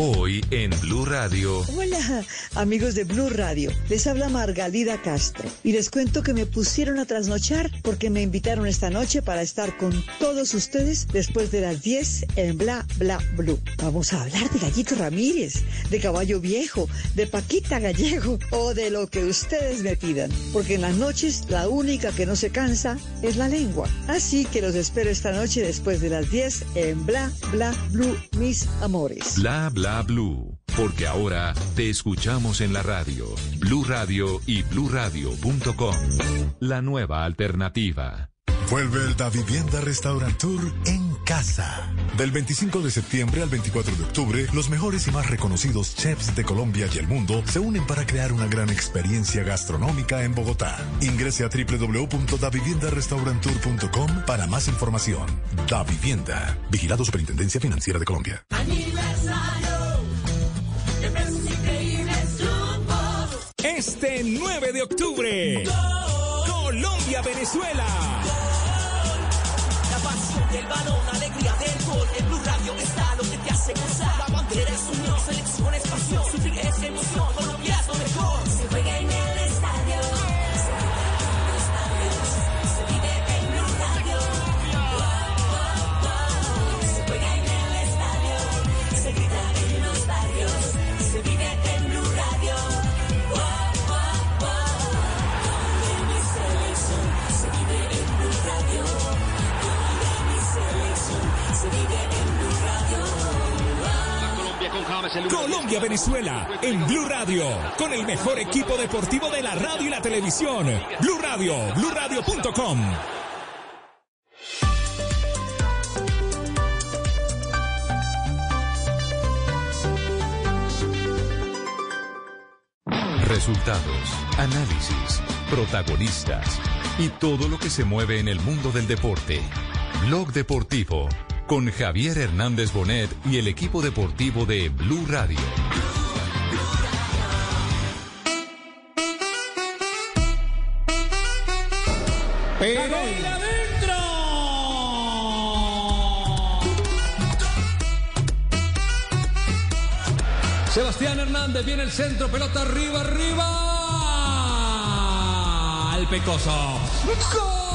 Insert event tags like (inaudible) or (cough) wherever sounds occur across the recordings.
Hoy en Blue Radio. Hola, amigos de Blue Radio. Les habla Margalida Castro y les cuento que me pusieron a trasnochar porque me invitaron esta noche para estar con todos ustedes después de las 10 en Bla Bla Blue. Vamos a hablar de Gallito Ramírez, de Caballo Viejo, de Paquita Gallego o de lo que ustedes me pidan, porque en las noches la única que no se cansa es la lengua. Así que los espero esta noche después de las 10 en Bla Bla Blue, mis amores. Bla Bla Blue, porque ahora te escuchamos en la radio, Blue Radio y bluradio.com. La nueva alternativa. Vuelve el Da Vivienda Restaurant Tour en casa. Del 25 de septiembre al 24 de octubre, los mejores y más reconocidos chefs de Colombia y el mundo se unen para crear una gran experiencia gastronómica en Bogotá. Ingrese a www.daviviendarestauranttour.com para más información. Da Vivienda, Vigilado Superintendencia Financiera de Colombia. Este 9 de octubre, Colombia-Venezuela. La pasión del balón, alegría del gol. En Blue Radio está lo que te hace gozar. La bandera es unión, selección es pasión. Sufrir es emoción, Colombia es lo mejor. Colombia-Venezuela en Blue Radio, con el mejor equipo deportivo de la radio y la televisión. Blue Radio, bluradio.com. Resultados, análisis, protagonistas y todo lo que se mueve en el mundo del deporte. Blog Deportivo con Javier Hernández Bonet y el equipo deportivo de Blue Radio. Pero. Sebastián Hernández viene el centro, pelota arriba, arriba. Al Pecoso. ¡Gol!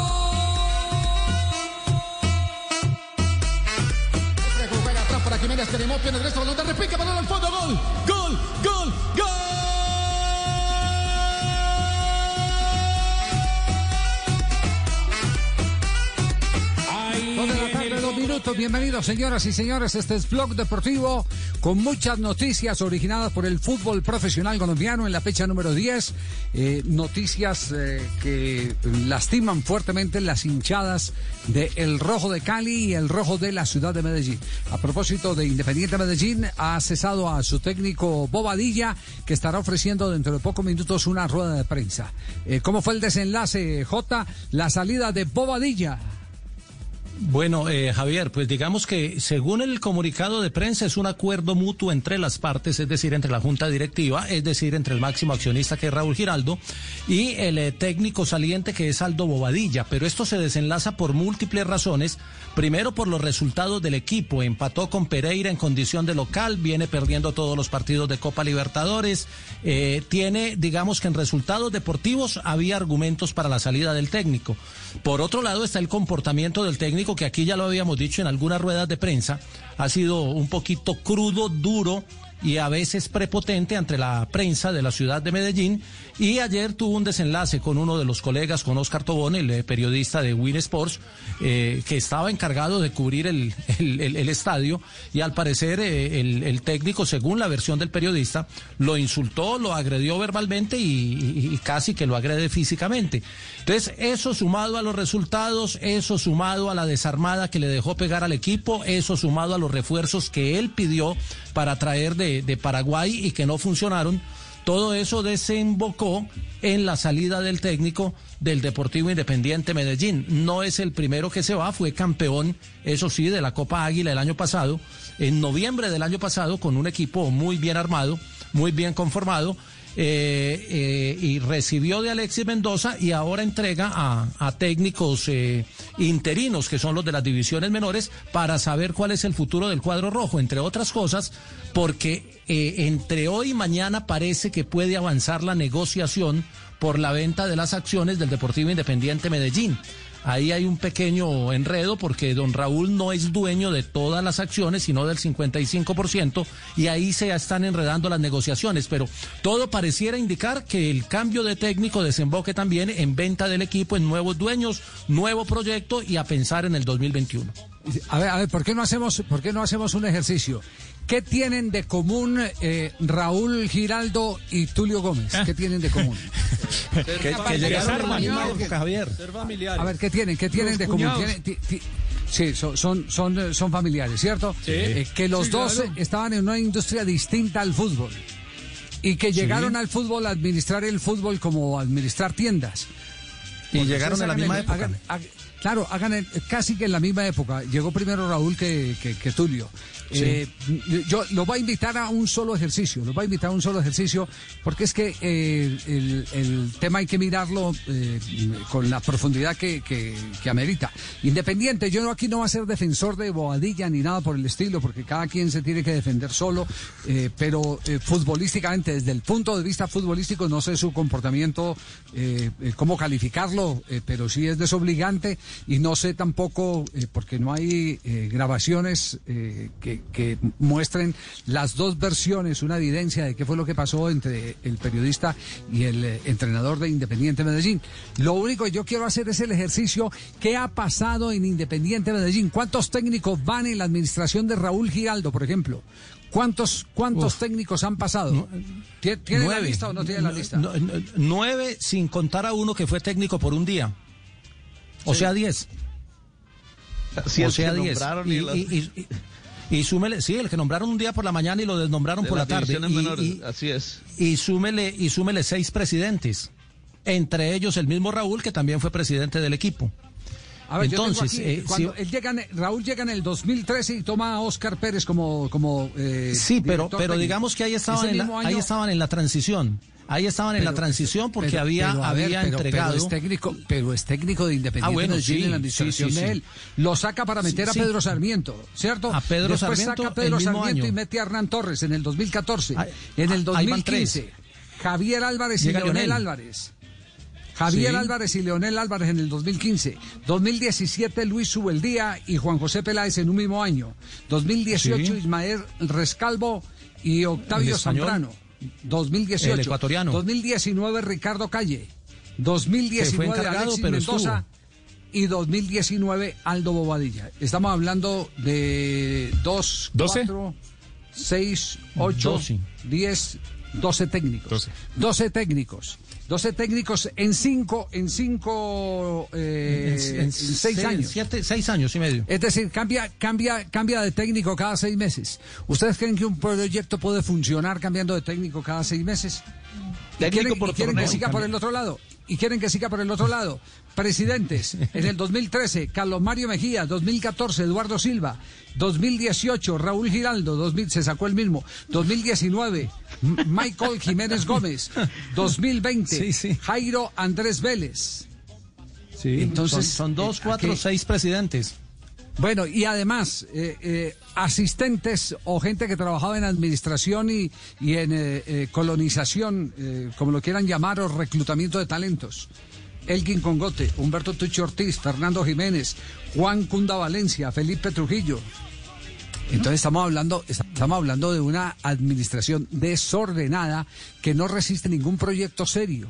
Jiménez que animó, tiene derecho, balón de repique, balón al fondo, gol, gol, minutos. Bienvenidos, señoras y señores. Este es Blog Deportivo con muchas noticias originadas por el fútbol profesional colombiano en la fecha número 10. Eh, noticias eh, que lastiman fuertemente las hinchadas de El Rojo de Cali y El Rojo de la ciudad de Medellín. A propósito de Independiente Medellín, ha cesado a su técnico Bobadilla, que estará ofreciendo dentro de pocos minutos una rueda de prensa. Eh, ¿Cómo fue el desenlace, J? La salida de Bobadilla. Bueno, eh, Javier, pues digamos que según el comunicado de prensa es un acuerdo mutuo entre las partes, es decir, entre la Junta Directiva, es decir, entre el máximo accionista que es Raúl Giraldo y el eh, técnico saliente que es Aldo Bobadilla. Pero esto se desenlaza por múltiples razones. Primero por los resultados del equipo. Empató con Pereira en condición de local, viene perdiendo todos los partidos de Copa Libertadores. Eh, tiene, digamos que en resultados deportivos había argumentos para la salida del técnico. Por otro lado está el comportamiento del técnico que aquí ya lo habíamos dicho en algunas ruedas de prensa. Ha sido un poquito crudo, duro y a veces prepotente ante la prensa de la ciudad de Medellín. Y ayer tuvo un desenlace con uno de los colegas, con Oscar Tobón, el eh, periodista de Win Sports, eh, que estaba encargado de cubrir el, (laughs) el- estadio. Y al parecer eh, el, técnico, según la versión del periodista, lo insultó, lo agredió verbalmente y, casi que lo agrede físicamente. Entonces, eso sumado a los resultados, eso sumado a la desarmada que le dejó pegar al equipo, eso sumado a los refuerzos que él pidió para traer de Paraguay y que no funcionaron, todo eso desembocó en la salida del técnico del Deportivo Independiente Medellín. No es el primero que se va, fue campeón, eso sí, de la Copa Águila el año pasado, en noviembre del año pasado, con un equipo muy bien armado, muy bien conformado. Eh, eh, y recibió de Alexis Mendoza y ahora entrega a, técnicos eh, interinos, que son los de las divisiones menores, para saber cuál es el futuro del cuadro rojo, entre otras cosas, porque eh, entre hoy y mañana parece que puede avanzar la negociación por la venta de las acciones del Deportivo Independiente Medellín. Ahí hay un pequeño enredo porque don Raúl no es dueño de todas las acciones, sino del 55%, y ahí se están enredando las negociaciones. Pero todo pareciera indicar que el cambio de técnico desemboque también en venta del equipo, en nuevos dueños, nuevo proyecto y a pensar en el 2021. A ver, a ver, ¿por qué no hacemos, por qué no hacemos un ejercicio? ¿Qué tienen de común eh, Raúl Giraldo y Tulio Gómez? ¿Qué tienen de común? (laughs) que, que llegaron a la misma época, Javier. A ver, ¿qué tienen? ¿Qué tienen de común? ¿Tienen- ti- ti- Sí, son, son, son, eh, son familiares, ¿cierto? Eh, que los Sí, dos claro. estaban en una industria distinta al fútbol y que llegaron al fútbol a administrar el fútbol como administrar tiendas. Y Porque llegaron en la misma el- época. hagan- hagan- claro, hagan el- casi que en la misma época. Llegó primero Raúl que, que, que Tulio. Eh, yo lo voy a invitar a un solo ejercicio, lo voy a invitar a un solo ejercicio, porque es que eh, el, el tema hay que mirarlo eh, con la profundidad que, que, que amerita. Independiente, yo aquí no voy a ser defensor de Boadilla ni nada por el estilo, porque cada quien se tiene que defender solo, eh, pero eh, futbolísticamente, desde el punto de vista futbolístico, no sé su comportamiento, eh, cómo calificarlo, pero sí es desobligante y no sé tampoco, porque no hay grabaciones que, que muestren las dos versiones, una evidencia de qué fue lo que pasó entre el periodista y el eh, entrenador de Independiente Medellín. Lo único que yo quiero hacer es el ejercicio, ¿qué ha pasado en Independiente Medellín? ¿Cuántos técnicos van en la administración de Raúl Giraldo, por ejemplo? ¿Cuántos, cuántos técnicos han pasado? ¿Tie- ¿Tiene la Nueve. lista o no tiene la lista? No, no, nueve sin contar a uno que fue técnico por un día. O sea, diez. O que sea, diez. nombraron Y, y- y- súmele, sí, el que nombraron un día por la mañana y lo desnombraron de por la tarde. Y, menores, y- así es. y súmele, y súmele seis presidentes. Entre ellos el mismo Raúl, que también fue presidente del equipo. A ver, Entonces, yo aquí, eh, cuando él llega, en- Raúl llega en el 2013 y toma a Oscar Pérez como, como eh, Sí, pero, pero digamos que ahí estaban, en la, ahí estaban en la transición. Ahí estaban en la transición porque pero- había, pero, ver, entregado. Pero es técnico, pero es técnico de Independiente Ah, bueno, sí, la administración sí, sí. de él. Lo saca para meter a. Pedro Sarmiento, ¿cierto? A Pedro Después Sarmiento saca a Pedro Sarmiento año. y mete a Hernán Torres en el 2014. Ahí- en el ahí van tres. 2015, Javier Álvarez y Llega Leonel. Álvarez. Javier Sí. Álvarez y Leonel Álvarez en el 2015. 2017 Luis Subeldía y Juan José Peláez en un mismo año. 2018 Sí. Ismael Rescalvo y Octavio. Zambrano. 2018. El ecuatoriano. 2019 Ricardo Calle. Que 2019 fue encargado, Alexis pero Mendoza. Y 2019 Aldo Bobadilla. Estamos hablando de 2, ¿Doce? 4, 6, 8, Doce. 10, 12 técnicos. Doce. 12 técnicos. 12 técnicos en 5 en cinco, eh, en años. Siete, seis años y medio. Es decir, cambia, cambia, cambia de técnico cada seis meses. ¿Ustedes creen que un proyecto puede funcionar cambiando de técnico cada seis meses? ¿Y Técnico quieren, por y quieren que siga por el otro lado? ¿Y quieren que siga por el otro lado? Presidentes, en el 2013, Carlos Mario Mejía, 2014, Eduardo Silva, 2018, Raúl Giraldo, 2000, se sacó el mismo, 2019, M- Michael Jiménez Gómez, 2020, Sí, sí. Jairo Andrés Vélez. Sí, Entonces, son, son dos, eh, cuatro, aquí- seis presidentes. Bueno, y además, eh, eh, asistentes o gente que trabajaba en administración y, y en eh, eh, colonización, eh, como lo quieran llamar, o reclutamiento de talentos. Elgin Congote, Humberto Tucci Ortiz, Fernando Jiménez, Juan Cunda Valencia, Felipe Trujillo. Entonces estamos hablando, estamos hablando de una administración desordenada que no resiste ningún proyecto serio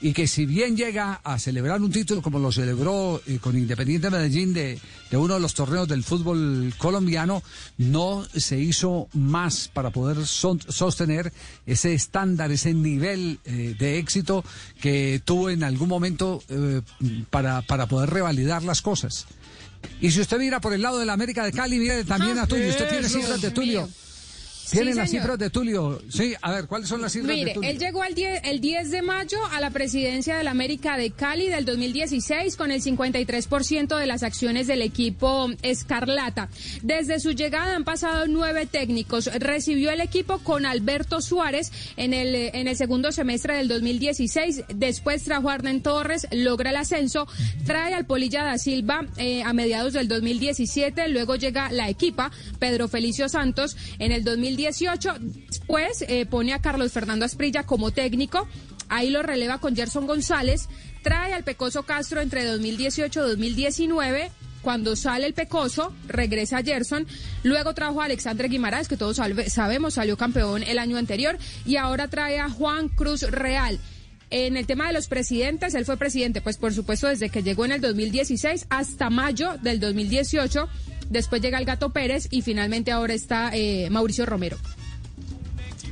y que si bien llega a celebrar un título como lo celebró eh, con Independiente Medellín de, de uno de los torneos del fútbol colombiano, no se hizo más para poder son- sostener ese estándar, ese nivel eh, de éxito que tuvo en algún momento eh, para, para poder revalidar las cosas. Y si usted mira por el lado de la América de Cali, mire también a Tulio. Usted tiene cifras de Tulio. ¿Tienen las señor. cifras de Tulio? Sí, a ver, ¿cuáles son las cifras de Mire, Tulio? él llegó al 10, el 10 de mayo a la presidencia del América de Cali del 2016 con el 53% de las acciones del equipo Escarlata. Desde su llegada han pasado nueve técnicos. Recibió el equipo con Alberto Suárez en el, en el segundo semestre del 2016. Después trajo a Arnen Torres, logra el ascenso, trae al Polilla da Silva eh, a mediados del 2017. Luego llega la equipa, Pedro Felicio Santos, en el 2018. Después eh, pone a Carlos Fernando Asprilla como técnico. Ahí lo releva con Gerson González. Trae al Pecoso Castro entre 2018 y 2019. Cuando sale el Pecoso, regresa Gerson. Luego trajo a Alexandre Guimaraes, que todos sabemos salió campeón el año anterior. Y ahora trae a Juan Cruz Real. En el tema de los presidentes, él fue presidente, pues por supuesto desde que llegó en el 2016 hasta mayo del 2018. Después llega el Gato Pérez y finalmente ahora está eh, Mauricio Romero.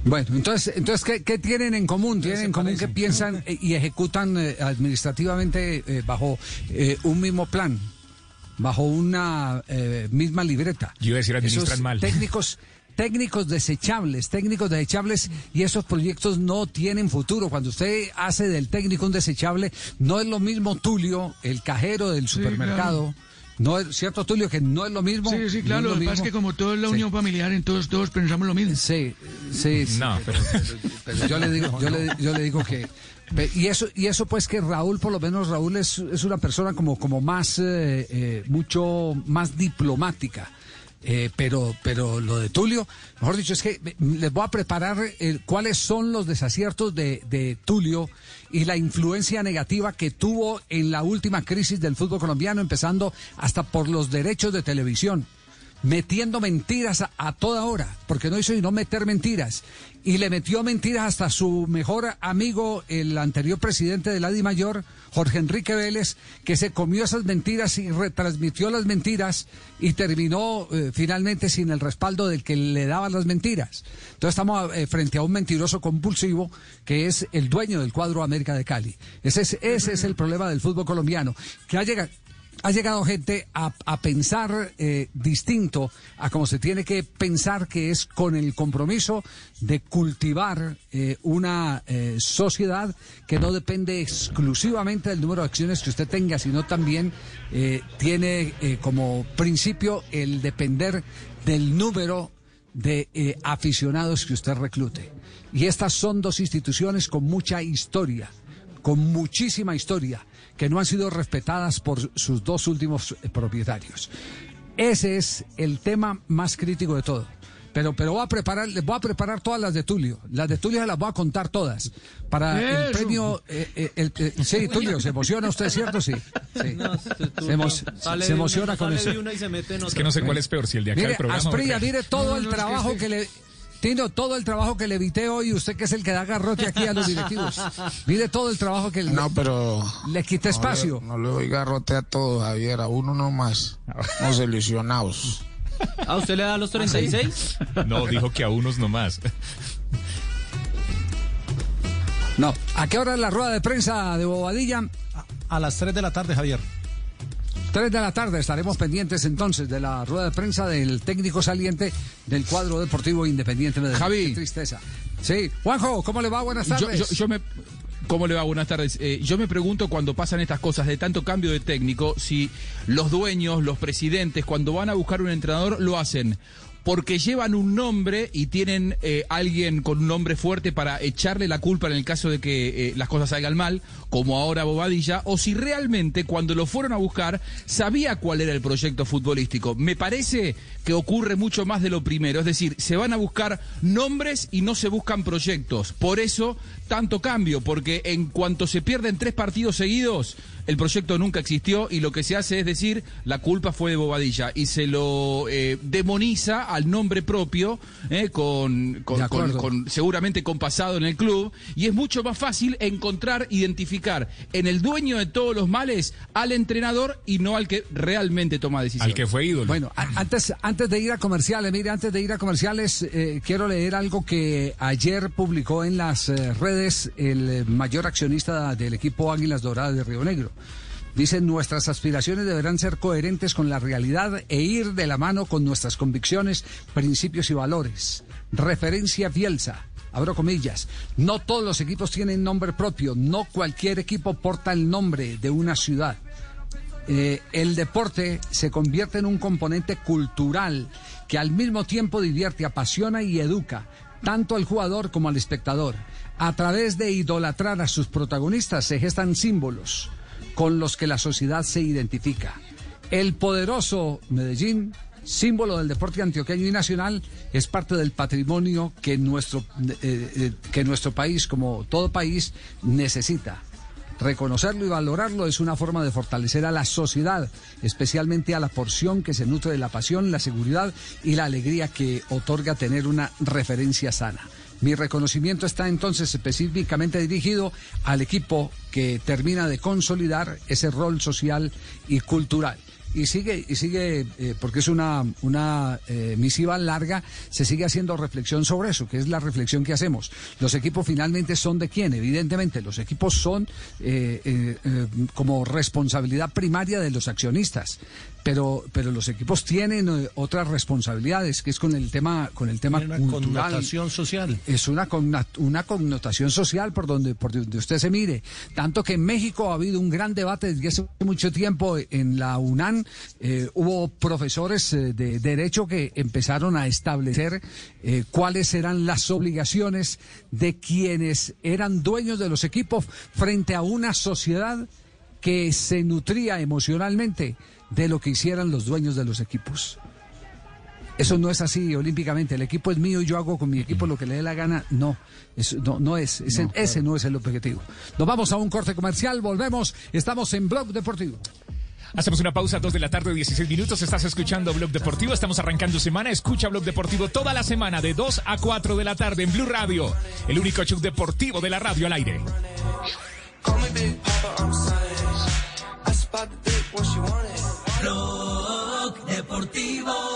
Bueno, entonces, entonces ¿qué, qué tienen en común? Tienen en común que piensan eh, y ejecutan eh, administrativamente eh, bajo eh, un mismo plan, bajo una eh, misma libreta. Yo iba a decir administran Esos mal. Técnicos, técnicos desechables, técnicos desechables y esos proyectos no tienen futuro. Cuando usted hace del técnico un desechable, no es lo mismo Tulio, el cajero del supermercado. No es cierto, Tulio, que no es lo mismo. Sí, sí, no claro. es Lo que pasa es mismo. que como todo es la Sí. unión familiar, entonces todos pensamos lo mismo. Sí, sí, sí. No, pero- Pero yo le digo, yo le, yo le digo que y eso y eso pues que Raúl por lo menos Raúl es, es una persona como como más eh, eh, mucho más diplomática. Eh, pero pero lo de Tulio, mejor dicho, es que les voy a preparar eh, cuáles son los desaciertos de, de Tulio y la influencia negativa que tuvo en la última crisis del fútbol colombiano, empezando hasta por los derechos de televisión metiendo mentiras a, toda hora, porque no hizo sino meter mentiras. Y le metió mentiras hasta su mejor amigo, el anterior presidente de la Di Mayor, Jorge Enrique Vélez, que se comió esas mentiras y retransmitió las mentiras y terminó eh, finalmente sin el respaldo del que le daba las mentiras. Entonces estamos eh, frente a un mentiroso compulsivo que es el dueño del cuadro América de Cali. Ese es, ese es el problema del fútbol colombiano, que ha llegado ha llegado gente a, pensar eh, distinto a como se tiene que pensar que es con el compromiso de cultivar eh, una eh, sociedad que no depende exclusivamente del número de acciones que usted tenga, sino también eh, tiene como principio el depender del número de aficionados que usted reclute. Y estas son dos instituciones con mucha historia con muchísima historia, que no han sido respetadas por sus dos últimos eh, propietarios. Ese es el tema más crítico de todo. Pero, pero voy a preparar, les voy a preparar todas las de Tulio. Las de Tulio se las voy a contar todas. Para el premio. eh, eh, el- eh, sí, Tulio, se emociona usted, ¿cierto? Sí. sí. Se, emo- se emociona con eso. Es que no sé cuál es peor, si el de acá Mire, del programa. Asprilla, mire todo No, el no, es que trabajo sí. que le... Tino, todo el trabajo que le evité hoy, usted que es el que da garrote aquí a los directivos. (laughs) Mire todo el trabajo que le, No, pero. le quita espacio. No le, no le doy garrote a todos, Javier, a uno nomás. Los ilusionados. ¿A usted le da los 36? (laughs) No, dijo que a unos nomás. No. ¿A qué hora es la rueda de prensa de Bobadilla? A las 3 de la tarde, Javier. Tres de la tarde estaremos pendientes entonces de la rueda de prensa del técnico saliente del cuadro deportivo independiente de Javi. Qué tristeza. Sí, Juanjo, ¿cómo le va? Buenas Yo, tardes. yo- yo me. ¿Cómo le va? Buenas tardes. Eh, yo me pregunto cuando pasan estas cosas de tanto cambio de técnico, si los dueños, los presidentes, cuando van a buscar un entrenador, lo hacen porque llevan un nombre y tienen eh, alguien con un nombre fuerte para echarle la culpa en el caso de que eh, las cosas salgan mal, como ahora Bobadilla, o si realmente cuando lo fueron a buscar sabía cuál era el proyecto futbolístico. Me parece que ocurre mucho más de lo primero, es decir, se van a buscar nombres y no se buscan proyectos. Por eso tanto cambio, porque en cuanto se pierden tres partidos seguidos, el proyecto nunca existió y lo que se hace es decir, la culpa fue de Bobadilla y se lo eh, demoniza al nombre propio, eh, con, con- con- seguramente con pasado en el club, y es mucho más fácil encontrar, identificar en el dueño de todos los males al entrenador y no al que realmente toma decisiones. Al que fue ídolo. Bueno, antes, antes de ir a comerciales, mire, antes de ir a comerciales, eh, quiero leer algo que ayer publicó en las eh, redes el eh, mayor accionista del equipo Águilas Doradas de Río Negro. Dice, nuestras aspiraciones deberán ser coherentes con la realidad e ir de la mano con nuestras convicciones, principios y valores. referencia Bielsa. Abro comillas. No todos los equipos tienen nombre propio. No cualquier equipo porta el nombre de una ciudad. Eh, el deporte se convierte en un componente cultural que al mismo tiempo divierte, apasiona y educa tanto al jugador como al espectador. A través de idolatrar a sus protagonistas se gestan símbolos con los que la sociedad se identifica. El poderoso Medellín, símbolo del deporte antioqueño y nacional, es parte del patrimonio que nuestro, eh, eh, que nuestro país, como todo país, necesita. Reconocerlo y valorarlo es una forma de fortalecer a la sociedad, especialmente a la porción que se nutre de la pasión, la seguridad y la alegría que otorga tener una referencia sana. Mi reconocimiento está entonces específicamente dirigido al equipo que termina de consolidar ese rol social y cultural y sigue, y sigue eh, porque es una, una eh, misiva larga, se sigue haciendo reflexión sobre eso, que es la reflexión que hacemos. Los equipos finalmente son de quién? Evidentemente, los equipos son eh, como responsabilidad primaria de los accionistas pero pero los equipos tienen eh, otras responsabilidades que es con el tema con el tema una cultural. connotación social. es una una connotación social por donde por donde usted se mire tanto que en México ha habido un gran debate desde hace mucho tiempo en la UNAM eh, hubo profesores eh, de derecho que empezaron a establecer eh, cuáles eran las obligaciones de quienes eran dueños de los equipos frente a una sociedad que se nutría emocionalmente de lo que hicieran los dueños de los equipos. Eso no es así olímpicamente. El equipo es mío y yo hago con mi equipo lo que le dé la gana. No, eso no, no es. Ese No, ese no es el objetivo. Nos vamos a un corte comercial, volvemos. Estamos en Blog Deportivo. Hacemos una pausa, 2 de la tarde, 16 minutos. Estás escuchando Blog Deportivo. Estamos arrancando semana. Escucha Blog Deportivo toda la semana, de 2 a 4 de la tarde en Blue Radio. El único show deportivo de la radio al aire. Deportivo.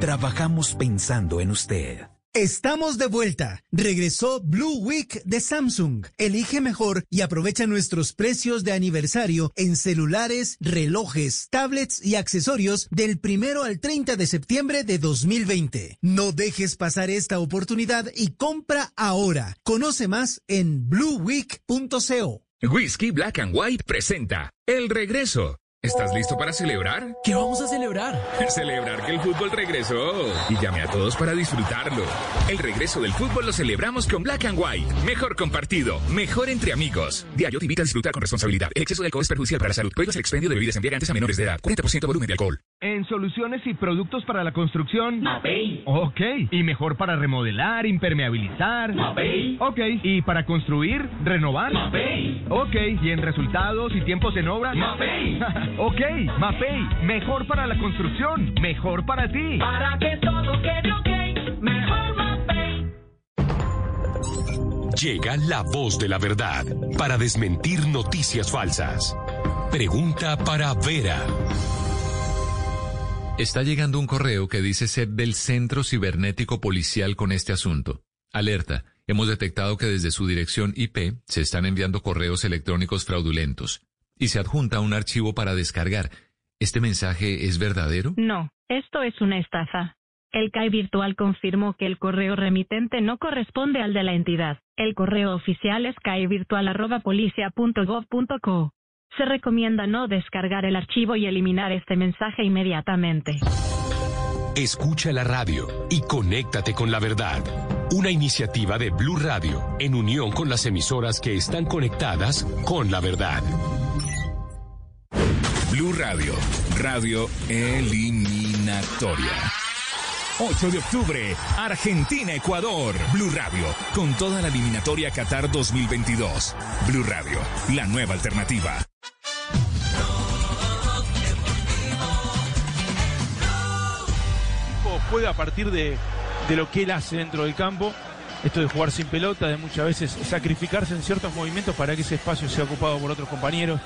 Trabajamos pensando en usted. Estamos de vuelta. Regresó Blue Week de Samsung. Elige mejor y aprovecha nuestros precios de aniversario en celulares, relojes, tablets y accesorios del primero al 30 de septiembre de 2020. No dejes pasar esta oportunidad y compra ahora. Conoce más en blueweek.co. Whisky Black and White presenta El Regreso. ¿Estás listo para celebrar? ¿Qué vamos a celebrar? (laughs) Celebrar que el fútbol regresó. Y llame a todos para disfrutarlo. El regreso del fútbol lo celebramos con Black and White. Mejor compartido, mejor entre amigos. Diario te invita a disfrutar con responsabilidad. El exceso de alcohol es perjudicial para la salud. Prohíbas el expendio de bebidas embriagantes a menores de edad. 40% volumen de alcohol. En soluciones y productos para la construcción. Mapei. Ok. Y mejor para remodelar, impermeabilizar. Mapei. Ok. Y para construir, renovar. Mapei. Ok. Y en resultados y tiempos en obra. Mapei. (laughs) ok. Mapei. Mejor para la construcción. Mejor para ti. Para que todo quede ok, mejor Mapei. Llega la voz de la verdad para desmentir noticias falsas. Pregunta para Vera. Está llegando un correo que dice ser del Centro Cibernético Policial con este asunto. Alerta. Hemos detectado que desde su dirección IP se están enviando correos electrónicos fraudulentos y se adjunta un archivo para descargar. ¿Este mensaje es verdadero? No, esto es una estafa. El CAI virtual confirmó que el correo remitente no corresponde al de la entidad. El correo oficial es caivirtual.policia.gov.co. Se recomienda no descargar el archivo y eliminar este mensaje inmediatamente. Escucha la radio y conéctate con la verdad. Una iniciativa de Blue Radio en unión con las emisoras que están conectadas con la verdad. Blue Radio. Radio eliminatoria. 8 de octubre, Argentina-Ecuador. Blue Radio, con toda la eliminatoria Qatar 2022. Blue Radio, la nueva alternativa. juega a partir de, de lo que él hace dentro del campo. Esto de jugar sin pelota, de muchas veces sacrificarse en ciertos movimientos para que ese espacio sea ocupado por otros compañeros.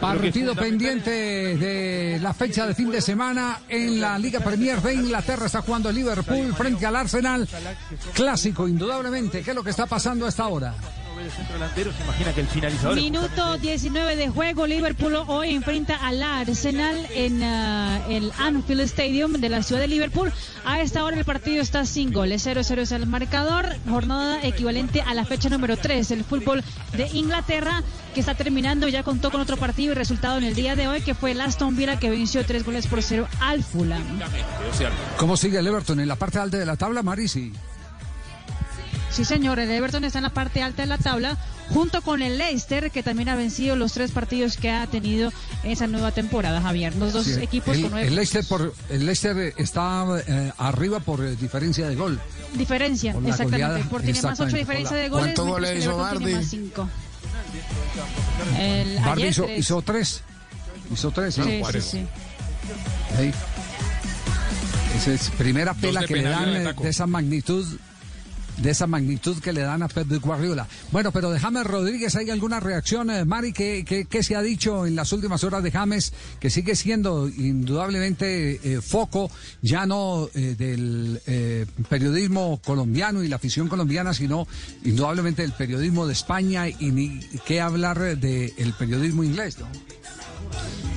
Partido pendiente de la fecha de fin de semana en la Liga Premier de Inglaterra. Está jugando Liverpool frente al Arsenal. Clásico, indudablemente. ¿Qué es lo que está pasando a esta hora? El centro delantero se imagina que el finalizador Minuto 19 de juego. Liverpool hoy enfrenta al Arsenal en ah, el Anfield Stadium de la ciudad de Liverpool. A esta hora el partido está sin goles. 0-0 es el marcador. Jornada equivalente a la fecha número 3 del fútbol de Inglaterra que está terminando. Ya contó con otro partido y resultado en el día de hoy que fue el Aston Villa que venció 3 goles por 0 al Fulham. ¿Cómo sigue el Everton en la parte alta de la tabla, Marisi? Sí, señor, el Everton está en la parte alta de la tabla, junto con el Leicester, que también ha vencido los tres partidos que ha tenido en esa nueva temporada, Javier. Los dos Sí, equipos el, con nueve el Leicester, por, el Leicester está eh, arriba por eh, diferencia de gol. diferencia, Por exactamente. goleada, Por tiene más ocho exactamente. diferencia de goles. ¿Cuántos goles hizo Bardi? más cinco. El, Bardi ayer hizo, tres. hizo tres. Hizo tres, ¿no? Sí, sí, sí. Ahí. Esa es primera pela que le dan eh, de esa magnitud de esa magnitud que le dan a Pep Guardiola. Bueno, pero de James Rodríguez, ¿hay alguna reacción, eh, Mari? ¿Qué, qué, qué se ha dicho en las últimas horas de James? Que sigue siendo indudablemente eh, foco, ya no eh, del periodismo colombiano y la afición colombiana, sino indudablemente del periodismo de España y ni qué hablar del periodismo inglés, ¿no?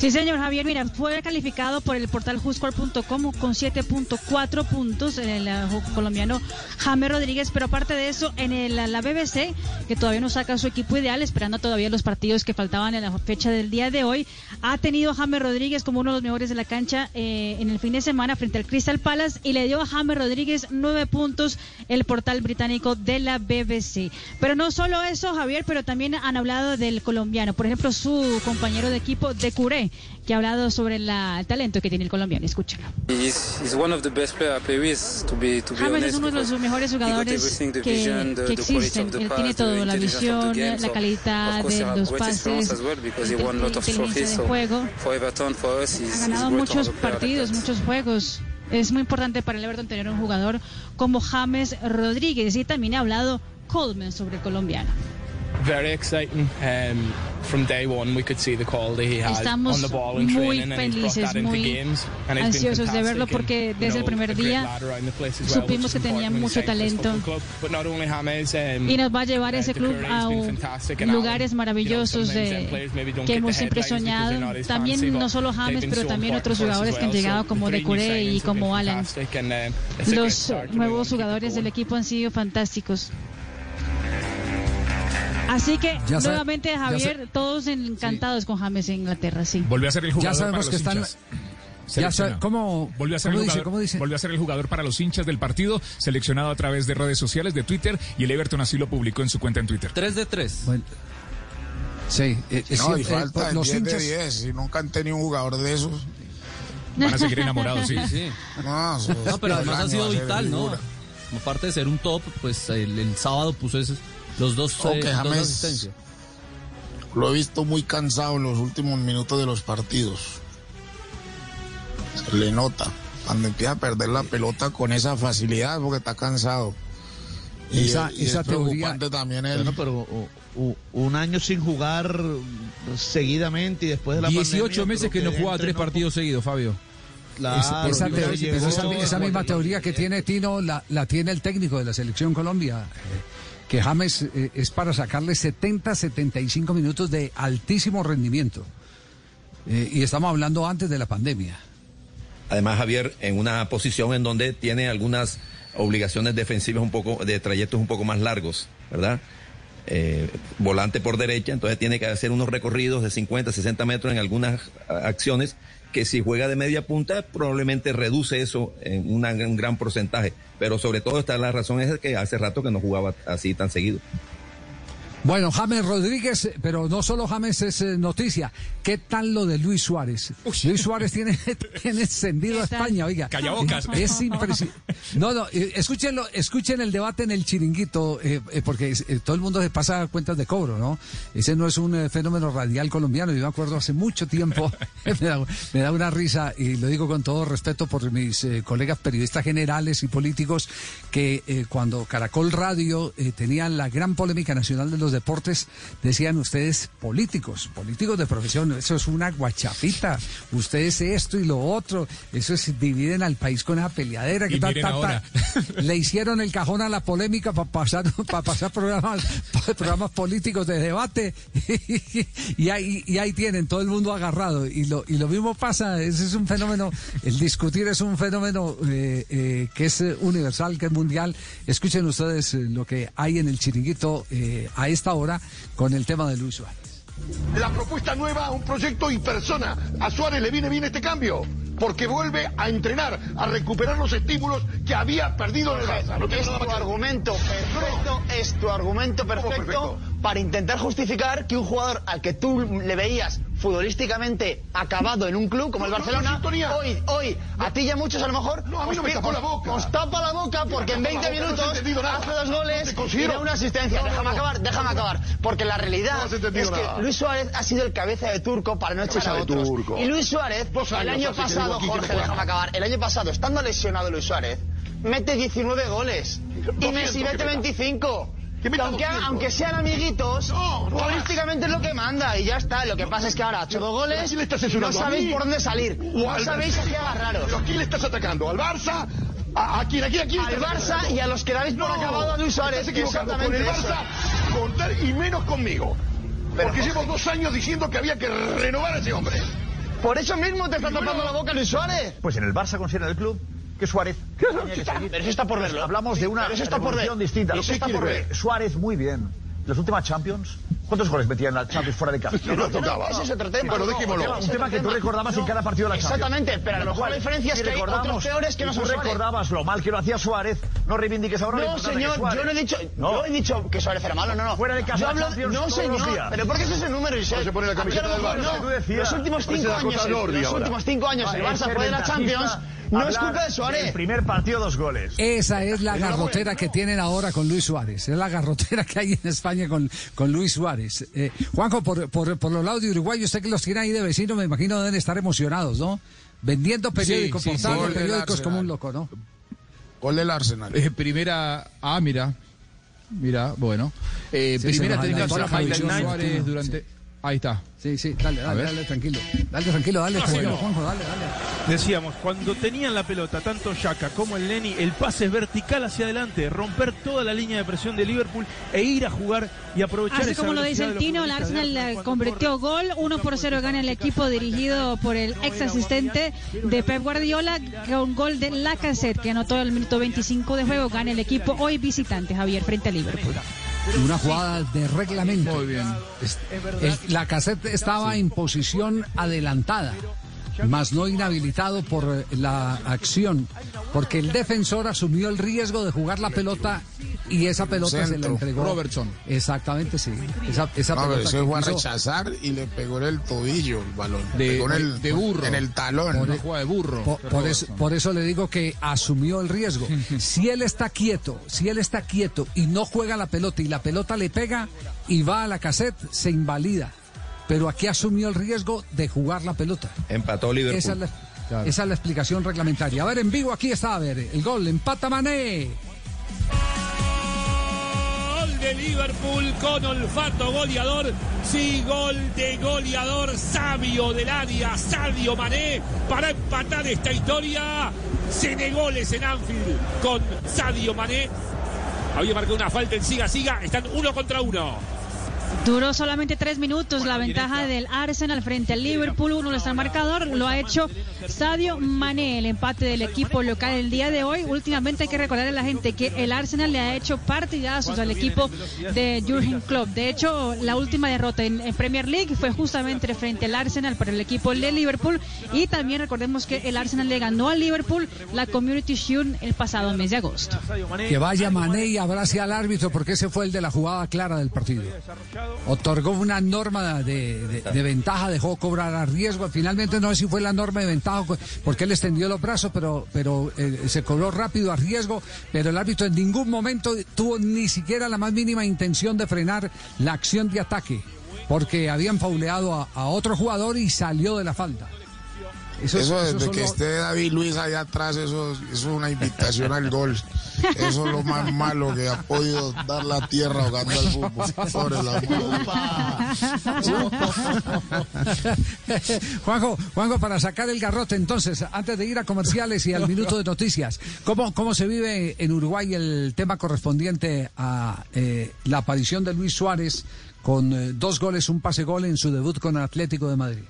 Sí, señor Javier, mira, fue calificado por el portal juscore.com con 7.4 puntos el eh, colombiano James Rodríguez, pero aparte de eso, en el, la BBC, que todavía no saca su equipo ideal, esperando todavía los partidos que faltaban en la fecha del día de hoy, ha tenido a Rodríguez como uno de los mejores de la cancha eh, en el fin de semana frente al Crystal Palace y le dio a James Rodríguez nueve puntos el portal británico de la BBC. Pero no solo eso, Javier, pero también han hablado del colombiano. Por ejemplo, su compañero de equipo, de Curé, que ha hablado sobre la- el talento que tiene el colombiano. Escúchalo. Es uno de los mejores jugadores que, que existen. Él tiene todo, la visión, la calidad de los pases, as well because he inte- won a lot of inteligencia trophies. de So juego. Ha ganado muchos partidos, muchos juegos. Es muy importante para el Everton tener un jugador como James Rodríguez. Y también ha hablado Coleman sobre el colombiano. Very exciting. Um, from day one, we could see the quality he had Estamos on the ball in muy felices, that into muy games. And he's been ansiosos de verlo porque desde el primer día supimos que tenía mucho talento. this football club. But not only James, um, y nos va a llevar ese uh, club Decore a lugares maravillosos de- que hemos siempre soñado. También no solo James, pero también otros jugadores que han llegado como de Curé y como Alan. great Los nuevos jugadores del equipo han sido fantásticos. Así que Ya nuevamente Javier, todos encantados con James en Inglaterra, sí. Volvió a ser el jugador Ya sabemos para que los están- hinchas. Ya Seleccionado. sa- ¿cómo- volvió a ser cómo el dice, jugador, cómo dice? volvió a ser el jugador para los hinchas del partido, seleccionado a través de redes sociales, de Twitter, y el Everton así lo publicó en su cuenta en Twitter. 3 de 3. Sí, eh, No, y siempre, falta eh, los 10 hinchas. de 10. Y nunca han tenido un jugador de esos. Van a seguir enamorados, sí. (laughs) Sí. No, No, pero además ha sido vital, ¿no? Aparte de ser un top, pues el, el sábado puso esos, los dos, Oh, eh, dos James- asistencias. Lo he visto muy cansado en los últimos minutos de los partidos. Se le nota. Cuando empieza a perder la pelota con esa facilidad porque está cansado. Y, Esa- y esa es teoría- preocupante también el... Bueno, pero u- u- un año sin jugar seguidamente y después de la 18 pandemia, meses que no jugaba tres partidos seguidos, Fabio. Claro, esa, esa pero te- llegó- esa- esa misma teoría que tiene Tino la, la tiene el técnico de la selección Colombia, eh, que James eh, es para sacarle 70, 75 minutos de altísimo rendimiento. Eh, y estamos hablando antes de la pandemia. Además, Javier, en una posición en donde tiene algunas obligaciones defensivas un poco, de trayectos un poco más largos, ¿verdad? Eh, volante por derecha, entonces tiene que hacer unos recorridos de 50, 60 metros en algunas acciones que si juega de media punta probablemente reduce eso en un gran porcentaje. Pero sobre todo está la razón es que hace rato que no jugaba así tan seguido. Bueno, James Rodríguez, pero no solo James es eh, noticia. ¿Qué tal lo de Luis Suárez? Luis Suárez tiene, (laughs) tiene encendido a. España, oiga. Callabocas. Es impresionante. No, no, eh, escúchenlo, escuchen el debate en el chiringuito, eh, eh, porque eh, todo el mundo se pasa cuentas de cobro, ¿no? Ese no es un eh, fenómeno radial colombiano. Yo me acuerdo hace mucho tiempo, (laughs) me, da, me da una risa, y lo digo con todo respeto por mis eh, colegas periodistas generales y políticos, que eh, cuando Caracol Radio eh, tenían la gran polémica nacional de los deportes, decían ustedes políticos, políticos de profesión, eso es una guachafita, ustedes esto y lo otro, eso es, dividen al país con esa peleadera, que ta, ta, ta. (laughs) le hicieron el cajón a la polémica para pasar, para pasar programas, programas políticos de debate (laughs) y ahí, y ahí tienen todo el mundo agarrado y lo, y lo mismo pasa, ese es un fenómeno, el discutir es un fenómeno eh, eh, que es universal, que es mundial. Escuchen ustedes eh, lo que hay en el chiringuito eh, a esta hora con el tema de Luis Suárez. La propuesta nueva, un proyecto y persona. A Suárez le viene bien este cambio, porque vuelve a entrenar, a recuperar los estímulos que había perdido en el Barça. No es tu argumento perfecto, es tu argumento perfecto para intentar justificar que un jugador al que tú le veías futbolísticamente acabado en un club como el Barcelona, hoy, hoy, a ti y a muchos a lo mejor, No, a mí no os me pi- tapó la boca. os tapa la boca porque en Me tapó 20 la boca, no has minutos hace dos goles y da una asistencia. Déjame acabar, déjame acabar. Porque la realidad es que. Luis Suárez ha sido el cabeza de turco para no echarse a otros. Y Luis Suárez, el año pasado, Jorge, déjame acabar. El año pasado, estando lesionado Luis Suárez, mete 19 goles. Y 200 Messi mete meta. 25. Aunque, 200. aunque sean amiguitos, No, no futbolísticamente es lo que manda y ya está. Lo que pasa es que ahora ha hecho dos ¿A goles y no sabéis por dónde salir. ¿O No sabéis a qué agarraros. ¿Pero ¿A quién le estás atacando? ¿Al Barça? ¿A, a quién? ¿A quién? ¿A quién Al Barça y a los que dais por No, acabado a Luis Suárez, Estás equivocado. Con exactamente el. Barça, contar y menos conmigo. Pero, Porque llevo dos años diciendo que había que renovar a ese hombre. Por eso mismo te está tapando la boca Luis Suárez. Pues en el Barça considera el club que Suárez (laughs) tenía que seguir. Pero eso está por verlo. Hablamos de una eso está por revolución ver. distinta. Lo que está por ver. ver. Suárez muy bien. Las últimas Champions, ¿cuántos goles metía en la Champions fuera de casa? (laughs) No lo tocaba. Ese es otro tema. Bueno, No, dejémoslo. Un tema que tú recordabas en cada partido de la Champions. Exactamente, pero a lo mejor la diferencia es que hay recordamos- otros peores que no son tú recordabas lo mal que lo hacía Suárez, no reivindiques ahora No, que señor, Suárez. yo no he dicho, No. yo he dicho que Suárez era malo, no, no. Fuera de casa, Yo hablo, Champions no, todos los señor, días. pero ¿por qué ese es el número, Josep? No se pone la camiseta del Barça. No, los últimos cinco años, los últimos cinco años, el Barça fue de la Champions, no es culpa de Suárez. primer partido, dos goles. Esa es la garrotera que tienen ahora con Luis Suárez. Es la garrotera que hay en España con, con Luis Suárez. Eh, Juanjo, por, por, por los lados de Uruguay, usted que los tiene ahí de vecino, me imagino deben estar emocionados, ¿no? Vendiendo periódicos, sí, periódicos como un loco, ¿no? Gol del Arsenal. Eh, primera. Ah, mira. Mira, bueno. Eh, Sí, primera Night Suárez. Suárez durante. Ahí está. Sí, sí, dale, dale, dale, tranquilo. Dale, tranquilo, dale, Ah, tranquilo, bueno. Juanjo, dale, dale. Decíamos, cuando tenían la pelota, tanto Yaka como el Neni, el pase es vertical hacia adelante, romper toda la línea de presión de Liverpool e ir a jugar y aprovechar Así esa como lo dice el Tino, el Arsenal eh, convirtió gol, 1 por 0 gana el equipo dirigido por el ex asistente de Pep Guardiola, con gol de Lacazette, que anotó el minuto 25 de juego, gana el equipo hoy visitante, Javier, frente a Liverpool. Una jugada de reglamento. Muy bien. Es- el- la cassette estaba en posición adelantada, más no inhabilitado por eh, la acción, porque el defensor asumió el riesgo de jugar la pelota y esa pelota se la Centro. entregó. Robertson. Exactamente, sí. Esa, esa No, pelota que fue a rechazar y le pegó en el tobillo el balón. De- pegó en el, de burro. En el talón. Una jugada de burro. Por, por eso, por eso le digo que asumió el riesgo. (laughs) Si él está quieto, si él está quieto y no juega la pelota y la pelota le pega y va a la cassette, se invalida. Pero aquí asumió el riesgo de jugar la pelota. Empató Liverpool. Esa es, la, Claro. esa es la explicación reglamentaria. A ver, en vivo aquí está, a ver, el gol, empata Mané. Gol de Liverpool con olfato goleador. Sí, gol de goleador sabio del área, Sadio Mané, para empatar esta historia. Senegoles en Anfield con Sadio Mané. Había marcado una falta en siga, siga. Están uno contra uno. Duró solamente tres minutos la ventaja del Arsenal frente al Liverpool. Uno está el marcador, lo ha hecho Sadio Mané, el empate del equipo local el día de hoy. Últimamente hay que recordarle a la gente que el Arsenal le ha hecho partidazos al equipo de Jurgen Klopp. De hecho, la última derrota en, en Premier League fue justamente frente al Arsenal para el equipo de Liverpool. Y también recordemos que el Arsenal le ganó al Liverpool la Community Shield el pasado mes de agosto. Que vaya Mané y abrace al árbitro porque ese fue el de la jugada clara del partido. Otorgó una norma de, de- de ventaja, dejó cobrar a riesgo. Finalmente no sé si fue la norma de ventaja porque él extendió los brazos, pero, pero eh, se cobró rápido a riesgo. Pero el árbitro en ningún momento tuvo ni siquiera la más mínima intención de frenar la acción de ataque porque habían fauleado a, a otro jugador y salió de la falta. Eso, es- eso desde que esté David Luis allá atrás, eso, eso es una invitación al gol. Eso es lo más malo que ha podido dar la tierra jugando al fútbol. Amor. Juanjo, Juanjo, para sacar el garrote entonces, antes de ir a comerciales y al minuto de noticias, ¿cómo, cómo se vive en Uruguay el tema correspondiente a eh, la aparición de Luis Suárez con eh, dos goles, un pase gol en su debut con Atlético de Madrid?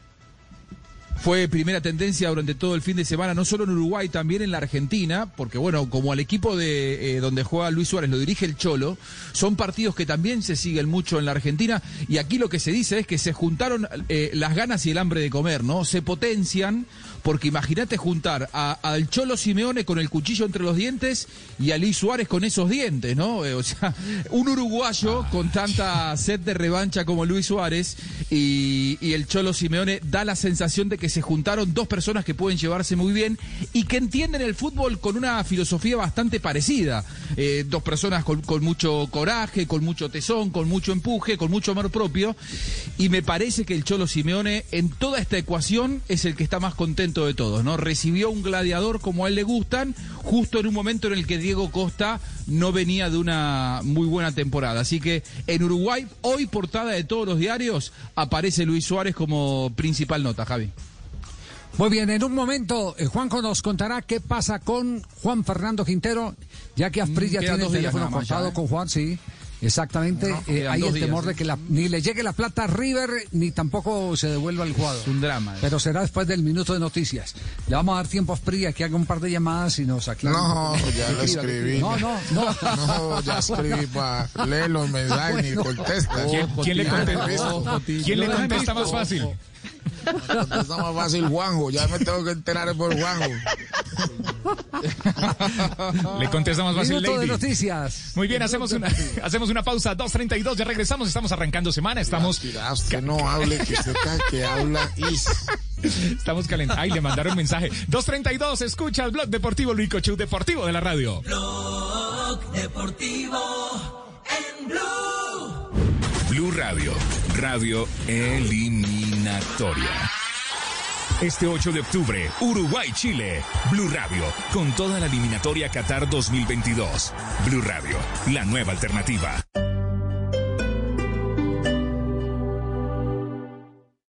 Fue primera tendencia durante todo el fin de semana, no solo en Uruguay, también en la Argentina, porque bueno, como al equipo de eh, donde juega Luis Suárez lo dirige el Cholo, son partidos que también se siguen mucho en la Argentina y aquí lo que se dice es que se juntaron eh, las ganas y el hambre de comer, ¿no? Se potencian, porque imagínate juntar a- al Cholo Simeone con el cuchillo entre los dientes y a Luis Suárez con esos dientes, ¿no? Eh, o sea, (laughs) un uruguayo con tanta sed de revancha como Luis Suárez y, y el Cholo Simeone da la sensación de que se juntaron dos personas que pueden llevarse muy bien y que entienden el fútbol con una filosofía bastante parecida. Eh, dos personas con, con mucho coraje, con mucho tesón, con mucho empuje, con mucho amor propio. Y me parece que el Cholo Simeone en toda esta ecuación es el que está más contento de todos, ¿no? Recibió un gladiador como a él le gustan, justo en un momento en el que Diego Costa no venía de una muy buena temporada. Así que en Uruguay, hoy portada de todos los diarios, aparece Luis Suárez como principal nota, Javi. Muy bien, en un momento eh, Juanjo nos contará qué pasa con Juan Fernando Quintero, ya que Asprilla Mm, quedan tiene el teléfono más ya, ¿eh? con Juan, sí. Exactamente, No, Eh, hay dos el días, temor sí. de que la- ni le llegue la plata a River ni tampoco se devuelva el jugador. Es un drama. Pero será después del minuto de noticias. Le vamos a dar tiempo a Asprilla que haga un par de llamadas y nos aclare. No, ya lo (laughs) escribí. No, no, no. No, ya escribí para leer los mensajes (laughs) ni contesta. ¿Quién, quién le contesta, ¿quién le contesta más fácil? (laughs) Contesta más fácil Juanjo. Ya me tengo que enterar por Juanjo. (laughs) Le contesta más fácil Minuto de noticias. Muy bien, hacemos una, hacemos una pausa. 2.32, ya regresamos. Estamos arrancando semana. Estamos. Usted no hable, que cada que habla is. (laughs) Estamos calentando. Ay, le mandaron mensaje. 2.32, escucha el blog deportivo, único show deportivo de la radio. Blog Deportivo en Blue. Blue Radio, radio Este 8 de octubre, Uruguay-Chile. Blue Radio, con toda la eliminatoria Qatar 2022. Blue Radio, la nueva alternativa.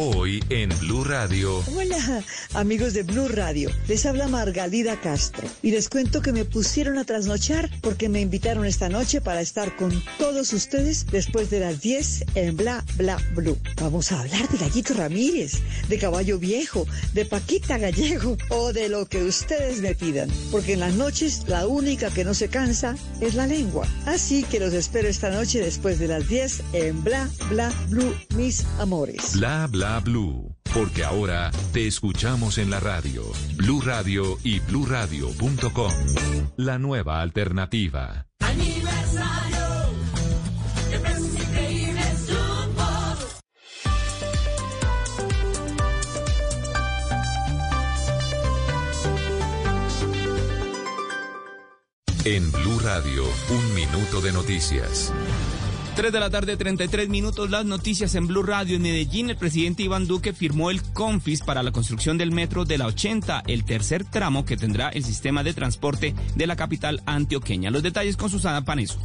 Hoy en Blue Radio. Hola, amigos de Blue Radio. Les habla Margalida Castro y les cuento que me pusieron a trasnochar porque me invitaron esta noche para estar con todos ustedes después de las 10 en Bla Bla Blue. Vamos a hablar de Gallito Ramírez, de Caballo Viejo, de Paquita Gallego o de lo que ustedes me pidan, porque en las noches la única que no se cansa es la lengua. Así que los espero esta noche después de las 10 en Bla Bla Blue, mis amores. Bla bla blue. Porque ahora te escuchamos en la radio. Blue Radio y bluradio.com. La nueva alternativa. Aniversario. De precios increíbles Jumbo. En Blue Radio, un minuto de noticias. 3 de la tarde, 33 minutos, las noticias en Blue Radio. En Medellín, el presidente Iván Duque firmó el CONFIS para la construcción del metro de la 80, el tercer tramo que tendrá el sistema de transporte de la capital antioqueña. Los detalles con Susana Paneso.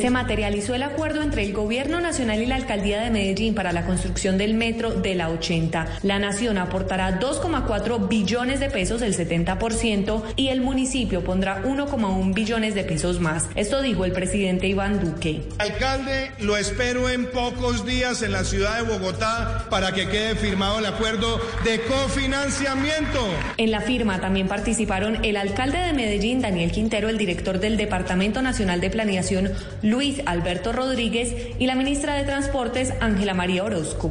Se materializó el acuerdo entre el Gobierno Nacional y la Alcaldía de Medellín para la construcción del metro de la 80. La nación aportará 2,4 billones de pesos, el 70%, y el municipio pondrá 1,1 billones de pesos más. Esto dijo el presidente Iván Duque. Alcalde, lo espero en pocos días en la ciudad de Bogotá para que quede firmado el acuerdo de cofinanciamiento. En la firma también participaron el alcalde de Medellín, Daniel Quintero, el director del Departamento Nacional de Planeación, Luis Alberto Rodríguez, y la ministra de Transportes, Ángela María Orozco.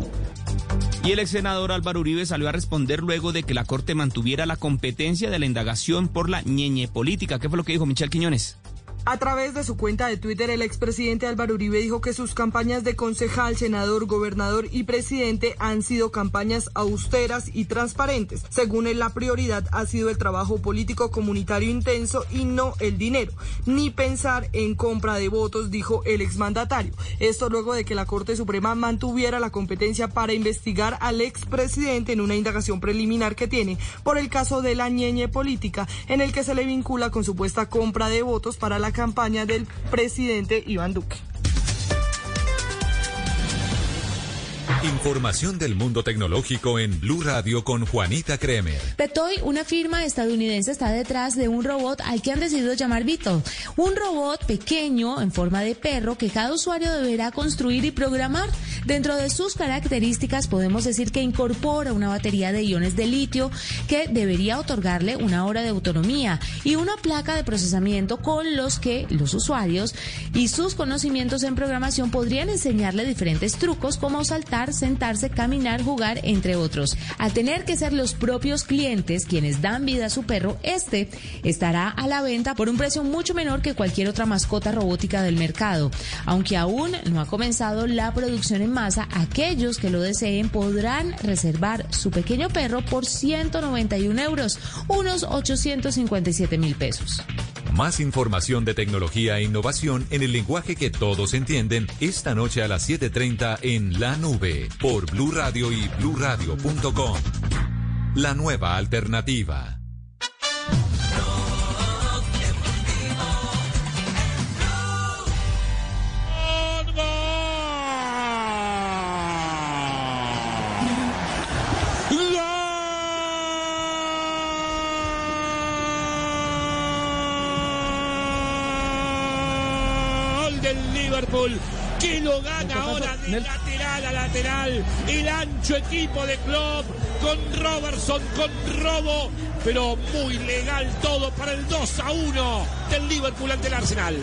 Y el ex senador Álvaro Uribe salió a responder luego de que la Corte mantuviera la competencia de la indagación por la ñeñe política. ¿Qué fue lo que dijo Michel Quiñones? A través de su cuenta de Twitter, el expresidente Álvaro Uribe dijo que sus campañas de concejal, senador, gobernador y presidente han sido campañas austeras y transparentes. Según él, la prioridad ha sido el trabajo político comunitario intenso y no el dinero, ni pensar en compra de votos, dijo el exmandatario. Esto luego de que la Corte Suprema mantuviera la competencia para investigar al expresidente en una indagación preliminar que tiene por el caso de la ñeñe política, en el que se le vincula con supuesta compra de votos para la campaña del presidente Iván Duque. Información del mundo tecnológico en Blue Radio con Juanita Kremer. Petoy, una firma estadounidense, está detrás de un robot al que han decidido llamar Beetle. Un robot pequeño en forma de perro que cada usuario deberá construir y programar. Dentro de sus características podemos decir que incorpora una batería de iones de litio que debería otorgarle una hora de autonomía y una placa de procesamiento con los que los usuarios y sus conocimientos en programación podrían enseñarle diferentes trucos como saltar, sentarse, caminar, jugar, entre otros. Al tener que ser los propios clientes quienes dan vida a su perro, este estará a la venta por un precio mucho menor que cualquier otra mascota robótica del mercado. Aunque aún no ha comenzado la producción en masa, aquellos que lo deseen podrán reservar su pequeño perro por 191 euros, unos 857 mil pesos. Más información de tecnología e innovación en el lenguaje que todos entienden esta noche a las 7:30 en La Nube por Blue Radio y bluradio.com. La nueva alternativa. Que lo gana ahora de lateral a lateral el ancho equipo de Klopp con Robertson, con Robo, pero muy legal todo para el 2 a 1 del Liverpool ante el Arsenal.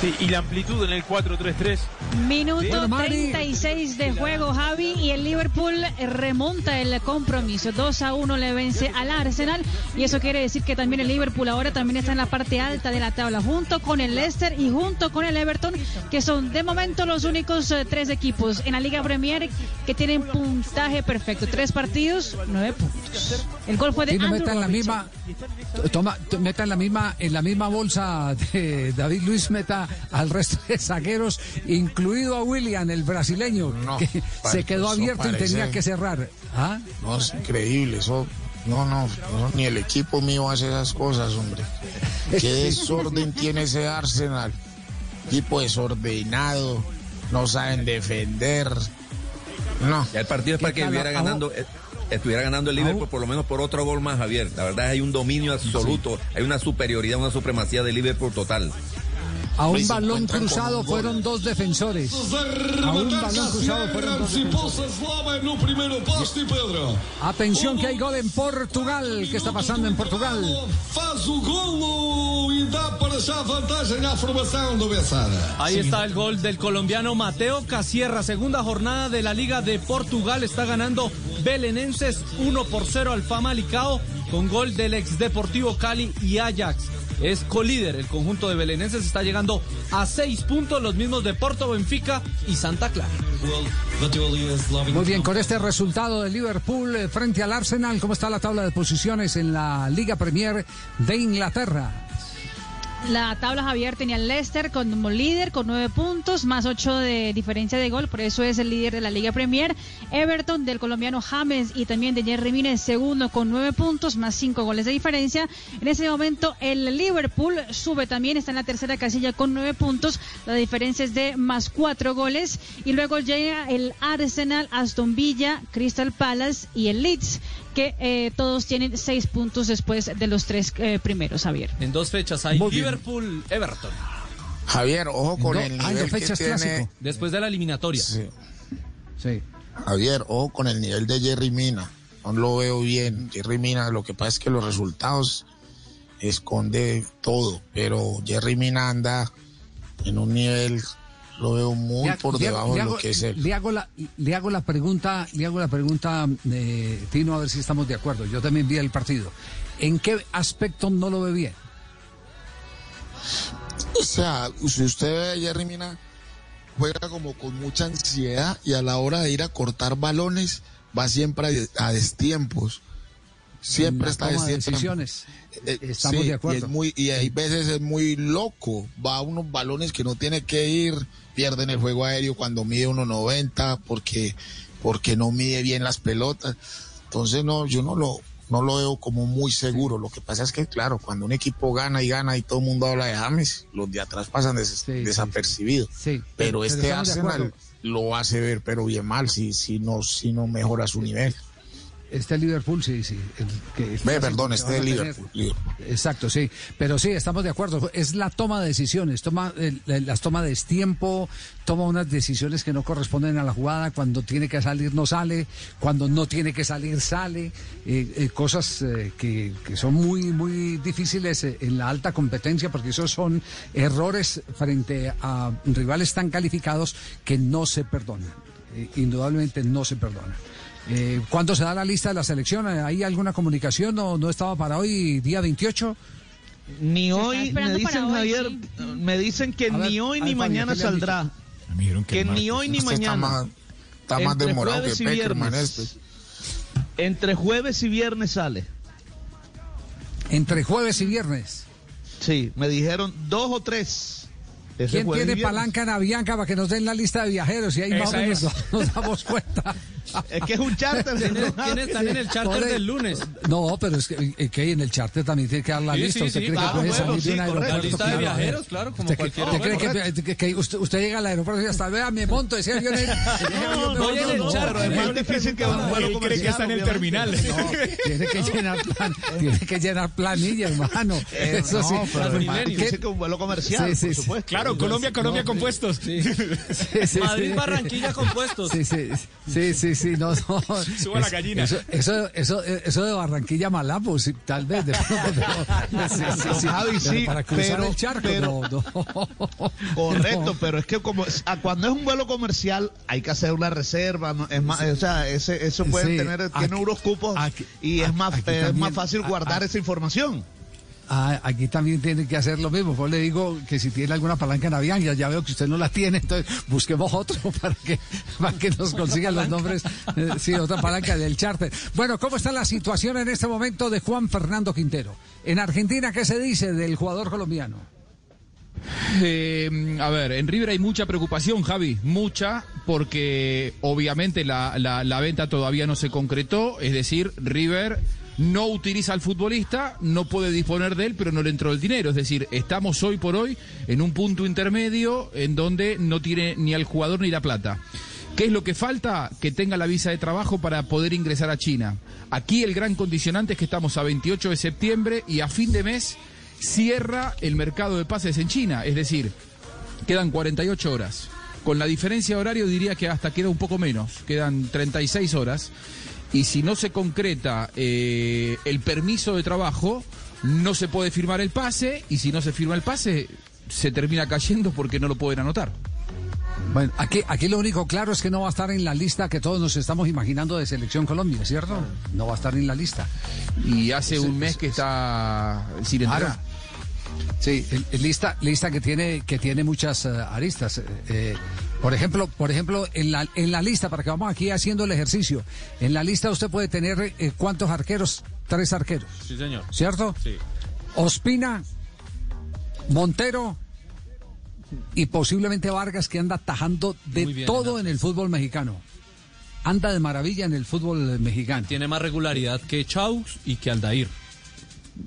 Sí, y la amplitud en el 4-3-3. Minuto Bueno, Mari. 36 de juego, Javi, y el Liverpool remonta el compromiso. 2 a 1 le vence al Arsenal, y eso quiere decir que también el Liverpool ahora también está en la parte alta de la tabla, junto con el Leicester y junto con el Everton, que son de momento los únicos eh, tres equipos en la Liga Premier que tienen puntaje perfecto. Tres partidos, nueve puntos. El gol fue de Y no Andrew meta en la misma, toma, t- meta en la misma, en la misma bolsa de David Luis meta al resto de zagueros, incluido a William, el brasileño, que se quedó abierto y tenía que cerrar. ¿Ah? No, es increíble, eso. No, no, no, ni el equipo mío hace esas cosas, hombre. Qué (laughs) desorden tiene ese Arsenal. Equipo desordenado, no saben defender. No. Ya el partido es para que estuviera ¿A- a ganando, eh, estuviera ganando el Liverpool por lo menos por otro gol más, Javier. La verdad hay un dominio absoluto, hay una superioridad, una supremacía de Liverpool total. A un balón cruzado gol. fueron dos defensores. A un balón cruzado fueron dos defensores. Atención que hay gol en Portugal. ¿Qué está pasando en Portugal? Faz o golo e dá para já vantagem à formação do Bessada. Ahí está el gol del colombiano Mateo Casierra, segunda jornada de la Liga de Portugal, está ganando Belenenses 1 por 0 al Famalicao con gol del ex Deportivo Cali y Ajax. Es colíder, el conjunto de Belenenses está llegando a seis puntos, los mismos de Porto, Benfica y Santa Clara. Muy bien, con este resultado de Liverpool eh, frente al Arsenal, ¿cómo está la tabla de posiciones en la Liga Premier de Inglaterra? La tabla Javier tenía el Leicester como líder con nueve puntos, más ocho de diferencia de gol, por eso es el líder de la Liga Premier. Everton del colombiano James y también de Jerry Mina segundo con nueve puntos, más cinco goles de diferencia. En ese momento el Liverpool sube también, está en la tercera casilla con nueve puntos, la diferencia es de más cuatro goles. Y luego llega el Arsenal, Aston Villa, Crystal Palace y el Leeds que eh, todos tienen seis puntos después de los tres eh, primeros, Javier. En dos fechas hay Muy bien. Liverpool, Everton. Javier, ojo con No, el ah, nivel que fechas tiene. clásico. Después de la eliminatoria. Sí. Sí. Javier, ojo con el nivel de Jerry Mina. No lo veo bien. Jerry Mina, lo que pasa es que los resultados esconde todo, pero Jerry Mina anda en un nivel, lo veo muy Le por le debajo le de lo que es él. Le hago la, le hago la pregunta, le hago la pregunta, eh, Tino, a ver si estamos de acuerdo. Yo también vi el partido. ¿En qué aspecto no lo ve bien? O sea, si usted ve a Jerry Mina, juega como con mucha ansiedad y a la hora de ir a cortar balones va siempre a, destiempos. Siempre La está a destiempos. decisiones. Eh, Estamos sí, de acuerdo. Y, es muy, y hay veces es muy loco. Va a unos balones que no tiene que ir, pierden el juego aéreo cuando mide 1.90 porque, porque no mide bien las pelotas. Entonces, no, yo no lo, no lo veo como muy seguro. Lo que pasa es que, claro, cuando un equipo gana y gana y todo el mundo habla de James, los de atrás pasan des- desapercibidos. Sí, pero pero este Arsenal lo hace ver, pero bien mal, si, si, no, si no mejora su nivel. Este Liverpool, sí, sí. el que- Ve, perdón, este. Liverpool, Liverpool. Exacto, sí. Pero sí, estamos de acuerdo. Es la toma de decisiones. Toma, las toma de tiempo, toma unas decisiones que no corresponden a la jugada. Cuando tiene que salir, no sale. Cuando no tiene que salir, sale. Eh, eh, cosas eh, que, que son muy, muy difíciles en la alta competencia, porque esos son errores frente a rivales tan calificados que no se perdonan. Indudablemente no se perdonan. Eh, ¿Cuándo se da la lista de la selección? ¿Hay alguna comunicación o no estaba para hoy, día 28? Ni hoy, me dicen para hoy, Javier, me dicen que ver, ni hoy ni mañana ¿qué le han saldrá. dicho? Que ni hoy ni está mañana. más- está más demorado que Peckerman viernes. este. Entre jueves y viernes sale. Entre jueves y viernes. Sí, me dijeron dos o tres. Ese ¿Quién tiene palanca en Avianca para que nos den la lista de viajeros? Y ahí más o menos (laughs) nos damos cuenta. Es que es un charter. (laughs) ¿Quiénes- quiénes están en el charter del lunes? No, pero es que, eh, que en el charter también tiene que dar la Sí, lista. sí, ¿Usted sí, cree claro, que puede bueno, salir de un aeropuerto? La lista de viajeros, claro, como ¿Usted, que- cualquier usted cree que, que- que usted, usted llega al aeropuerto y hasta vea, me monto, decía yo en el, No, no, no, no, pero es más difícil que un vuelo Él cree que está en el terminal. No, tiene que llenar tiene que llenar planilla, hermano. Eh, Eso no, sí. pero es más ¿Qué- difícil que un vuelo comercial, Sí, sí, por supuesto. Claro, Colombia, Colombia compuestos. (laughs) Sí, sí, Madrid, sí. Barranquilla compuestos. Sí, sí, sí, sí, sí, no, no. Suba la gallina. Eso, eso, eso, eso de Barranquilla Malapo, sí, tal vez. De pronto, pero- (laughs) sí, sí, sí, Javi, pero sí, para cruzar pero- el charco, pero- no, no. (laughs) Correcto, pero es que como cuando es un vuelo comercial hay que hacer una reserva, ¿no? es más, o sea, ese, eso pueden Sí, tener, aquí- tiene unos cupos y es más, es también- más fácil guardar esa información. Ah, aquí también tiene que hacer lo mismo. Pues le digo que si tiene alguna palanca en Avianca, ya veo que usted no la tiene, entonces busquemos otro (laughs) para que, para que nos consigan los nombres. Eh, sí, otra palanca del charter. Bueno, ¿cómo está la situación en este momento de Juan Fernando Quintero? En Argentina, ¿qué se dice del jugador colombiano? Eh, a ver, en River hay mucha preocupación, Javi, mucha, porque obviamente la, la- la venta todavía no se concretó, es decir, River no utiliza al futbolista, no puede disponer de él, pero no le entró el dinero, es decir, estamos hoy por hoy en un punto intermedio en donde no tiene ni al jugador ni la plata. ¿Qué es lo que falta? Que tenga la visa de trabajo para poder ingresar a China. Aquí el gran condicionante es que estamos a 28 de septiembre y a fin de mes cierra el mercado de pases en China, es decir, quedan 48 horas. Con la diferencia de horario diría que hasta queda un poco menos, quedan 36 horas. Y si no se concreta eh, el permiso de trabajo, no se puede firmar el pase y si no se firma el pase, se termina cayendo porque no lo pueden anotar. Bueno, aquí, aquí lo único claro es que no va a estar en la lista que todos nos estamos imaginando de Selección Colombia, ¿cierto? No va a estar en la lista. Y hace Sí, un mes que está sin entrar. Sí, lista, lista que tiene que tiene muchas eh, aristas. eh, eh, por ejemplo, por ejemplo, en la en la lista para que vamos aquí haciendo el ejercicio. En la lista usted puede tener eh, cuántos arqueros, tres arqueros, Sí, señor. ¿cierto? Sí. Ospina, Montero y posiblemente Vargas que anda tajando de bien, todo en el fútbol mexicano. Anda de maravilla en el fútbol mexicano. Tiene más regularidad que Chaux y que Aldair.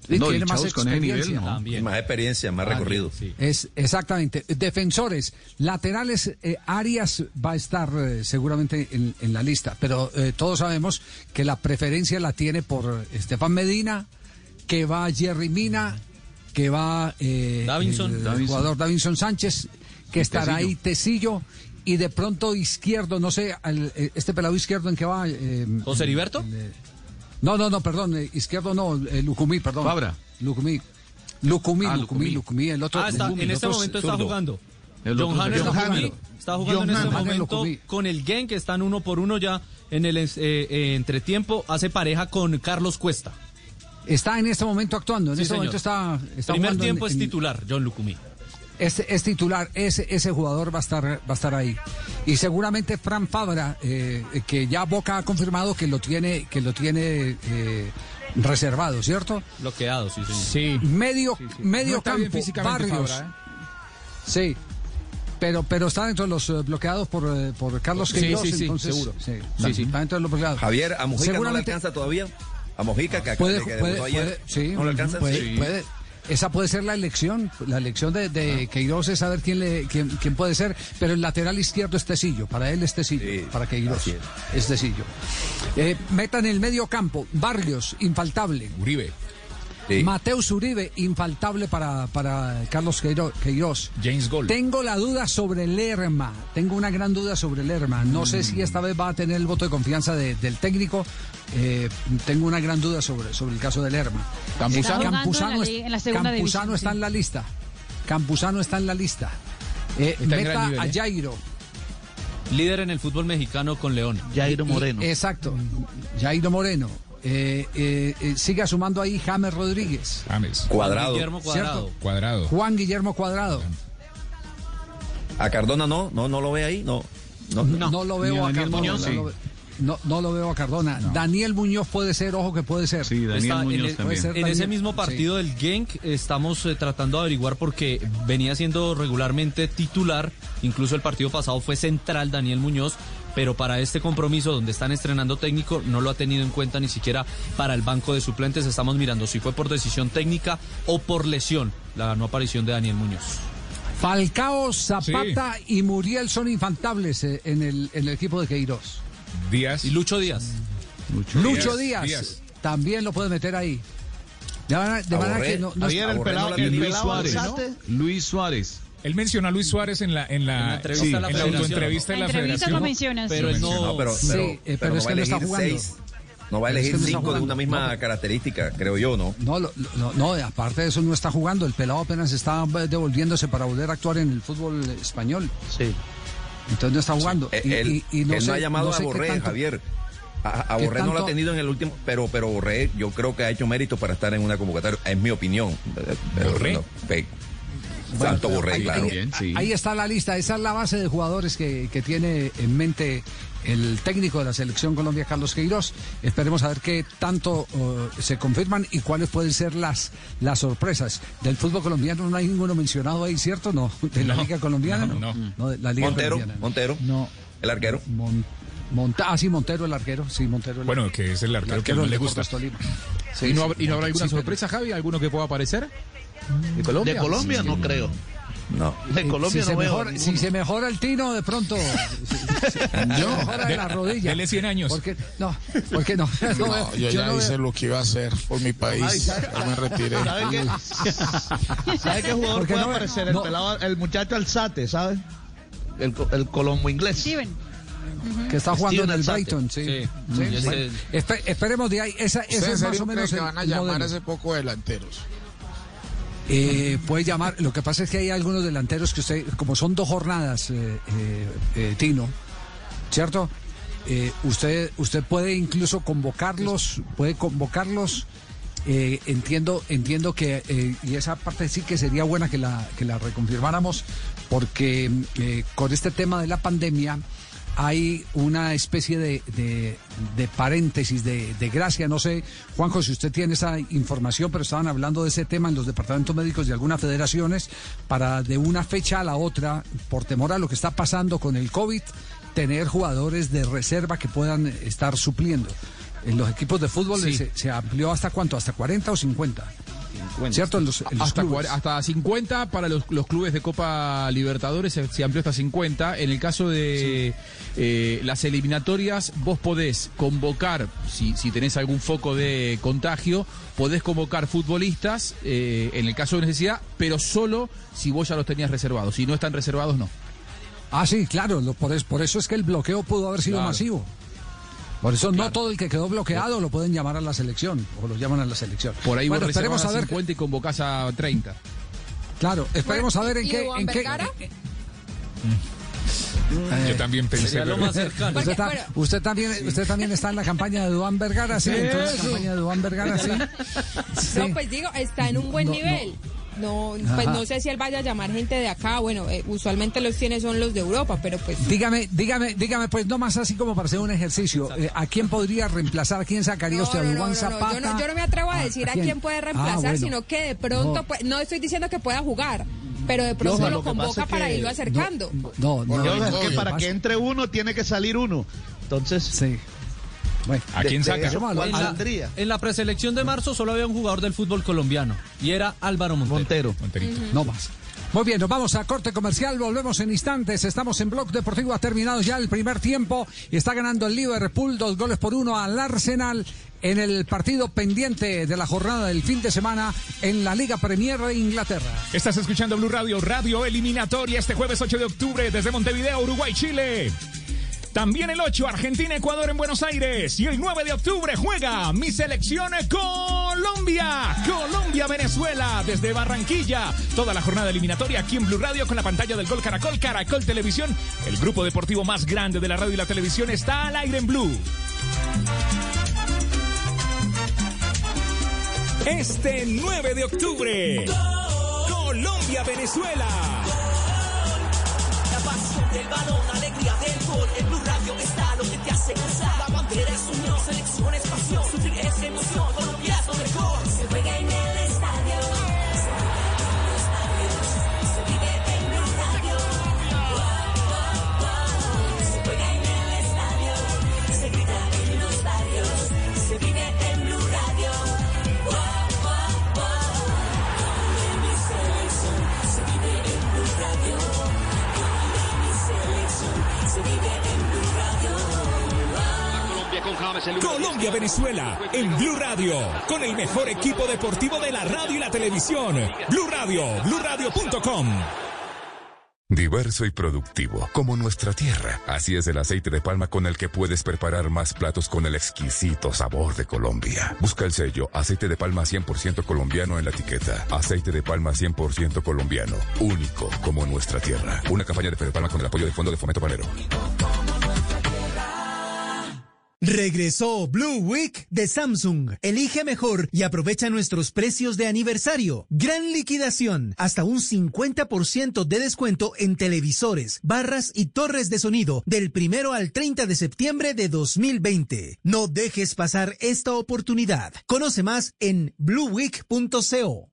Y tiene más experiencia. Más experiencia, más recorrido. Es exactamente. Defensores, laterales, eh, Arias va a estar eh, seguramente en, en la lista, pero eh, todos sabemos que la preferencia la tiene por Estefan Medina, que va Jerry Mina, que va eh, Davinson. el Davinson. jugador Davinson Sánchez, que estará Tecillo. ahí Tecillo. Y de pronto izquierdo, no sé, al- este pelado izquierdo en que va. Eh, ¿José Heriberto? No, no, no, perdón, eh, izquierdo no, eh, Lucumí, perdón. Fabra. Lucumí. Lucumí, Ah, Lucumí, Lucumí. Lucumí, el otro. Ah, está- Lucumí, en este otro momento es está zurdo. jugando. El John es está jugando, está jugando John en este momento con el Gen, que están uno por uno ya en el eh, eh, entretiempo. Hace pareja con Carlos Cuesta. Está en este momento actuando, en Sí, este señor. momento está, está Primer jugando en- tiempo es en- titular, John Lucumí. Es, es titular, ese, ese jugador va a estar va a estar ahí. Y seguramente Fran Fabra, eh, que ya Boca ha confirmado que lo tiene, que lo tiene eh, reservado, ¿cierto? Bloqueado, sí, señor. Medio, medio No está bien campo, físicamente Barrios. Fabra, Sí. Pero, pero está dentro de los eh, bloqueados por, eh, por Carlos Sí, Queiroz, sí, sí, entonces, seguro. Sí, Sí, sí, sí. está dentro de los bloqueados. Javier, ¿a Mojica no le Seguramente- alcanza todavía? ¿A Mojica que, puede, que puede, debutó ayer? puede- sí, ¿No le alcanza? puede- Sí. puede. Esa puede ser la elección, la elección de, de Queiroz es saber quién, le, quién, quién puede ser, pero el lateral izquierdo es Tecillo, para él es Tecillo, para Queiroz es. Tecillo. Eh, meta en el medio campo, Barrios, infaltable. Uribe. Mateus Uribe, infaltable para, para Carlos Queiro- Queiroz. James Gold. Tengo la duda sobre Lerma. Tengo una gran duda sobre Lerma. No sé si esta vez va a tener el voto de confianza de- del técnico. Eh, tengo una gran duda sobre, sobre el caso de Lerma. Campuzano. Está jugando en la Campuzano, liga- en la segunda Campuzano división, está sí. en la lista. Campuzano está en la lista. Eh, meta nivel, a ¿eh? Jairo. Líder en el fútbol mexicano con León. Jairo Moreno. Exacto. Jairo Moreno. Eh, eh, eh, siga sumando ahí James Rodríguez. James. Cuadrado. Guillermo Cuadrado. ¿Cierto? Cuadrado. Juan Guillermo Cuadrado. ¿A Cardona no? ¿No, no lo ve ahí? No. No, No, lo veo a Cardona. no, lo, ve- no, no lo veo a Cardona. Daniel Muñoz puede ser, ojo que puede ser. Sí, Está en, el- Puede ser en ese Daniel. mismo partido del Genk estamos eh, tratando de averiguar porque venía siendo regularmente titular, incluso el partido pasado fue central Daniel Muñoz, pero para este compromiso donde están estrenando técnico no lo ha tenido en cuenta ni siquiera para el banco de suplentes. Estamos mirando si fue por decisión técnica o por lesión la no aparición de Daniel Muñoz. Falcao, Zapata y Muriel son infaltables eh, en el, en el equipo de Queiroz. Díaz. Y Lucho Díaz. Lucho Díaz, Díaz, Díaz. también lo puede meter ahí. De manera, de manera Aborré. que no, no el pelado-. Luis Suárez, ¿no? Luis Suárez. Él menciona a Luis Suárez en la, en la, En la entrevista a la en la autoentrevista de la En entrevista federación. lo menciona, Pero sí. él no- No, pero, Sí, pero, eh, pero pero es no que va a no está elegir jugando. seis. No va a es elegir que no cinco de una misma No. característica, creo yo, ¿no? No, lo- lo- no, aparte de eso no está jugando. El pelado apenas está eh, devolviéndose para volver a actuar en el fútbol español. Sí. Entonces no está jugando. Eh, Y- él, y- y no él sé- no ha llamado no sé a Borré, tanto- Javier. A, a ¿Qué Borré no lo ha tenido en el último, pero, pero Borré yo creo que ha hecho mérito para estar en una convocatoria, es mi opinión. ¿Borré? no, Bueno, Santo Borré, ahí, claro. ahí- ahí está la lista, esa es la base de jugadores que, que tiene en mente el técnico de la selección Colombia, Carlos Queiroz. Esperemos a ver qué tanto uh, se confirman y cuáles pueden ser las, las sorpresas. Del fútbol colombiano no hay ninguno mencionado ahí, ¿cierto? No, de la No, Liga Colombiana. no, No, de la Liga Montero, Colombiana. Montero, No. el arquero. Mon- Monta- ah, sí, Montero, el arquero. Sí, Montero. el Bueno, arquero. que es el arquero que arquero del le gusta. Sí, ¿Y, no, sí, hab- y no habrá alguna sorpresa, Javi? ¿Alguno que pueda aparecer? ¿De Colombia? De Colombia no creo. No. De Colombia si, se no veo. mejora, si se mejora el tino, de pronto. Si, (laughs) si- si se mejora de la rodilla. Dele 100 años. Porque, no, porque no. (laughs) no yo ya no hice veo- lo que iba a hacer por mi país. Ya me retiré. ¿Sabe qué? (laughs) ¿Sabe qué jugador Porque puede no- aparecer? El, pelado, el muchacho Alzate, ¿sabes? El, co- el colombo inglés. Steven. que está jugando Steven en el Alzate. Brighton, sí. Bueno, esperemos de ahí. Esa, ese ¿Ustedes en es más o menos que van a llamar modelo. a ese poco delanteros? Eh, puede llamar. Lo que pasa es que hay algunos delanteros que usted, como son dos jornadas, eh, eh, eh, Tino, ¿cierto? Usted, usted puede incluso convocarlos, puede convocarlos. entiendo, entiendo que y esa parte sí que sería buena que la que la reconfirmáramos, porque con este tema de la pandemia hay una especie de, de- paréntesis, de, de gracia. No sé, Juanjo, si usted tiene esa información, pero estaban hablando de ese tema en los departamentos médicos de algunas federaciones para de una fecha a la otra, por temor a lo que está pasando con el COVID, tener jugadores de reserva que puedan estar supliendo. En los equipos de fútbol Sí. se, se amplió hasta cuánto, hasta 40 o 50. ¿Cierto? En los, en los hasta, hasta 50 para los, los clubes de Copa Libertadores se, se amplió hasta 50. En el caso de eh, las eliminatorias, vos podés convocar, si, si tenés algún foco de contagio, podés convocar futbolistas eh, en el caso de necesidad, pero solo si vos ya los tenías reservados. Si no están reservados, no. Ah, sí, claro, lo- por, es- por eso es que el bloqueo pudo haber sido Claro. masivo. Por eso no todo el que quedó bloqueado lo pueden llamar a la selección, o lo llaman a la selección. Por ahí bueno, esperemos a a ver. 50 y convocás a 30. Claro, esperemos a ver en ¿Y qué. En qué Vergara? Eh, Yo también pensé. Lo más cercano. Usted, está- Porque, usted también, usted también está en la campaña de Duan Vergara, sí, en toda la Eso. campaña de Duan Vergara, sí. (laughs) Sí. No, pues digo, está en un buen No, nivel. No, pues Ajá. no sé si él vaya a llamar gente de acá. Bueno, eh, usualmente los tiene son los de Europa, pero pues. Dígame, dígame, dígame, pues no más así como para hacer un ejercicio. Eh, ¿A quién podría reemplazar? ¿A quién sacaría usted? ¿A No, no, no, no, Zapata? yo, no, yo no me atrevo a Ah, decir a quién? quién puede Ah, reemplazar, bueno. sino que de pronto, No. pues, no estoy diciendo que pueda jugar, pero de pronto No, lo convoca es para irlo acercando. No, no, no, es no, que no, para no, que entre uno tiene que salir uno. Entonces. Sí. Bueno, ¿A quién de- de saca? eso, ¿cuál En la, en la preselección de marzo solo había un jugador del fútbol colombiano y era Álvaro Montero. Montero. No más. Muy bien, nos vamos a corte comercial, volvemos en instantes. Estamos en Blog Deportivo, ha terminado ya el primer tiempo y está ganando el Liverpool dos goles por uno al Arsenal en el partido pendiente de la jornada del fin de semana en la Liga Premier de Inglaterra. Estás escuchando Blue Radio, Radio Eliminatoria, este jueves 8 de octubre desde Montevideo, Uruguay, Chile. También el 8, Argentina, Ecuador en Buenos Aires. Y el 9 de octubre juega mi selección Colombia. Colombia, Venezuela, desde Barranquilla. Toda la jornada eliminatoria aquí en Blue Radio con la pantalla del Gol Caracol, Caracol Televisión. El grupo deportivo más grande de la radio y la televisión está al aire en Blue. Este 9 de octubre. Colombia, Venezuela. La pasión del balón, En Blue Radio está lo que te hace gozar. La bandera es unión, selección es pasión. Sufrir es emoción, Colombia, Venezuela, en Blue Radio, con el mejor equipo deportivo de la radio y la televisión. Blue Radio, BlueRadio.com. Diverso y productivo, como nuestra tierra. Así es el aceite de palma con el que puedes preparar más platos con el exquisito sabor de Colombia. Busca el sello aceite de palma 100% colombiano en la etiqueta. Aceite de palma 100% colombiano, único como nuestra tierra. Una campaña de Fede Palma con el apoyo del Fondo de Fomento Panero. Regresó Blue Week de Samsung. Elige mejor y aprovecha nuestros precios de aniversario. Gran liquidación. Hasta un 50% de descuento en televisores, barras y torres de sonido del primero al 30 de septiembre de 2020. No dejes pasar esta oportunidad. Conoce más en blueweek.co.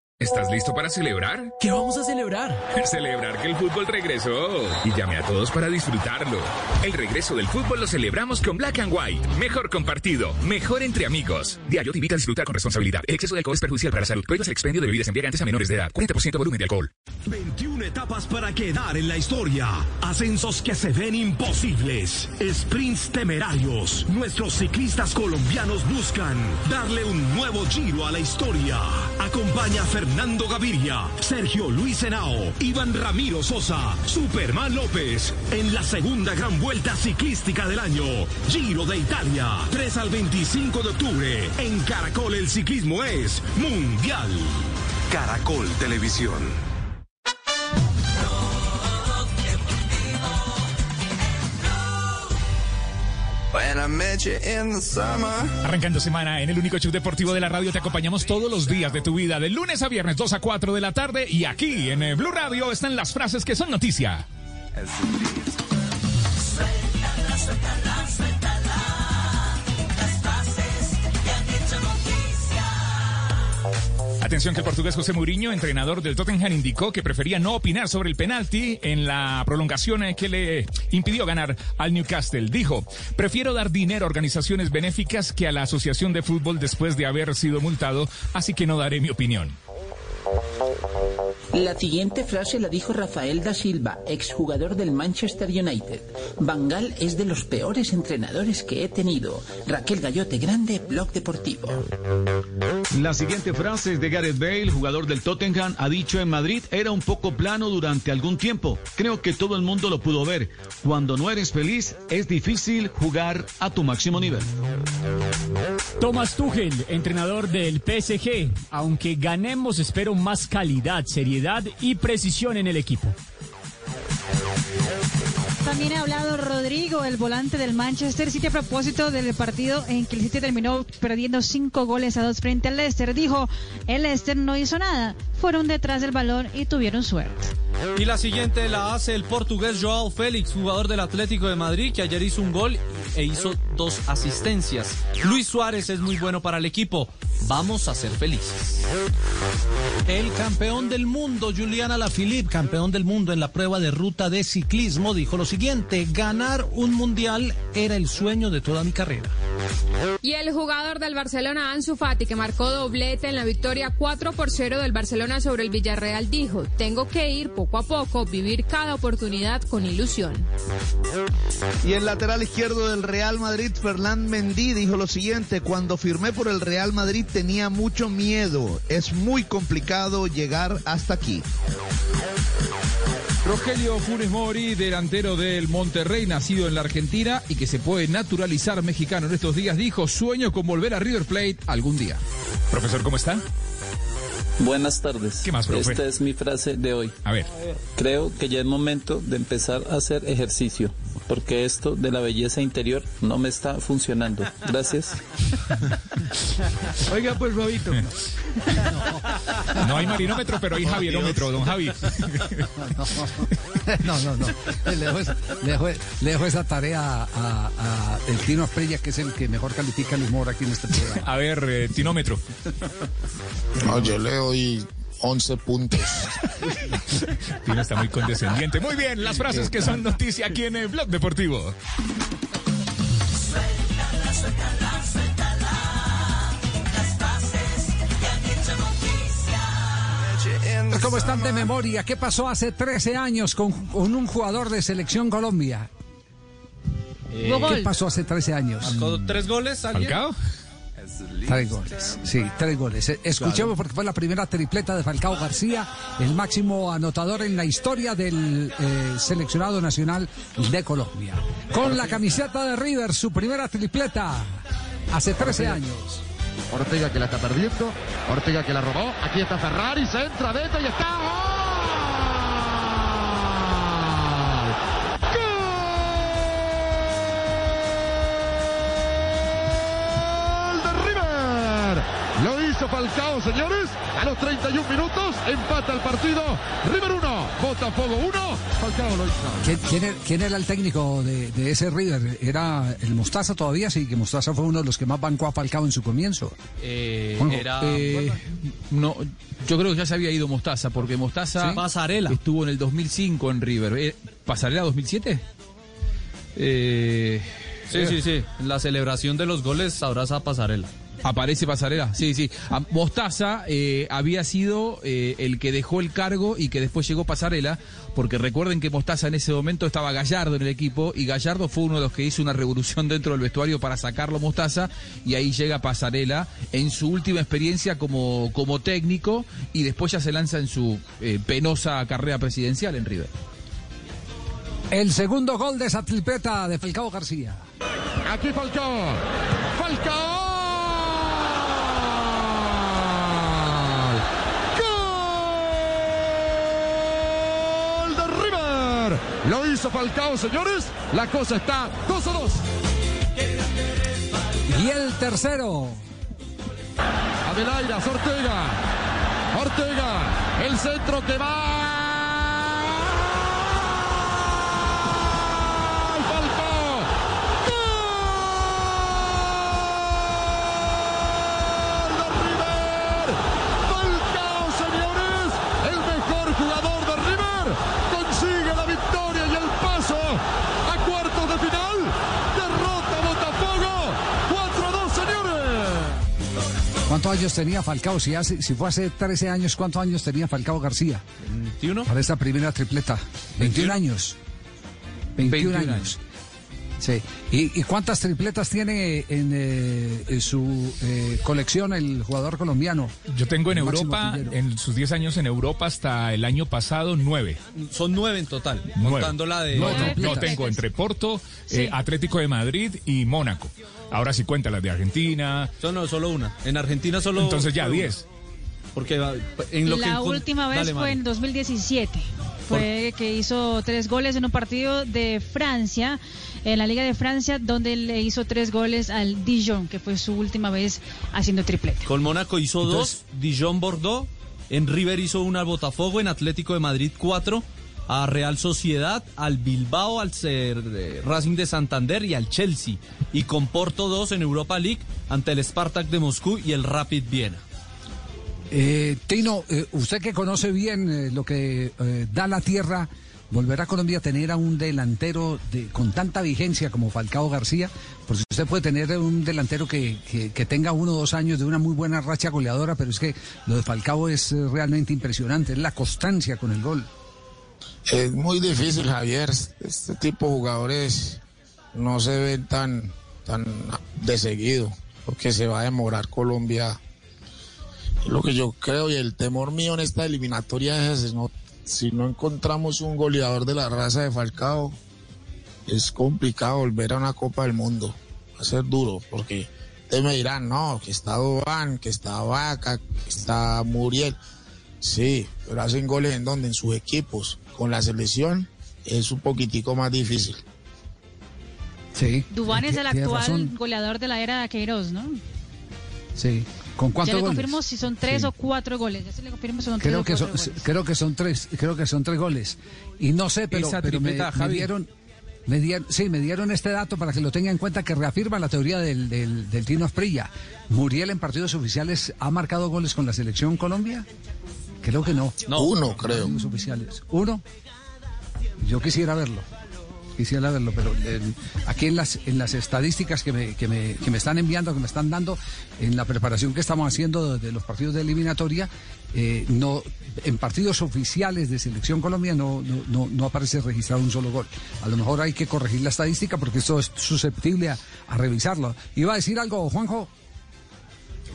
¿Estás listo para celebrar? ¿Qué vamos a celebrar? (laughs) Celebrar que el fútbol regresó. Y llamé a todos para disfrutarlo. El regreso del fútbol lo celebramos con Black and White. Mejor compartido, mejor entre amigos. Diario te invita a disfrutar con responsabilidad. El exceso de alcohol es perjudicial para la salud. Prohíbas el expendio de bebidas embriagantes a menores de edad. 40% volumen de alcohol. 21 Son etapas para quedar en la historia. Ascensos que se ven imposibles. Sprints temerarios. Nuestros ciclistas colombianos buscan darle un nuevo giro a la historia. Acompaña a Fernando Gaviria, Sergio Luis Henao, Iván Ramiro Sosa, Superman López en la segunda gran vuelta ciclística del año. Giro de Italia. 3 al 25 de octubre. En Caracol el ciclismo es mundial. Caracol Televisión. Arrancando semana en el único show deportivo de la radio, te acompañamos todos los días de tu vida, de lunes a viernes, 2 a 4 de la tarde. Y aquí en eh, Blue Radio están las frases que son noticia. Suéltala, suéltala, suéltala. Atención que el portugués José Mourinho, entrenador del Tottenham, indicó que prefería no opinar sobre el penalti en la prolongación eh, que le impidió ganar al Newcastle. Dijo, prefiero dar dinero a organizaciones benéficas que a la Asociación de Fútbol después de haber sido multado, así que no daré mi opinión. La siguiente frase la dijo Rafael da Silva, exjugador del Manchester United. Bangal es de los peores entrenadores que he tenido. Raquel Gallote Grande, Blog Deportivo. La siguiente frase es de Gareth Bale, jugador del Tottenham, ha dicho en Madrid era un poco plano durante algún tiempo. Creo que todo el mundo lo pudo ver. Cuando no eres feliz, es difícil jugar a tu máximo nivel. Thomas Tuchel, entrenador del PSG. Aunque ganemos, espero más calidad, y precisión en el equipo. También ha hablado Rodrigo, el volante del Manchester City, a propósito del partido en que el City terminó perdiendo cinco goles a dos frente al Leicester. Dijo, el Leicester no hizo nada, fueron detrás del balón y tuvieron suerte. Y la siguiente la hace el portugués Joao Félix, jugador del Atlético de Madrid, que ayer hizo un gol e hizo dos asistencias. Luis Suárez es muy bueno para el equipo. Vamos a ser felices. El campeón del mundo, Juliana Lafilippe, campeón del mundo en la prueba de ruta de ciclismo, dijo lo siguiente, ganar un mundial era el sueño de toda mi carrera. Y el jugador del Barcelona, Ansu Fati, que marcó doblete en la victoria 4 por 0 del Barcelona sobre el Villarreal, dijo, tengo que ir poco a poco, vivir cada oportunidad con ilusión. Y el lateral izquierdo del Real Madrid, Fernán Mendy, dijo lo siguiente, cuando firmé por el Real Madrid tenía mucho miedo, es muy complicado llegar hasta aquí. Rogelio Funes Mori, delantero del Monterrey, nacido en la Argentina y que se puede naturalizar mexicano en estos días, dijo, sueño con volver a River Plate algún día. Profesor, ¿cómo está? Buenas tardes. ¿Qué más, profe? Esta es mi frase de hoy. A ver. Creo que ya es momento de empezar a hacer ejercicio, porque esto de la belleza interior no me está funcionando. Gracias. (laughs) Oiga, pues, Robito. (laughs) No hay marinómetro, pero hay javierómetro, don Javi. (laughs) No, no, no. Le dejo, esa- le dejo- le dejo esa tarea a, a el Tino Asprilla, que es el que mejor califica el humor aquí en este programa. A ver, eh, tinómetro. No, yo le doy 11 puntos. (laughs) Tino está muy condescendiente. Muy bien, las frases que son noticia aquí en el Blog Deportivo. Suéltala, suéltala, suéltala. Las frases que han hecho noticia. ¿Cómo están de memoria? ¿Qué pasó hace 13 años con, con un jugador de Selección Colombia? Eh, ¿Qué pasó hace 13 años? ¿Marcó tres goles alguien? ¿Falcao? Tres goles, sí, tres goles. Eh, Escuchemos porque fue la primera tripleta de Falcao García, el máximo anotador en la historia del eh, seleccionado nacional de Colombia. Con la camiseta de River, su primera tripleta hace 13 años. Ortega que la está perdiendo. Ortega que la robó. Aquí está Ferrari. Se entra adentro y está. ¡Gol Falcao, señores. A los 31 minutos empata el partido. River 1, Botafogo 1. Falcao lo hizo. ¿Quién, quién era, quién era el técnico de, de ese River? ¿Era el Mostaza todavía? Sí, que Mostaza fue uno de los que más bancó a Falcao en su comienzo. Eh, Juanjo, era, eh, no, yo creo que ya se había ido Mostaza, porque Mostaza Sí. Pasarela. estuvo en el 2005 en River. Eh, ¿Pasarela 2007? Eh, Sí, sí, sí. En la celebración de los goles abraza a Pasarela. Aparece Pasarela, sí, sí. A- Mostaza eh, había sido eh, el que dejó el cargo y que después llegó Pasarela, porque recuerden que Mostaza en ese momento estaba Gallardo en el equipo y Gallardo fue uno de los que hizo una revolución dentro del vestuario para sacarlo Mostaza y ahí llega Pasarela en su última experiencia como, como técnico y después ya se lanza en su eh, penosa carrera presidencial en River. El segundo gol de esa tripleta de Falcao García. Aquí Falcao. Falcao. Gol de Lo hizo Falcao, señores. La cosa está 2 a 2. Y el tercero. Adelaida, Ortega. Ortega. El centro que va. ¿Cuántos años tenía Falcao? Si, hace, si fue hace 13 años, ¿cuántos años tenía Falcao García? 21. Para esta primera tripleta. 21 años. 21, 21 años. Sí. ¿Y, y cuántas tripletas tiene en, eh, en su eh, colección el jugador colombiano? Yo tengo en Europa, en sus 10 años en Europa hasta el año pasado, nueve. Son nueve en total, Nueve. contando la de... No, no, no tengo entre Porto, eh, Atlético de Madrid y Mónaco. Ahora sí cuenta las de Argentina. No, no, solo una. En Argentina solo... Entonces ya solo 10. una. Porque va- en lo que... la encon- última vez Dale, fue en 2017. Fue que hizo tres goles en un partido de Francia, en la Liga de Francia, donde le hizo tres goles al Dijon, que fue su última vez haciendo triplete. Con Mónaco hizo dos, Dijon Bordeaux, en River hizo una al Botafogo, en Atlético de Madrid cuatro, a Real Sociedad, al Bilbao, al Ser- eh, Racing de Santander y al Chelsea. Y con Porto dos en Europa League ante el Spartak de Moscú y el Rapid Viena. Eh, Tino, eh, usted que conoce bien eh, lo que eh, da la tierra, ¿volverá a Colombia a tener a un delantero de, con tanta vigencia como Falcao García? Porque usted puede tener un delantero que, que- tenga uno o dos años de una muy buena racha goleadora, pero es que lo de Falcao es eh, realmente impresionante, es la constancia con el gol. Es muy difícil, Javier. Este tipo de jugadores no se ven tan, tan de seguido, porque se va a demorar Colombia. Lo que yo creo y el temor mío en esta eliminatoria es no, si no encontramos un goleador de la raza de Falcao, es complicado volver a una Copa del Mundo. Va a ser duro, porque ustedes me dirán, no, que está Dován, que está Vaca, que está Muriel. Sí, pero hacen goles en donde, en sus equipos. Con la selección es un poquitico más difícil. Sí. Dubán es el actual goleador de la era de Queiroz, ¿no? Sí. ¿Con Ya cuántos le goles? confirmo si son tres Sí. o cuatro goles. Ya se le confirmo si son tres Creo o que cuatro son, goles. creo que son tres, creo que son tres goles. Y no sé, pero, Esa pero me, tripleta, me Javi. dieron, me dieron, sí, me dieron este dato para que lo tenga en cuenta que reafirma la teoría del, del, del Tino Asprilla. Muriel en partidos oficiales ha marcado goles con la selección Colombia. Creo que no. Uno, creo. Partidos oficiales. Uno. Yo quisiera verlo. Quisiera verlo, pero eh, aquí en las en las estadísticas que me, que, me, que me están enviando, que me están dando, en la preparación que estamos haciendo de, los partidos de eliminatoria, eh, no en partidos oficiales de selección Colombia no, no, no, no aparece registrado un solo gol. A lo mejor hay que corregir la estadística porque esto es susceptible a, a revisarlo. ¿Iba a decir algo, Juanjo?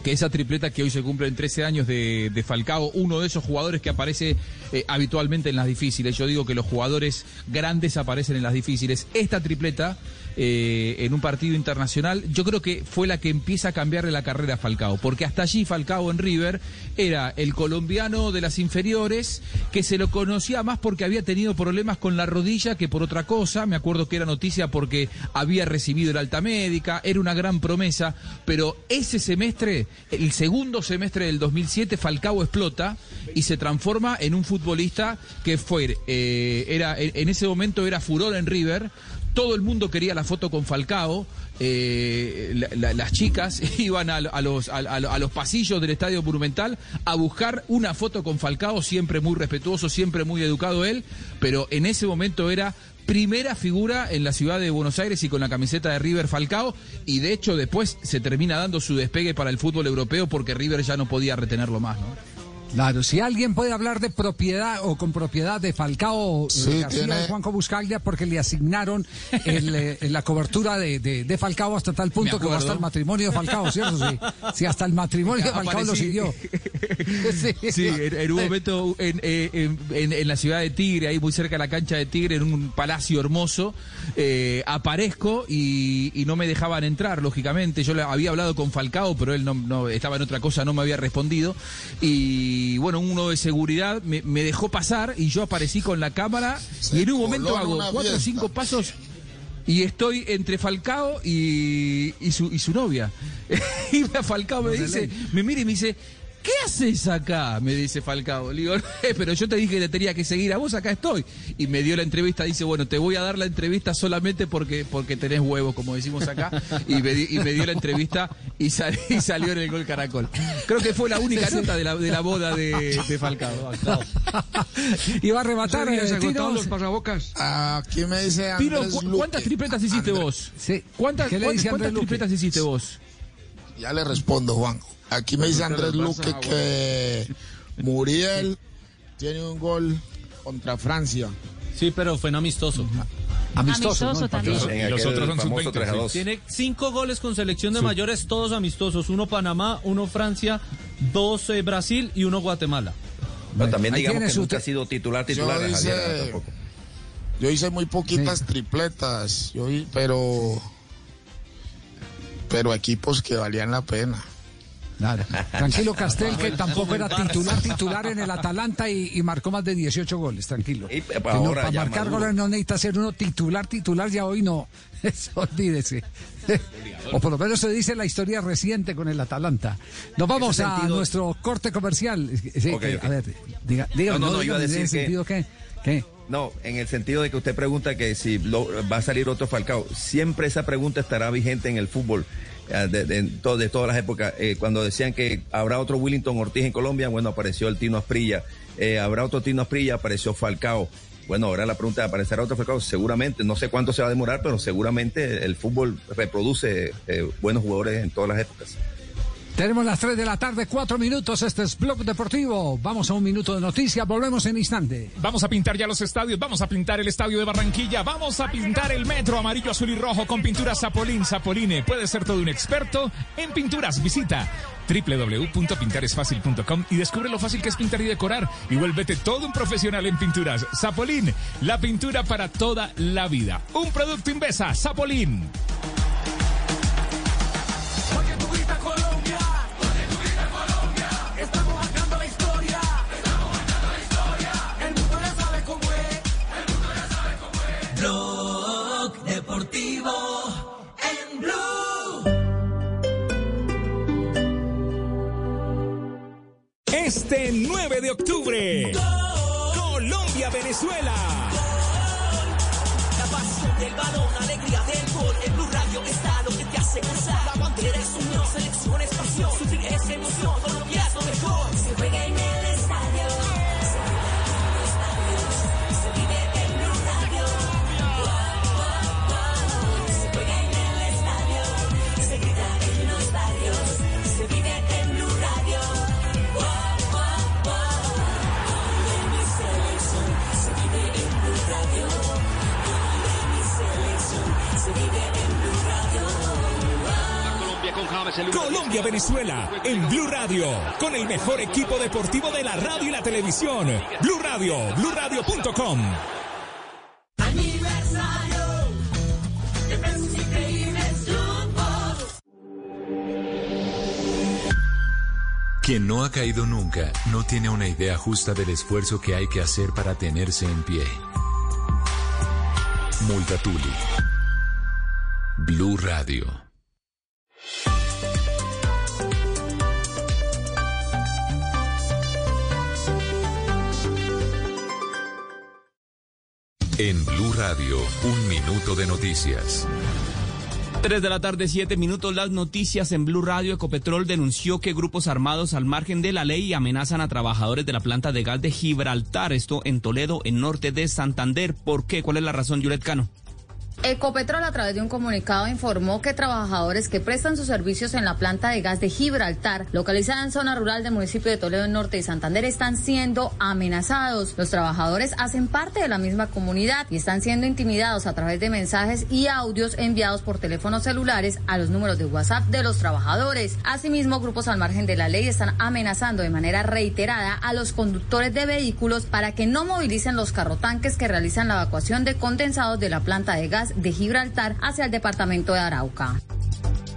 Que esa tripleta que hoy se cumple en 13 años de, Falcao, uno de esos jugadores que aparece eh, habitualmente en las difíciles. Yo digo que los jugadores grandes aparecen en las difíciles. Esta tripleta eh, en un partido internacional, yo creo que fue la que empieza a cambiarle la carrera a Falcao, porque hasta allí Falcao en River era el colombiano de las inferiores que se lo conocía más porque había tenido problemas con la rodilla que por otra cosa. Me acuerdo que era noticia porque había recibido el alta médica, era una gran promesa, pero ese semestre, el segundo semestre del 2007, Falcao explota y se transforma en un futbolista que fue, eh, era, en ese momento era furor en River. Todo el mundo quería la foto con Falcao. eh, la- la- las chicas (laughs) iban a, los, a los pasillos del Estadio Monumental a buscar una foto con Falcao, siempre muy respetuoso, siempre muy educado él, pero en ese momento era primera figura en la ciudad de Buenos Aires y con la camiseta de River Falcao y de hecho después se termina dando su despegue para el fútbol europeo porque River ya no podía retenerlo más, ¿no? Claro, si alguien puede hablar de propiedad o con propiedad de Falcao Sí, García tiene- de Juanjo Buscaglia porque le asignaron el, eh, la cobertura de, de- de Falcao hasta tal punto que hasta el matrimonio de Falcao, ¿cierto? Sí, sí hasta el matrimonio de Falcao lo siguió. (laughs) Sí, en, en un momento en, eh, en- en- en la ciudad de Tigre, ahí muy cerca de la cancha de Tigre, en un palacio hermoso, eh, aparezco y, y no me dejaban entrar, lógicamente. Yo le había hablado con Falcao, pero él no, no- estaba en otra cosa, no me había respondido. Y bueno, uno de seguridad me, me dejó pasar y yo aparecí con la cámara y en un momento hago cuatro o cinco pasos y estoy entre Falcao y, y su, y su novia. (laughs) y Falcao me dice, me mira y me dice, ¿qué haces acá? Me dice Falcao. Le digo, "Eh, (laughs) pero yo te dije que te tenía que seguir a vos, acá estoy. Y me dio la entrevista, dice, bueno, te voy a dar la entrevista solamente porque, porque tenés huevos, como decimos acá. Y me, di- y me dio la entrevista y, sal- (laughs) y salió en el gol Caracol. Creo que fue la única nota de la, de la boda de, de Falcao. (laughs) Iba a rematar ¿Se habían eh, agotado los pasabocas? Aquí me dice Andrés ¿cu- Luque. ¿cuántas tripletas hiciste vos? Sí. ¿Cuántas, ¿Qué le cuántas- dice cuántas Andrés Luque? tripletas hiciste vos? Ya le respondo, Juan. Aquí me dice Andrés Luque que Muriel tiene un gol contra Francia. Sí, pero fue en amistoso. Amistoso, Amistoso ¿no? también. Y los otros son famoso sub-20, 3 a sí. 2. Tiene cinco goles con selección de mayores, todos amistosos. Uno Panamá, uno Francia, dos eh, Brasil y uno Guatemala. Pero también Ahí digamos que su nunca ha sido titular, titular. Yo Javier, hice-. Yo hice muy poquitas tripletas, yo pero pero equipos que valían la pena. Nada. Tranquilo, Castel, que tampoco era titular, titular en el Atalanta y, y marcó más de 18 goles, tranquilo. Y, eh, Que no, ahora para ya marcar Maduro. goles no necesita ser uno titular, titular, ya hoy no. (laughs) Eso, olvídese. O por lo menos se dice la historia reciente con el Atalanta. Nos vamos a sentido- nuestro corte comercial. Sí, Ok, que- ok. A ver, diga, dígame, No, no, no, iba a dígame, en decir ese que- sentido que, ¿qué? No, en el sentido de que usted pregunta que si lo- va a salir otro Falcao. Siempre esa pregunta estará vigente en el fútbol eh, de, de- todas las épocas. Eh, cuando decían que habrá otro Willington Ortiz en Colombia, bueno, apareció el Tino Asprilla. Eh, habrá otro Tino Asprilla, apareció Falcao. Bueno, ahora la pregunta, ¿aparecerá otro Falcao? Seguramente, no sé cuánto se va a demorar, pero seguramente el fútbol reproduce eh, buenos jugadores en todas las épocas. Tenemos las 3 de la tarde, 4 minutos. Este es Blog Deportivo. Vamos a un minuto de noticias. Volvemos en instante. Vamos a pintar ya los estadios, vamos a pintar el estadio de Barranquilla, vamos a pintar el metro amarillo, azul y rojo con pinturas Zapolín, Zapoline. Puede ser todo un experto en pinturas. Visita www.pintaresfacil.com y descubre lo fácil que es pintar y decorar y vuélvete todo un profesional en pinturas. Zapolín, la pintura para toda la vida. Un producto Invesa, Zapolín. Este 9 de octubre, Colombia-Venezuela. La pasión del balón, alegría del gol, en Blue Radio está lo que te hace gozar. La bandera es unión, selección es pasión, sufrir es emoción, Colombia es lo mejor. Se juega en el Colombia-Venezuela en Blue Radio, con el mejor equipo deportivo de la radio y la televisión. Blue Radio, bluradio.com. Aniversario de Pesos Increíbles Jumbo. Quien no ha caído nunca no tiene una idea justa del esfuerzo que hay que hacer para tenerse en pie. Multatuli. Blue Radio. En Blue Radio, un minuto de noticias. 3 de la tarde, 7 minutos. Las noticias en Blue Radio. Ecopetrol denunció que grupos armados al margen de la ley amenazan a trabajadores de la planta de gas de Gibraltar. Esto en Toledo, en norte de Santander. ¿Por qué? ¿Cuál es la razón, Yuret Cano? Ecopetrol a través de un comunicado informó que trabajadores que prestan sus servicios en la planta de gas de Gibraltar, localizada en zona rural del municipio de Toledo Norte y Santander, están siendo amenazados. Los trabajadores hacen parte de la misma comunidad y están siendo intimidados a través de mensajes y audios enviados por teléfonos celulares a los números de WhatsApp de los trabajadores. Asimismo, grupos al margen de la ley están amenazando de manera reiterada a los conductores de vehículos para que no movilicen los carrotanques que realizan la evacuación de condensados de la planta de gas de Gibraltar hacia el departamento de Arauca.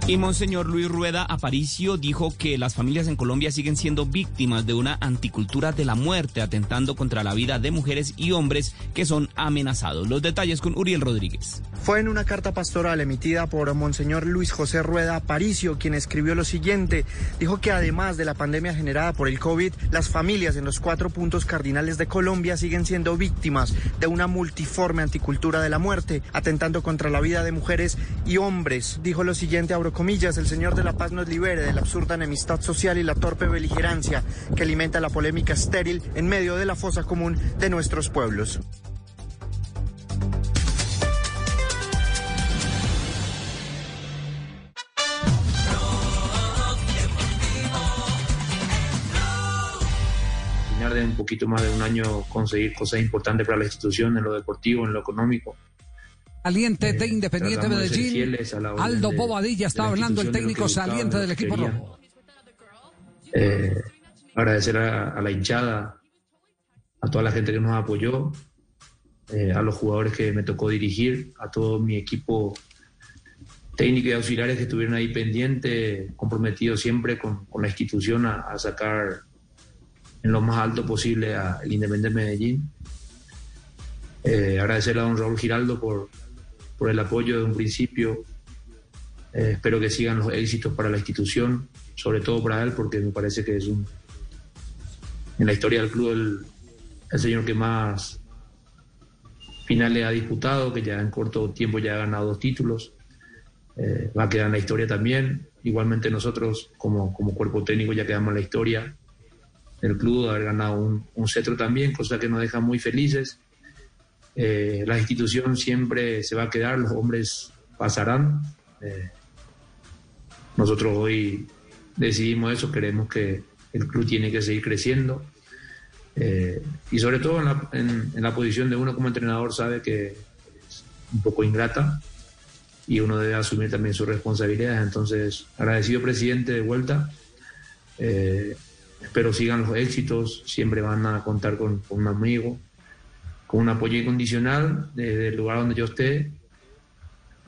Y Monseñor Luis Rueda Aparicio dijo que las familias en Colombia siguen siendo víctimas de una anticultura de la muerte, atentando contra la vida de mujeres y hombres que son amenazados. Los detalles con Uriel Rodríguez. Fue en una carta pastoral emitida por Monseñor Luis José Rueda Aparicio quien escribió lo siguiente. Dijo que además de la pandemia generada por el COVID, las familias en los cuatro puntos cardinales de Colombia siguen siendo víctimas de una multiforme anticultura de la muerte, atentando contra la vida de mujeres y hombres. Dijo lo siguiente, abro comillas, el Señor de la Paz nos libere de la absurda enemistad social y la torpe beligerancia que alimenta la polémica estéril en medio de la fosa común de nuestros pueblos. de un poquito más de un año conseguir cosas importantes para la institución en lo deportivo, en lo económico. Saliente de Independiente de ser Medellín. Aldo Bobadilla está hablando, el técnico saliente de del equipo rojo. Eh, agradecer a, a la hinchada, a toda la gente que nos apoyó, eh, a los jugadores que me tocó dirigir, a todo mi equipo técnico y auxiliares que estuvieron ahí pendientes, comprometidos siempre con, con la institución a, a sacar en lo más alto posible al Independiente Medellín. Eh, agradecerle a don Raúl Giraldo por, por el apoyo de un principio. Eh, espero que sigan los éxitos para la institución, sobre todo para él, porque me parece que es un, en la historia del club el, el señor que más finales ha disputado, que ya en corto tiempo ya ha ganado dos títulos. Eh, va a quedar en la historia también. Igualmente nosotros como, como cuerpo técnico ya quedamos en la historia del club, de haber ganado un, un cetro también, cosa que nos deja muy felices. Eh, la institución siempre se va a quedar, los hombres pasarán. Eh, nosotros hoy decidimos eso, creemos que el club tiene que seguir creciendo. Eh, y sobre todo en la, posición de uno como entrenador sabe que es un poco ingrata y uno debe asumir también sus responsabilidades. Entonces, agradecido presidente de vuelta. Espero sigan los éxitos, siempre van a contar con, con un amigo, con un apoyo incondicional desde el lugar donde yo esté.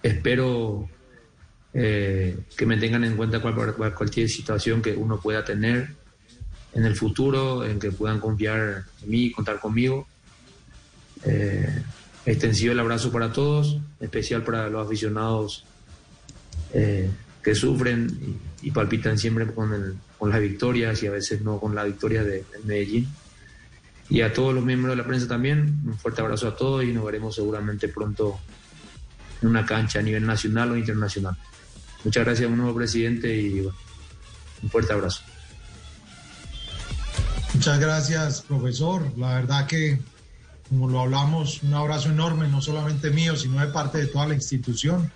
Espero eh, que me tengan en cuenta cual- cual- cualquier situación que uno pueda tener en el futuro, en que puedan confiar en mí, contar conmigo. Eh, extensivo el abrazo para todos, especial para los aficionados eh, que sufren y, palpitan siempre con, el- con las victorias y a veces no con la victoria de, de Medellín. Y a todos los miembros de la prensa también, un fuerte abrazo a todos y nos veremos seguramente pronto en una cancha a nivel nacional o internacional. Muchas gracias, un nuevo presidente y bueno, un fuerte abrazo. Muchas gracias, profesor. La verdad que, como lo hablamos, un abrazo enorme, no solamente mío, sino de parte de toda la institución.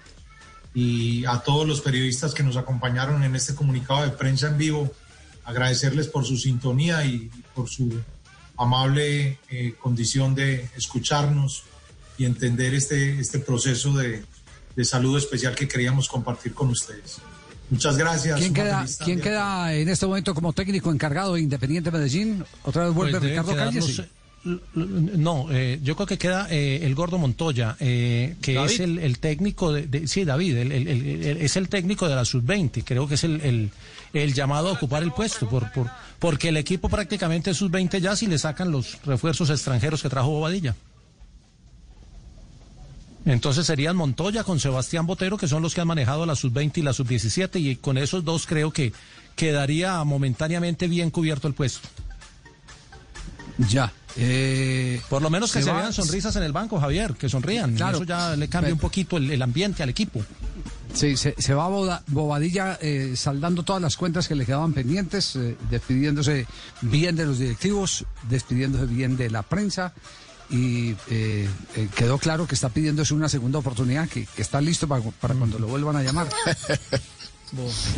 Y a todos los periodistas que nos acompañaron en este comunicado de prensa en vivo, agradecerles por su sintonía y por su amable eh, condición de escucharnos y entender este, este proceso de, de salud especial que queríamos compartir con ustedes. Muchas gracias. ¿Quién queda, ¿Quién queda en este momento como técnico encargado de Independiente Medellín? Otra vez vuelve Pues Ricardo quedar, Calle. No eh, yo creo que queda eh, el gordo Montoya, eh, que ¿David? es el, el técnico de, de- sí, David, el- es el técnico de la sub-20, creo que es el, el- el llamado a ocupar el puesto, por, por, porque el equipo prácticamente es sub-20 ya si le sacan los refuerzos extranjeros que trajo Bobadilla. Entonces serían Montoya con Sebastián Botero, que son los que han manejado la sub-20 y la sub-17, y con esos dos creo que quedaría momentáneamente bien cubierto el puesto. Ya. eh, Por lo menos que se vean sonrisas en el banco, Javier, que sonrían. Claro. Eso ya le cambia un poquito el, el ambiente al equipo. Sí, se, se va Boda- Bobadilla eh, saldando todas las cuentas que le quedaban pendientes, eh, despidiéndose bien de los directivos, despidiéndose bien de la prensa y eh, eh, quedó claro que está pidiéndose una segunda oportunidad, que, que está listo para, para cuando lo vuelvan a llamar. (laughs)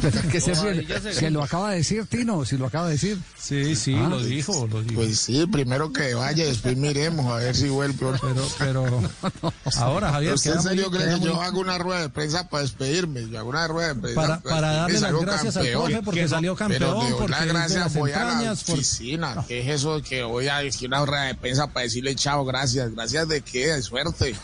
Pero que se, se- se lo acaba de decir Tino, si lo acaba de decir. Sí, sí, Ah. lo dijo, lo dijo. Pues sí, primero que vaya, después miremos a ver si vuelve. Pero, pero (laughs) ahora, Javier, ¿Usted en serio muy- cree que yo muy- hago una rueda de prensa para despedirme? Yo hago una rueda de prensa Para- para darle despedirme, las gracias al campeón. profe porque Que no- salió pero campeón, doy porque las gracias, las voy a la entrañas, por- oficina. ¿Qué es eso que voy a decir una rueda de prensa para decirle chao, gracias? ¿Gracias de qué? De suerte.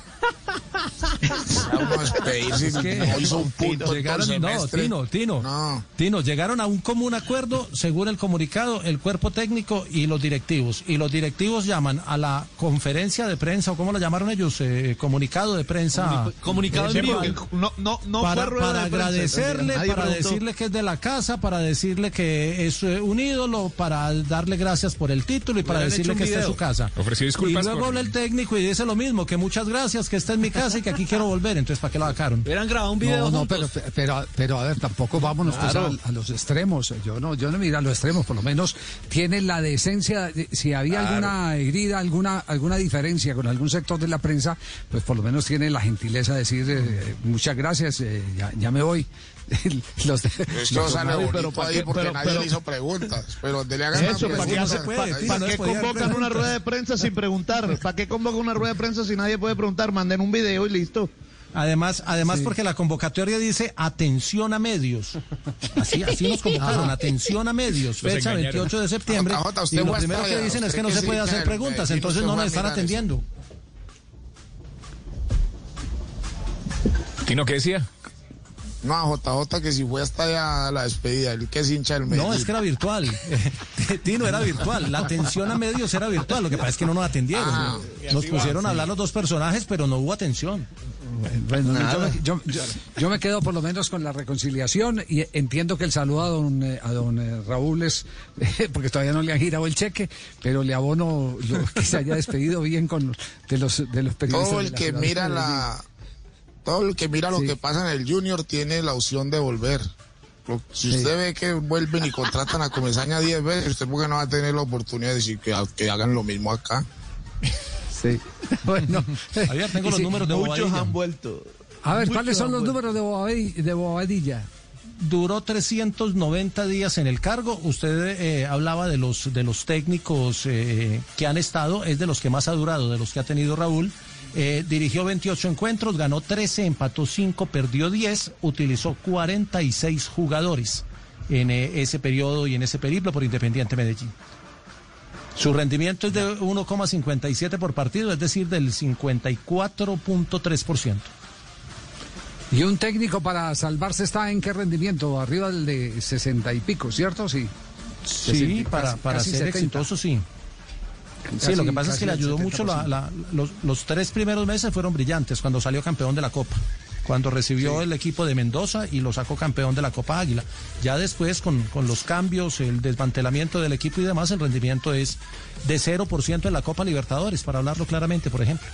Vamos a despedirse Es que no hizo un punto en llegaron, no. Tino, Tino, Tino, llegaron a un común acuerdo, según el comunicado, el cuerpo técnico y los directivos. Y los directivos llaman a la conferencia de prensa, o cómo lo llamaron ellos, Eh, comunicado de prensa. Comuni- comunicado en vivo. No, no, no para, fue rueda para de prensa, agradecerle, para preguntó. decirle que es de la casa, para decirle que es eh, un ídolo, para darle gracias por el título y para decirle que está en su casa. Ofreció disculpas Y luego por- habla el técnico y dice lo mismo, que muchas gracias, que esta es mi casa y que aquí quiero volver. Entonces, ¿para qué lo sacaron? Hubieran grabado un No, no, pero, pero, pero a ver, tampoco vámonos pues, Claro. a, a los extremos. Yo no, yo no miro a los extremos, por lo menos tiene la decencia. de- si había Claro. alguna herida, alguna, alguna diferencia con algún sector de la prensa, pues por lo menos tiene la gentileza de decir eh, muchas gracias, eh, ya, ya me voy. (laughs) los de- Esto los- sale pero- bonito ¿pa' ahí qué? porque Pero- nadie pero- le hizo preguntas. Pero donde le hagan Eso, una ¿para qué, pregunta, hace- pa- ahí- pa' qué convocan una rueda de prensa sin preguntar? ¿Para qué convocan una rueda de prensa si nadie puede preguntar? Manden un video y listo. Además, además Sí. porque la convocatoria dice atención a medios. Así, así nos (laughs) convocaron, atención a medios, Los fecha engañaron. 28 de septiembre. Jota, usted y lo primero que dicen es que no que se puede hacer preguntas, entonces no nos están mirar eso. atendiendo. ¿Tino qué decía? No, a JJ que si fue hasta allá a la despedida, el que es hincha del Medellín. No, es que era virtual. (laughs) Tino era virtual. La atención a medios era virtual. Lo que pasa es que no nos atendieron. Ah, nos pusieron va, a sí. hablar los dos personajes, pero no hubo atención. Bueno, yo yo- yo- yo me quedo por lo menos con la reconciliación y entiendo que el saludo a don, eh, a don eh, Raúl es, (laughs) porque todavía no le han girado el cheque, pero le abono lo que se haya despedido bien con de los, de los periodistas. Todo el que mira la todo el que mira lo Sí. que pasa en el Junior tiene la opción de volver. Lo- Si Sí. usted ve que vuelven y contratan a Comesaña 10 veces, usted porque no va a tener la oportunidad de decir que, que hagan lo mismo acá. Sí. (laughs) Bueno, Javier, tengo los sí, números de Muchos Bobadilla. han vuelto. A ver, Muchos ¿cuáles son los vuelto. números de, Bobadilla, de Bobadilla? Duró 390 días en el cargo. Usted eh, hablaba de los de los técnicos eh, que han estado, es de los que más ha durado, de los que ha tenido Raúl. Eh, dirigió 28 encuentros, ganó 13, empató 5, perdió 10, utilizó 46 jugadores en eh, ese periodo y en ese periplo por Independiente Medellín. Su rendimiento es de 1,57 por partido, es decir, del 54.3%. Y un técnico para salvarse está en qué rendimiento, arriba del de 60 y pico, ¿cierto? Sí. Sí, 60, para, para casi ser 70. exitoso, sí. Sí, lo que pasa es que le ayudó mucho la- 70%. la- los, los tres primeros meses fueron brillantes cuando salió campeón de la Copa. Cuando recibió el equipo de Mendoza y lo sacó campeón de la Copa Águila. Ya después, con, con los cambios, el desmantelamiento del equipo y demás, el rendimiento es de 0% en la Copa Libertadores, para hablarlo claramente, por ejemplo.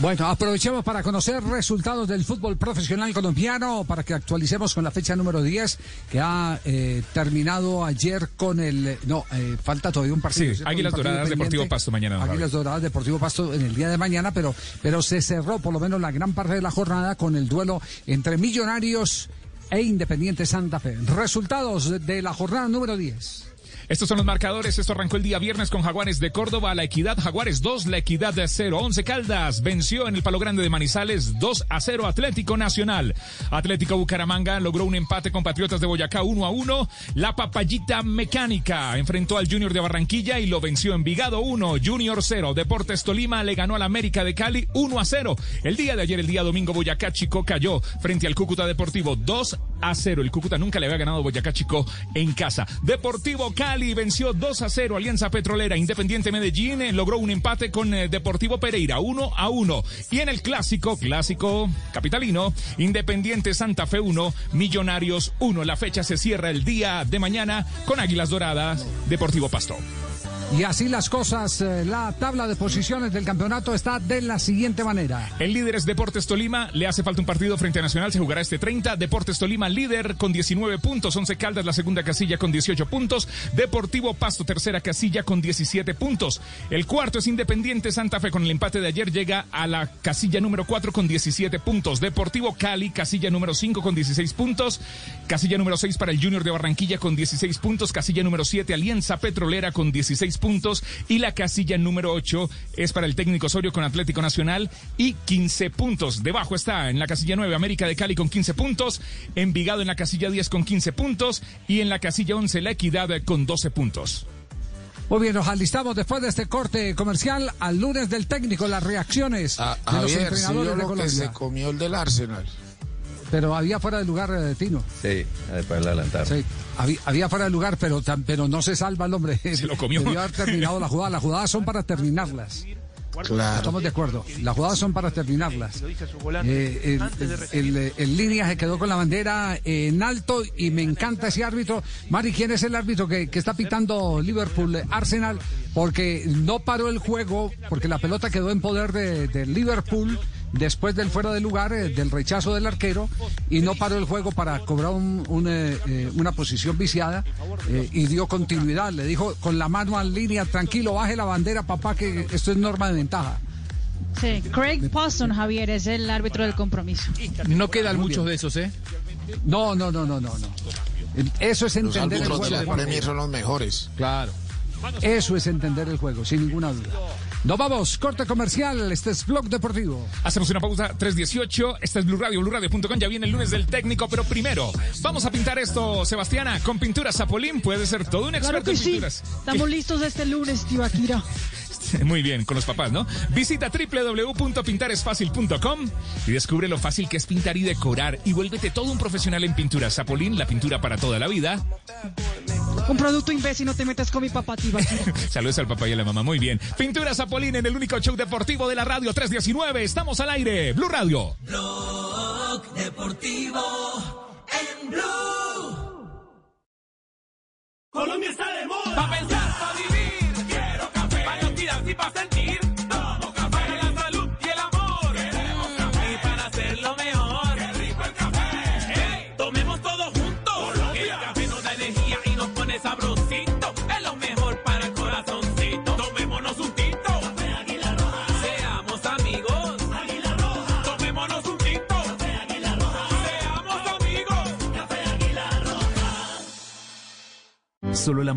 Bueno, aprovechemos para conocer resultados del fútbol profesional colombiano, para que actualicemos con la fecha número 10, que ha eh, terminado ayer con el... No, eh, falta todavía un partido. Sí. Águilas partido Doradas, pendiente. Deportivo Pasto mañana, Águilas Doradas, Deportivo Pasto en el día de mañana, pero, pero se cerró por lo menos la gran parte de la jornada con el duelo entre Millonarios e Independiente Santa Fe. Resultados de- de la jornada número 10. Estos son los marcadores. Esto arrancó el día viernes con Jaguares de Córdoba. La Equidad Jaguares 2, La Equidad de 0. 11 Caldas venció en el Palo Grande de Manizales 2 a 0 Atlético Nacional. Atlético Bucaramanga logró un empate con Patriotas de Boyacá 1 a 1. La Papayita Mecánica enfrentó al Junior de Barranquilla y lo venció en Vigado 1, Junior 0. Deportes Tolima le ganó al América de Cali 1 a 0. El día de ayer, el día domingo, Boyacá Chico cayó frente al Cúcuta Deportivo 2 a 0. El Cúcuta nunca le había ganado a Boyacá Chico en casa. Deportivo Cali venció 2 a 0 Alianza Petrolera. Independiente Medellín eh, logró un empate con eh, Deportivo Pereira 1 a 1. Y en el clásico, clásico capitalino, Independiente Santa Fe 1, Millonarios 1. La fecha se cierra el día de mañana con Águilas Doradas, Deportivo Pasto. Y así las cosas, eh, la tabla de posiciones del campeonato está de la siguiente manera. El líder es Deportes Tolima, le hace falta un partido frente a Nacional, se jugará este 30. Deportes Tolima líder con 19 puntos, 11 Caldas la segunda casilla con 18 puntos, Deportivo Pasto tercera casilla con 17 puntos. El cuarto es Independiente Santa Fe con el empate de ayer llega a la casilla número 4 con 17 puntos. Deportivo Cali casilla número 5 con 16 puntos, casilla número 6 para el Junior de Barranquilla con 16 puntos, casilla número 7 Alianza Petrolera con 16 puntos y la casilla número 8 es para el técnico Osorio con Atlético Nacional y 15 puntos. Debajo está en la casilla 9 América de Cali con 15 puntos, Envigado en la casilla 10 con 15 puntos y en la casilla 11 La Equidad con 12 puntos. Muy bien, nos alistamos después de este corte comercial al lunes del técnico, las reacciones A, de los Javier, entrenadores yo de lo que Colombia. se comió el del Arsenal. Pero había fuera de lugar, eh, Tino. Sí, después la adelantaron. Sí, había, había fuera de lugar, pero, tam- pero no se salva el hombre. Se lo comió. Debió haber terminado la jugada. Las jugadas son para terminarlas. Claro. Estamos de acuerdo. Las jugadas son para terminarlas. Eh, el, el- el línea se quedó con la bandera en alto y me encanta ese árbitro. Mari, ¿quién es el árbitro que, que está pitando Liverpool Arsenal? Porque no paró el juego, porque la pelota quedó en poder de, de Liverpool después del fuera de lugar, eh, del rechazo del arquero, y no paró el juego para cobrar un- un, eh, eh, una posición viciada eh, y dio continuidad. Le dijo con la mano en línea, tranquilo, baje la bandera, papá, que esto es norma de ventaja. Sí, Craig Poston, Javier, es el árbitro del compromiso. No quedan muchos de esos, ¿eh? No, no, no, no, no, no. Eso es Los entender el árbitros de juego. la. Premier son los mejores. Claro. Eso es entender el juego, sin ninguna duda. Nos vamos, corte comercial, este es Blog Deportivo. Hacemos una pausa 318. Esta es Blue Radio, BlueRadio.com. Ya viene el lunes del técnico, pero primero vamos a pintar esto, Sebastiana, con pinturas Zapolín. Puede ser todo un Claro experto que en sí. pinturas. Estamos listos este lunes, tío Akira. (laughs) Muy bien, con los papás, ¿no? Visita www.pintaresfacil.com y descubre lo fácil que es pintar y decorar y vuélvete todo un profesional en pintura. Zapolín, la pintura para toda la vida. Un producto imbécil, no te metas con mi papá. (laughs) Saludos al papá y a la mamá. Muy bien. Pintura Zapolín en el único show deportivo de la radio 319. Estamos al aire. Blue Radio. Blog Deportivo en Blue. Colombia está de moda. Pa' pensar, pa' vivir. Quiero café. Pa' activarse y pa' sentir.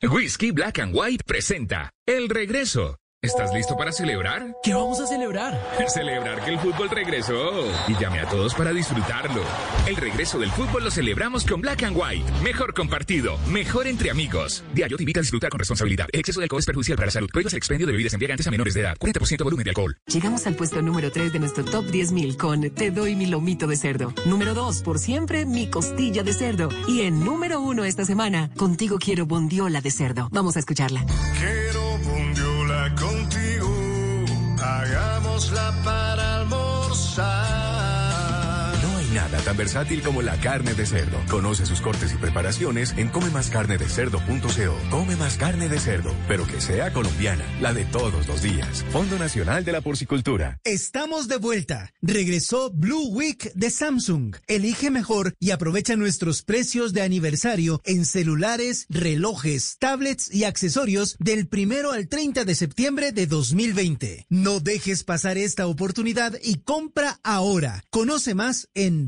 Whisky Black and White presenta El Regreso. ¿Estás listo para celebrar? ¿Qué vamos a celebrar? (laughs) Celebrar que el fútbol regresó. Y llame a todos para disfrutarlo. El regreso del fútbol lo celebramos con Black and White. Mejor compartido, mejor entre amigos. Diario te invita a disfrutar con responsabilidad. El exceso de alcohol es perjudicial para la salud. Prohíbas el expendio de bebidas embriagantes a menores de edad. 40% volumen de alcohol. Llegamos al puesto número 3 de nuestro top 10.000 con Te doy mi lomito de cerdo. Número 2, por siempre, mi costilla de cerdo. Y en número 1 esta semana, contigo quiero bondiola de cerdo. Vamos a escucharla. Quiero contigo, hagámosla para almorzar. Nada tan versátil como la carne de cerdo. Conoce sus cortes y preparaciones en comemascarnedecerdo.co. Come más carne de cerdo, pero que sea colombiana, la de todos los días. Fondo Nacional de la Porcicultura. Estamos de vuelta. Regresó Blue Week de Samsung. Elige mejor y aprovecha nuestros precios de aniversario en celulares, relojes, tablets y accesorios del primero al 30 de septiembre de 2020. No dejes pasar esta oportunidad y compra ahora. Conoce más en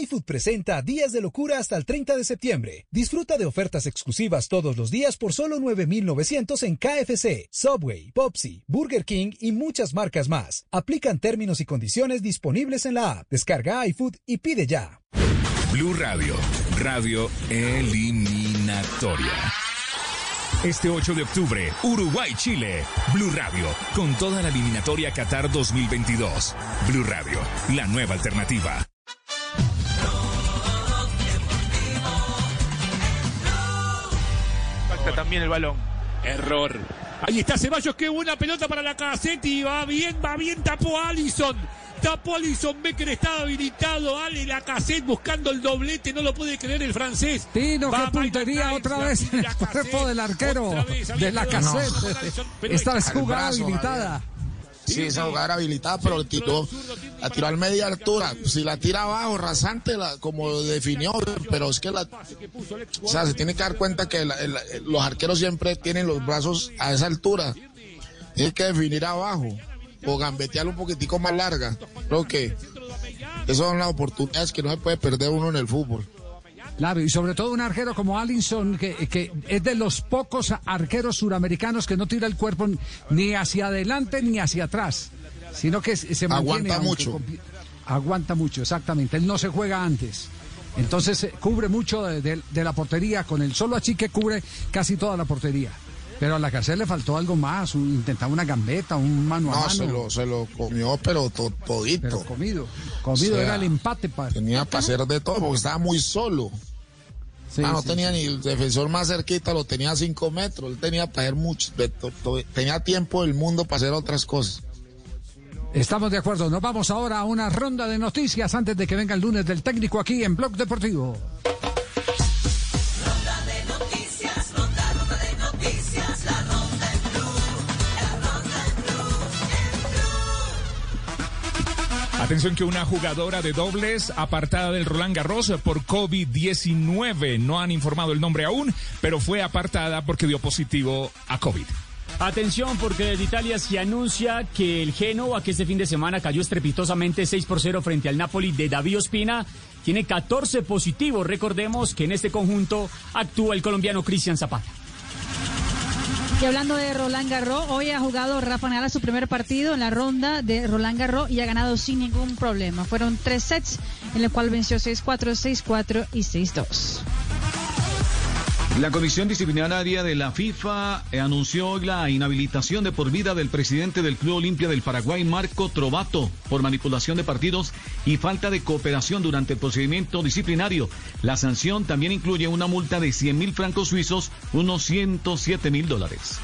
iFood presenta Días de Locura hasta el 30 de septiembre. Disfruta de ofertas exclusivas todos los días por solo 9,900 en KFC, Subway, Popsi, Burger King y muchas marcas más. Aplican términos y condiciones disponibles en la app. Descarga iFood y pide ya. Blue Radio, radio eliminatoria. Este 8 de octubre, Uruguay-Chile. Blue Radio, con toda la eliminatoria Qatar 2022. Blue Radio, la nueva alternativa. Impacta también el balón. Error. Ahí está Ceballos, qué buena pelota para la Casetti. Va bien, va bien, tapó a Allison. Tapó a Allison, Becker estaba habilitado. Ale la cassette buscando el doblete, no lo puede creer el francés. Tino, Va qué puntería otra vez en (laughs) el cuerpo del arquero vez, de la cassette. pero Esta vez jugada habilitada. Sí, esa jugada era habilitada, pero le tiró, la tiró al media altura. Si la tira abajo, rasante, la, como definió, pero es que la. O sea, se tiene que dar cuenta que la- el- los arqueros siempre tienen los brazos a esa altura. Tiene que definir abajo o gambetear un poquitico más larga. Creo que esas son las oportunidades que no se puede perder uno en el fútbol. Claro, y sobre todo un arquero como Allinson, que, que es de los pocos arqueros suramericanos que no tira el cuerpo ni hacia adelante ni hacia atrás, sino que se mantiene. Aguanta mucho. Aguanta mucho, exactamente. Él no se juega antes. Entonces eh, cubre mucho de, de- de la portería, con el solo achique cubre casi toda la portería. Pero a la cárcel le faltó algo más, un- intentaba una gambeta, un mano a No, mano. se lo, se lo comió, pero to- todito. Pero comido. Comido O sea, era el empate. Pa. Tenía para hacer de todo porque estaba muy solo. Sí, Ah, no sí, tenía sí. ni el defensor más cerquita, lo tenía a cinco metros. Él tenía para hacer mucho, tenía tiempo del mundo para hacer otras cosas. Estamos de acuerdo. Nos vamos ahora a una ronda de noticias antes de que venga el lunes del técnico aquí en Blog Deportivo. Atención que una jugadora de dobles apartada del Roland Garros por COVID-19. No han informado el nombre aún, pero fue apartada porque dio positivo a COVID. Atención porque desde Italia se anuncia que el Genoa, que este fin de semana cayó estrepitosamente 6 por 0 frente al Napoli de David Ospina, tiene 14 positivos. Recordemos que en este conjunto actúa el colombiano Cristian Zapata. Y hablando de Roland Garros, hoy ha jugado Rafa Nadal su primer partido en la ronda de Roland Garros y ha ganado sin ningún problema. Fueron tres sets en el cual venció 6-4, 6-4 y 6-2. La Comisión Disciplinaria de la FIFA anunció hoy la inhabilitación de por vida del presidente del Club Olimpia del Paraguay, Marco Trovato, por manipulación de partidos y falta de cooperación durante el procedimiento disciplinario. La sanción también incluye una multa de 100 mil francos suizos, unos 107 mil dólares.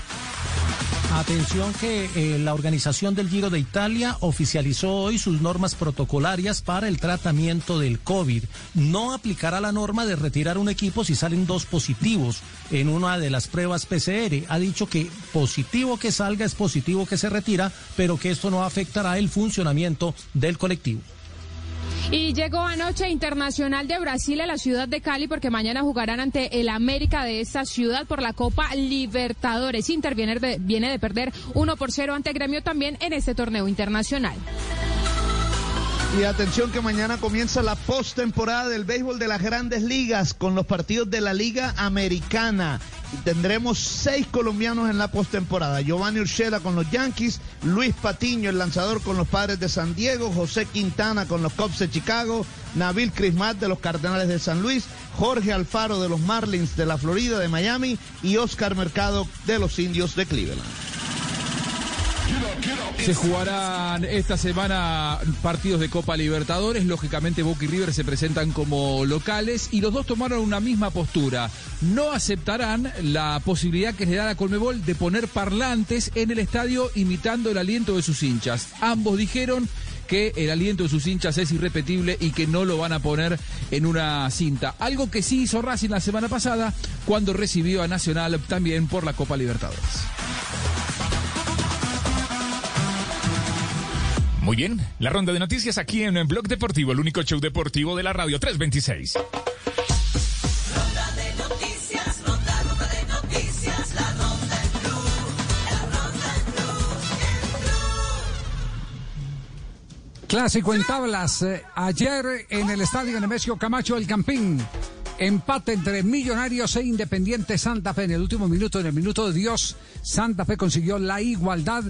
Atención que eh, la organización del Giro de Italia oficializó hoy sus normas protocolarias para el tratamiento del COVID. No aplicará la norma de retirar un equipo si salen dos positivos en una de las pruebas PCR. Ha dicho que positivo que salga es positivo que se retira, pero que esto no afectará el funcionamiento del colectivo. Y llegó anoche Internacional de Brasil a la ciudad de Cali porque mañana jugarán ante el América de esta ciudad por la Copa Libertadores. Inter viene de, viene de perder 1 por 0 ante Gremio también en este torneo internacional. Y atención que mañana comienza la postemporada del béisbol de las grandes ligas con los partidos de la Liga Americana. Y tendremos seis colombianos en la postemporada. Giovanni Urshela con los Yankees, Luis Patiño, el lanzador con los Padres de San Diego, José Quintana con los Cubs de Chicago, Nabil Crismat de los Cardenales de San Luis, Jorge Alfaro de los Marlins de la Florida de Miami y Oscar Mercado de los Indios de Cleveland. Se jugarán esta semana partidos de Copa Libertadores. Lógicamente Boca y River se presentan como locales y los dos tomaron una misma postura. No aceptarán la posibilidad que le da la Colmebol de poner parlantes en el estadio imitando el aliento de sus hinchas. Ambos dijeron que el aliento de sus hinchas es irrepetible y que no lo van a poner en una cinta. Algo que sí hizo Racing la semana pasada cuando recibió a Nacional también por la Copa Libertadores. Muy bien, la ronda de noticias aquí en, Blog Deportivo, el único show deportivo de la radio 326. Ronda de noticias, ronda, ronda de noticias, la ronda en Blue, la ronda en Blue, Clásico en tablas. eh, ayer en el estadio Nemesio Camacho El Campín. Empate entre Millonarios e Independiente Santa Fe. En el último minuto, en el minuto de Dios, Santa Fe consiguió la igualdad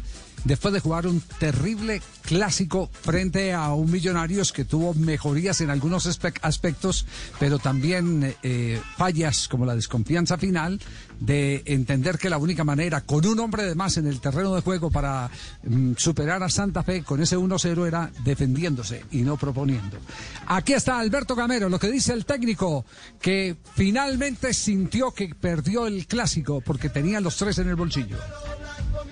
después de jugar un terrible clásico frente a un Millonarios que tuvo mejorías en algunos aspe- aspectos, pero también eh, fallas como la desconfianza final de entender que la única manera, con un hombre de más en el terreno de juego para mm, superar a Santa Fe con ese 1-0 era defendiéndose y no proponiendo. Aquí está Alberto Gamero, lo que dice el técnico, que finalmente sintió que perdió el clásico porque tenía los tres en el bolsillo.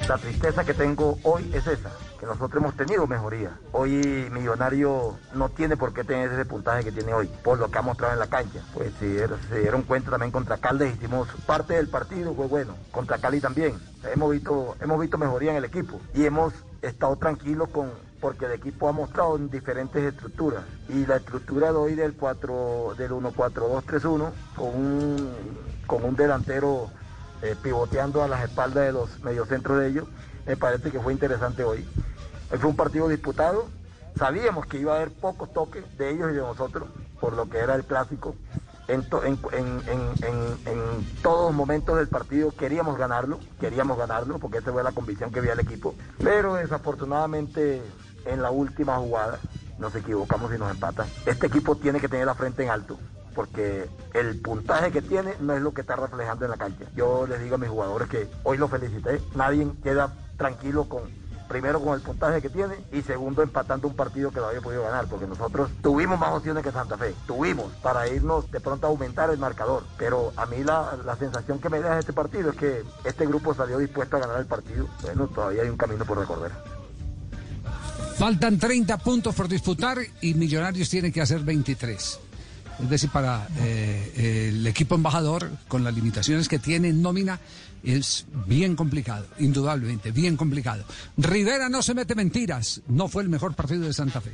La tristeza que tengo hoy es esa, que nosotros hemos tenido mejoría. Hoy Millonario no tiene por qué tener ese puntaje que tiene hoy, por lo que ha mostrado en la cancha. Pues dieron- se dieron cuenta también contra Caldes, hicimos parte del partido, fue bueno. Contra Cali también. Hemos visto, hemos visto mejoría en el equipo y hemos estado tranquilos con porque el equipo ha mostrado en diferentes estructuras y la estructura de hoy del 4 del 1-4-2-3-1 con un con un delantero eh, pivoteando a las espaldas de los mediocentros de ellos, me parece que fue interesante hoy. Hoy fue un partido disputado, sabíamos que iba a haber pocos toques de ellos y de nosotros, por lo que era el clásico. En, to- en, en- en- todos momentos del partido queríamos ganarlo, queríamos ganarlo, porque esa fue la convicción que había el equipo. Pero desafortunadamente en la última jugada nos equivocamos y nos empatan. Este equipo tiene que tener la frente en alto porque el puntaje que tiene no es lo que está reflejando en la cancha. Yo les digo a mis jugadores que hoy los felicité, nadie queda tranquilo con primero con el puntaje que tiene y segundo empatando un partido que no había podido ganar, porque nosotros tuvimos más opciones que Santa Fe, tuvimos para irnos de pronto a aumentar el marcador, pero a mí la, la sensación que me deja este partido es que este grupo salió dispuesto a ganar el partido, bueno, todavía hay un camino por recorrer. Faltan 30 puntos por disputar y Millonarios tiene que hacer 23. Es decir, para eh, el equipo embajador, con las limitaciones que tiene en nómina, es bien complicado, indudablemente, bien complicado. Rivera no se mete mentiras, no fue el mejor partido de Santa Fe.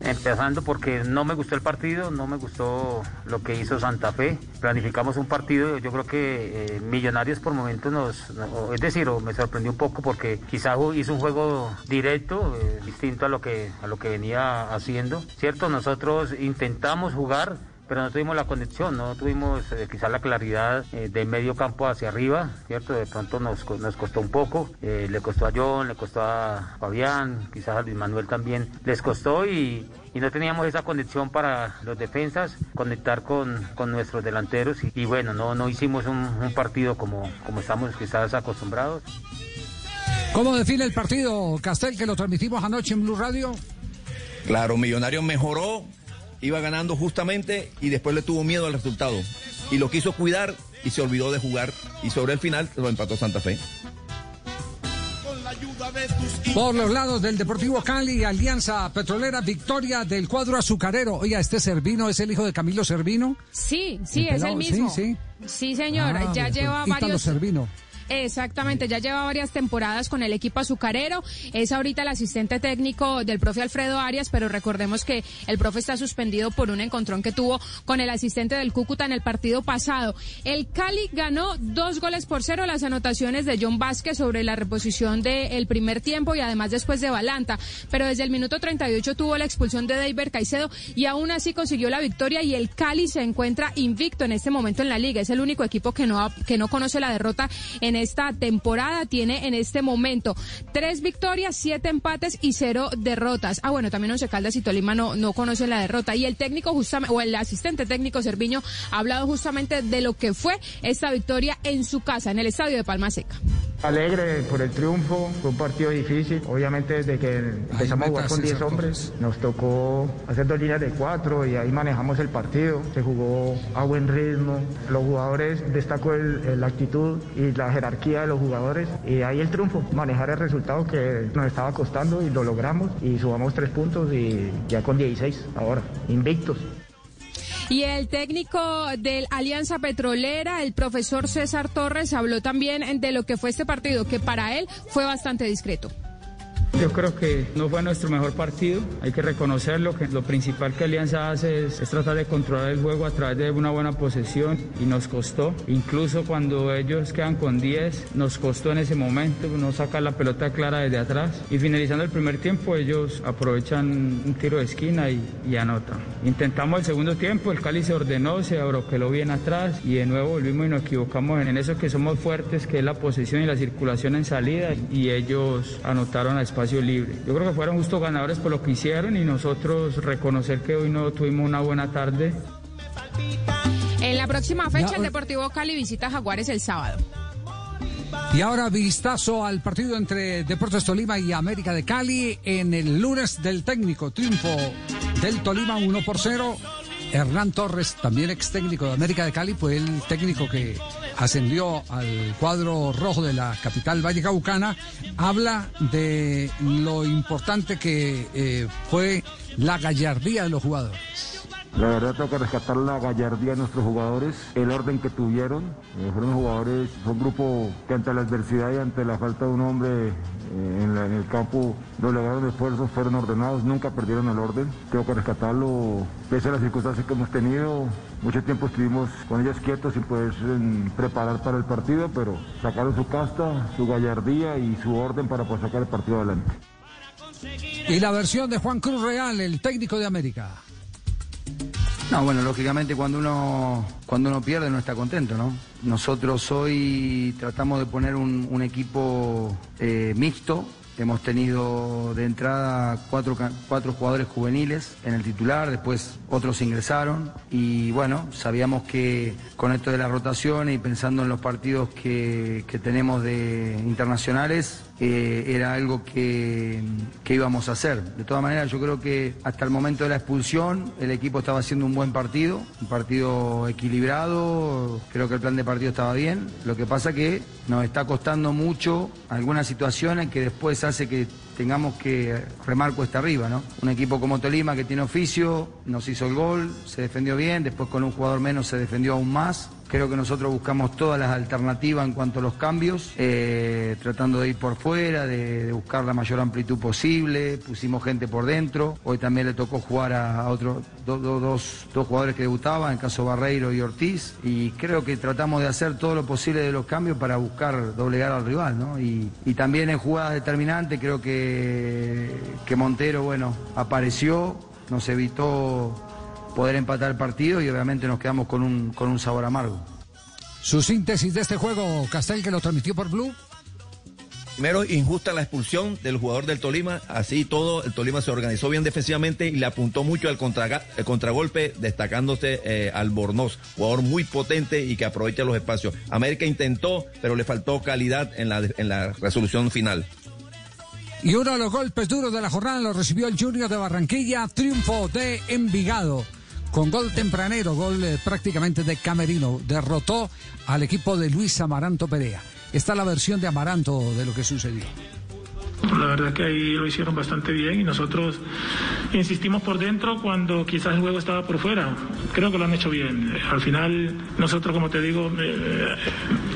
Empezando porque no me gustó el partido, no me gustó lo que hizo Santa Fe. Planificamos un partido, yo creo que eh, Millonarios por momentos nos, no- es decir, me sorprendió un poco porque quizás hizo un juego directo, eh, distinto a lo que a lo que venía haciendo. Cierto, nosotros intentamos jugar, pero no tuvimos la conexión, no tuvimos eh, quizás la claridad eh, de medio campo hacia arriba, ¿cierto? De pronto nos, nos costó un poco, eh, le costó a John, le costó a Fabián, quizás a Luis Manuel también les costó y, y no teníamos esa conexión para los defensas, conectar con, con nuestros delanteros y, y bueno, no, no hicimos un, un partido como, como estamos quizás acostumbrados. ¿Cómo define el partido, Castel, que lo transmitimos anoche en Blue Radio? Claro, Millonarios mejoró, iba ganando justamente y después le tuvo miedo al resultado. Y lo quiso cuidar y se olvidó de jugar. Y sobre el final lo empató Santa Fe. Por los lados del Deportivo Cali, Alianza Petrolera, victoria del cuadro azucarero. Oiga, ¿este Servino es el hijo de Camilo Servino? Sí, sí, El es el sí, mismo. sí. Sí, señor, Ah, ya pues, lleva Ítalo varios... Servino. Exactamente, ya lleva varias temporadas con el equipo azucarero. Es ahorita el asistente técnico del profe Alfredo Arias, pero recordemos que el profe está suspendido por un encontrón que tuvo con el asistente del Cúcuta en el partido pasado. El Cali ganó dos goles por cero las anotaciones de John Vázquez sobre la reposición del primer tiempo y además después de Balanta. Pero desde el minuto 38 tuvo la expulsión de David Caicedo y aún así consiguió la victoria y el Cali se encuentra invicto en este momento en la liga. Es el único equipo que no, que no conoce la derrota en esta temporada. Tiene en este momento tres victorias, siete empates y cero derrotas. Ah, bueno, también Once Caldas y Tolima no, no conocen la derrota. Y el técnico justamente, o el asistente técnico Cerviño ha hablado justamente de lo que fue esta victoria en su casa, en el estadio de Palma Seca. Alegre por el triunfo, fue un partido difícil. Obviamente desde que empezamos a jugar con 10 hombres, nos tocó hacer dos líneas de cuatro y ahí manejamos el partido. Se jugó a buen ritmo. Los jugadores destacó la actitud y la jerarquía de los jugadores y ahí el triunfo, manejar el resultado que nos estaba costando y lo logramos y subamos tres puntos y ya con 16 ahora, invictos. Y el técnico del Alianza Petrolera, el profesor César Torres, habló también de lo que fue este partido, que para él fue bastante discreto. Yo creo que no fue nuestro mejor partido, hay que reconocerlo, que lo principal que Alianza hace es, tratar de controlar el juego a través de una buena posesión y nos costó, incluso cuando ellos quedan con 10, nos costó en ese momento no sacar la pelota clara desde atrás y finalizando el primer tiempo ellos aprovechan un tiro de esquina y, y anotan. Intentamos el segundo tiempo, el Cali se ordenó, se abroqueló bien atrás y de nuevo volvimos y nos equivocamos en eso que somos fuertes, que es la posesión y la circulación en salida y ellos anotaron a espacio libre. Yo creo que fueron justo ganadores por lo que hicieron y nosotros reconocer que hoy no tuvimos una buena tarde. En la próxima fecha, el Deportivo Cali visita Jaguares el sábado. Y ahora vistazo al partido entre Deportes Tolima y América de Cali en el lunes del técnico. Triunfo del Tolima 1 por 0. Hernán Torres, también ex técnico de América de Cali, fue el técnico que ascendió al cuadro rojo de la capital vallecaucana, habla de lo importante que eh, fue la gallardía de los jugadores. La verdad tengo que rescatar la gallardía de nuestros jugadores, el orden que tuvieron. Eh, fueron jugadores, fue un grupo que ante la adversidad y ante la falta de un hombre eh, en, la, en, el campo doblegaron esfuerzos, fueron ordenados, nunca perdieron el orden. Tengo que rescatarlo, pese a las circunstancias que hemos tenido. Mucho tiempo estuvimos con ellos quietos sin poder eh, preparar para el partido, pero sacaron su casta, su gallardía y su orden para poder sacar el partido adelante. Y la versión de Juan Cruz Real, el técnico de América. No, bueno, lógicamente cuando uno cuando uno pierde no está contento, ¿no? Nosotros hoy tratamos de poner un, equipo eh, mixto. Hemos tenido de entrada cuatro, cuatro jugadores juveniles en el titular, después otros ingresaron y bueno, sabíamos que con esto de la rotación y pensando en los partidos que, que tenemos de internacionales, eh, era algo que, que, íbamos a hacer. De todas maneras, yo creo que hasta el momento de la expulsión el equipo estaba haciendo un buen partido, un partido equilibrado, creo que el plan de partido estaba bien. Lo que pasa que nos está costando mucho algunas situaciones que después hace que tengamos que remar cuesta arriba, ¿no? Un equipo como Tolima que tiene oficio, nos hizo el gol, se defendió bien, después con un jugador menos se defendió aún más. Creo que nosotros buscamos todas las alternativas en cuanto a los cambios, eh, tratando de ir por fuera, de, buscar la mayor amplitud posible, pusimos gente por dentro. Hoy también le tocó jugar a, otros do, do, dos, dos jugadores que debutaban, en caso Barreiro y Ortiz, y creo que tratamos de hacer todo lo posible de los cambios para buscar doblegar al rival, ¿no? Y, y también en jugadas determinantes creo que, que Montero, bueno, apareció, nos evitó poder empatar el partido y obviamente nos quedamos con un, con un sabor amargo. Su síntesis de este juego, Castel, que lo transmitió por Blue. Primero, injusta la expulsión del jugador del Tolima. Así todo, el Tolima se organizó bien defensivamente y le apuntó mucho al contra, el contragolpe, destacándose eh, al Bornoz, jugador muy potente y que aprovecha los espacios. América intentó, pero le faltó calidad en la, en la resolución final. Y uno de los golpes duros de la jornada lo recibió el Junior de Barranquilla, triunfo de Envigado. Con gol tempranero, gol eh, prácticamente de Camerino, derrotó al equipo de Luis Amaranto Perea. Está la versión de Amaranto de lo que sucedió. La verdad que ahí lo hicieron bastante bien y nosotros insistimos por dentro cuando quizás el juego estaba por fuera. Creo que lo han hecho bien. Al final, nosotros, como te digo, eh,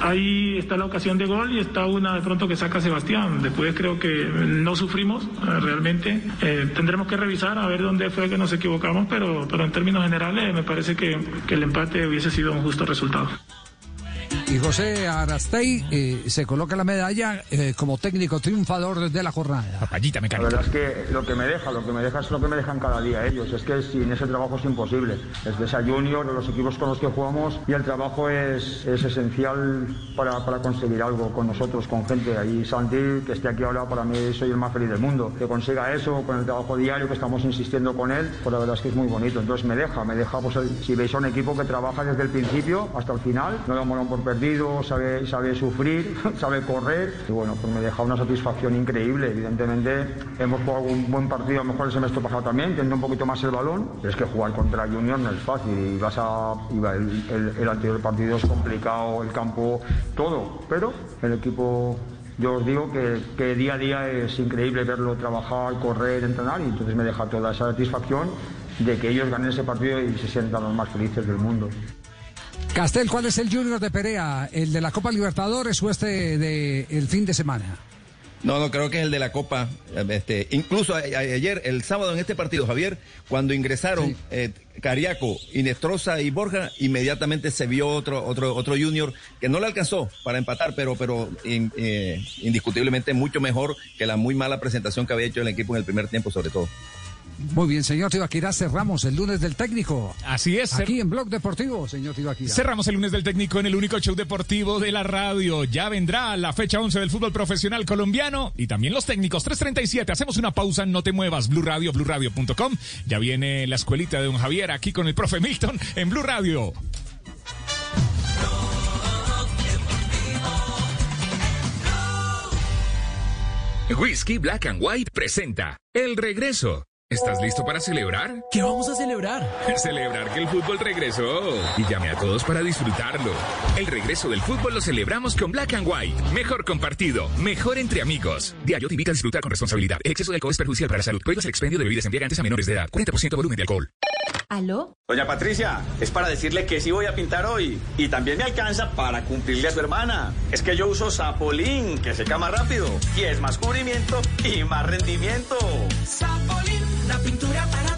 ahí está la ocasión de gol y está una de pronto que saca Sebastián. Después creo que no sufrimos eh, realmente. Eh, tendremos que revisar a ver dónde fue que nos equivocamos, pero, pero en términos generales me parece que, que el empate hubiese sido un justo resultado. Y José Arastey eh, se coloca la medalla eh, como técnico triunfador de la jornada. Papayita La verdad es que lo que me deja, lo que me deja es lo que me dejan cada día ellos. Es que sin ese trabajo es imposible. Desde esa junior, los equipos con los que jugamos y el trabajo es, es esencial para, para, conseguir algo con nosotros, con gente. Ahí Santi, que esté aquí ahora, para mí soy el más feliz del mundo. Que consiga eso con el trabajo diario que estamos insistiendo con él, pues la verdad es que es muy bonito. Entonces me deja, me deja, pues el, si veis a un equipo que trabaja desde el principio hasta el final, no lo moran por sabe, sabe sufrir, (laughs) sabe correr. Y bueno, pues me deja una satisfacción increíble. Evidentemente, hemos jugado un buen partido, a lo mejor el semestre pasado también, teniendo un poquito más el balón. Es que jugar contra Junior no es fácil. Y vas a. El anterior partido es complicado, el campo, todo. Pero el equipo yo os digo que, que, día a día es increíble verlo trabajar, correr, entrenar y entonces me deja toda esa satisfacción de que ellos ganen ese partido y se sientan los más felices del mundo. Castel, ¿cuál es el Junior de Perea? ¿El de la Copa Libertadores o este de el fin de semana? No, no, creo que es el de la Copa. Este, incluso a- a- ayer, el sábado en este partido, Javier, cuando ingresaron eh, Cariaco, Inestrosa y Borja, inmediatamente se vio otro, otro, otro junior que no le alcanzó para empatar, pero, pero in- eh, indiscutiblemente mucho mejor que la muy mala presentación que había hecho el equipo en el primer tiempo, sobre todo. Muy bien, señor Tibaquira, cerramos el lunes del técnico. Así es. Aquí en Blog Deportivo, señor Tibaquira. Cerramos el lunes del técnico en el único show deportivo de la radio. Ya vendrá la fecha 11 del fútbol profesional colombiano y también los técnicos. 337. Hacemos una pausa, no te muevas. Blue Radio, BlueRadio.com. Ya viene la escuelita de don Javier aquí con el profe Milton en Blue Radio. Whisky Black and White presenta El Regreso. ¿Estás listo para celebrar? ¿Qué vamos a celebrar? (laughs) Celebrar que el fútbol regresó. Y llame a todos para disfrutarlo. El regreso del fútbol lo celebramos con Black and White. Mejor compartido, mejor entre amigos. Diario te invita a disfrutar con responsabilidad. El exceso de alcohol es perjudicial para la salud. Prohíbas el expendio de bebidas embriagantes a menores de edad. 40% volumen de alcohol. ¿Aló? Doña Patricia, es para decirle que sí voy a pintar hoy. Y también me alcanza para cumplirle a su hermana. Es que yo uso Sapolín, que seca más rápido. Y es más cubrimiento y más rendimiento. Sapolín, la pintura para.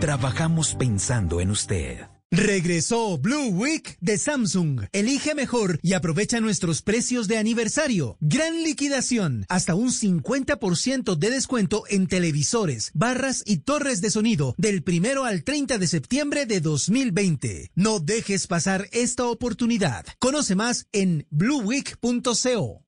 Trabajamos pensando en usted. Regresó Blue Week de Samsung. Elige mejor y aprovecha nuestros precios de aniversario. Gran liquidación. Hasta un 50% de descuento en televisores, barras y torres de sonido del primero al 30 de septiembre de 2020. No dejes pasar esta oportunidad. Conoce más en blueweek.co.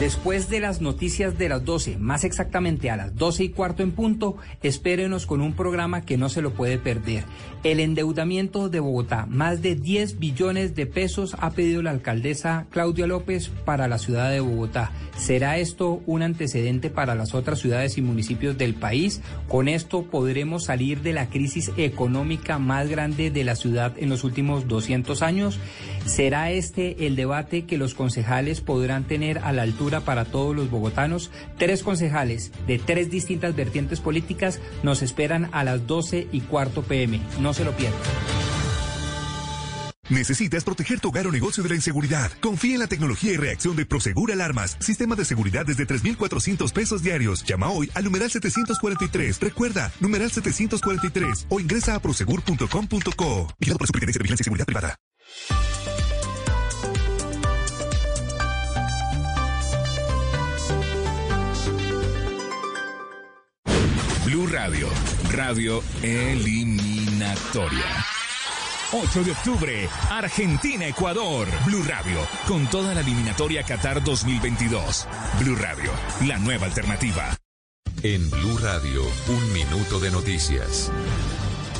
Después de las noticias de las 12, más exactamente a las 12 y cuarto en punto, espérenos con un programa que no se lo puede perder. El endeudamiento de Bogotá, más de 10 billones de pesos ha pedido la alcaldesa Claudia López para la ciudad de Bogotá. ¿Será esto un antecedente para las otras ciudades y municipios del país? Con esto podremos salir de la crisis económica más grande de la ciudad en los últimos 200 años. ¿Será este el debate que los concejales podrán tener a la altura para todos los bogotanos? Tres concejales de tres distintas vertientes políticas nos esperan a las 12 y cuarto pm. No se lo pierdan. Necesitas proteger tu hogar o negocio de la inseguridad. Confía en la tecnología y reacción de Prosegur Alarmas. Sistema de seguridad desde 3,400 pesos diarios. Llama hoy al numeral 743. Recuerda, numeral 743 o ingresa a prosegur.com.co. Vigilado por Superintendencia de Vigilancia y Seguridad Privada. Radio, radio eliminatoria. 8 de octubre, Argentina-Ecuador. Blue Radio, con toda la eliminatoria Qatar 2022. Blue Radio, la nueva alternativa. En Blue Radio, un minuto de noticias.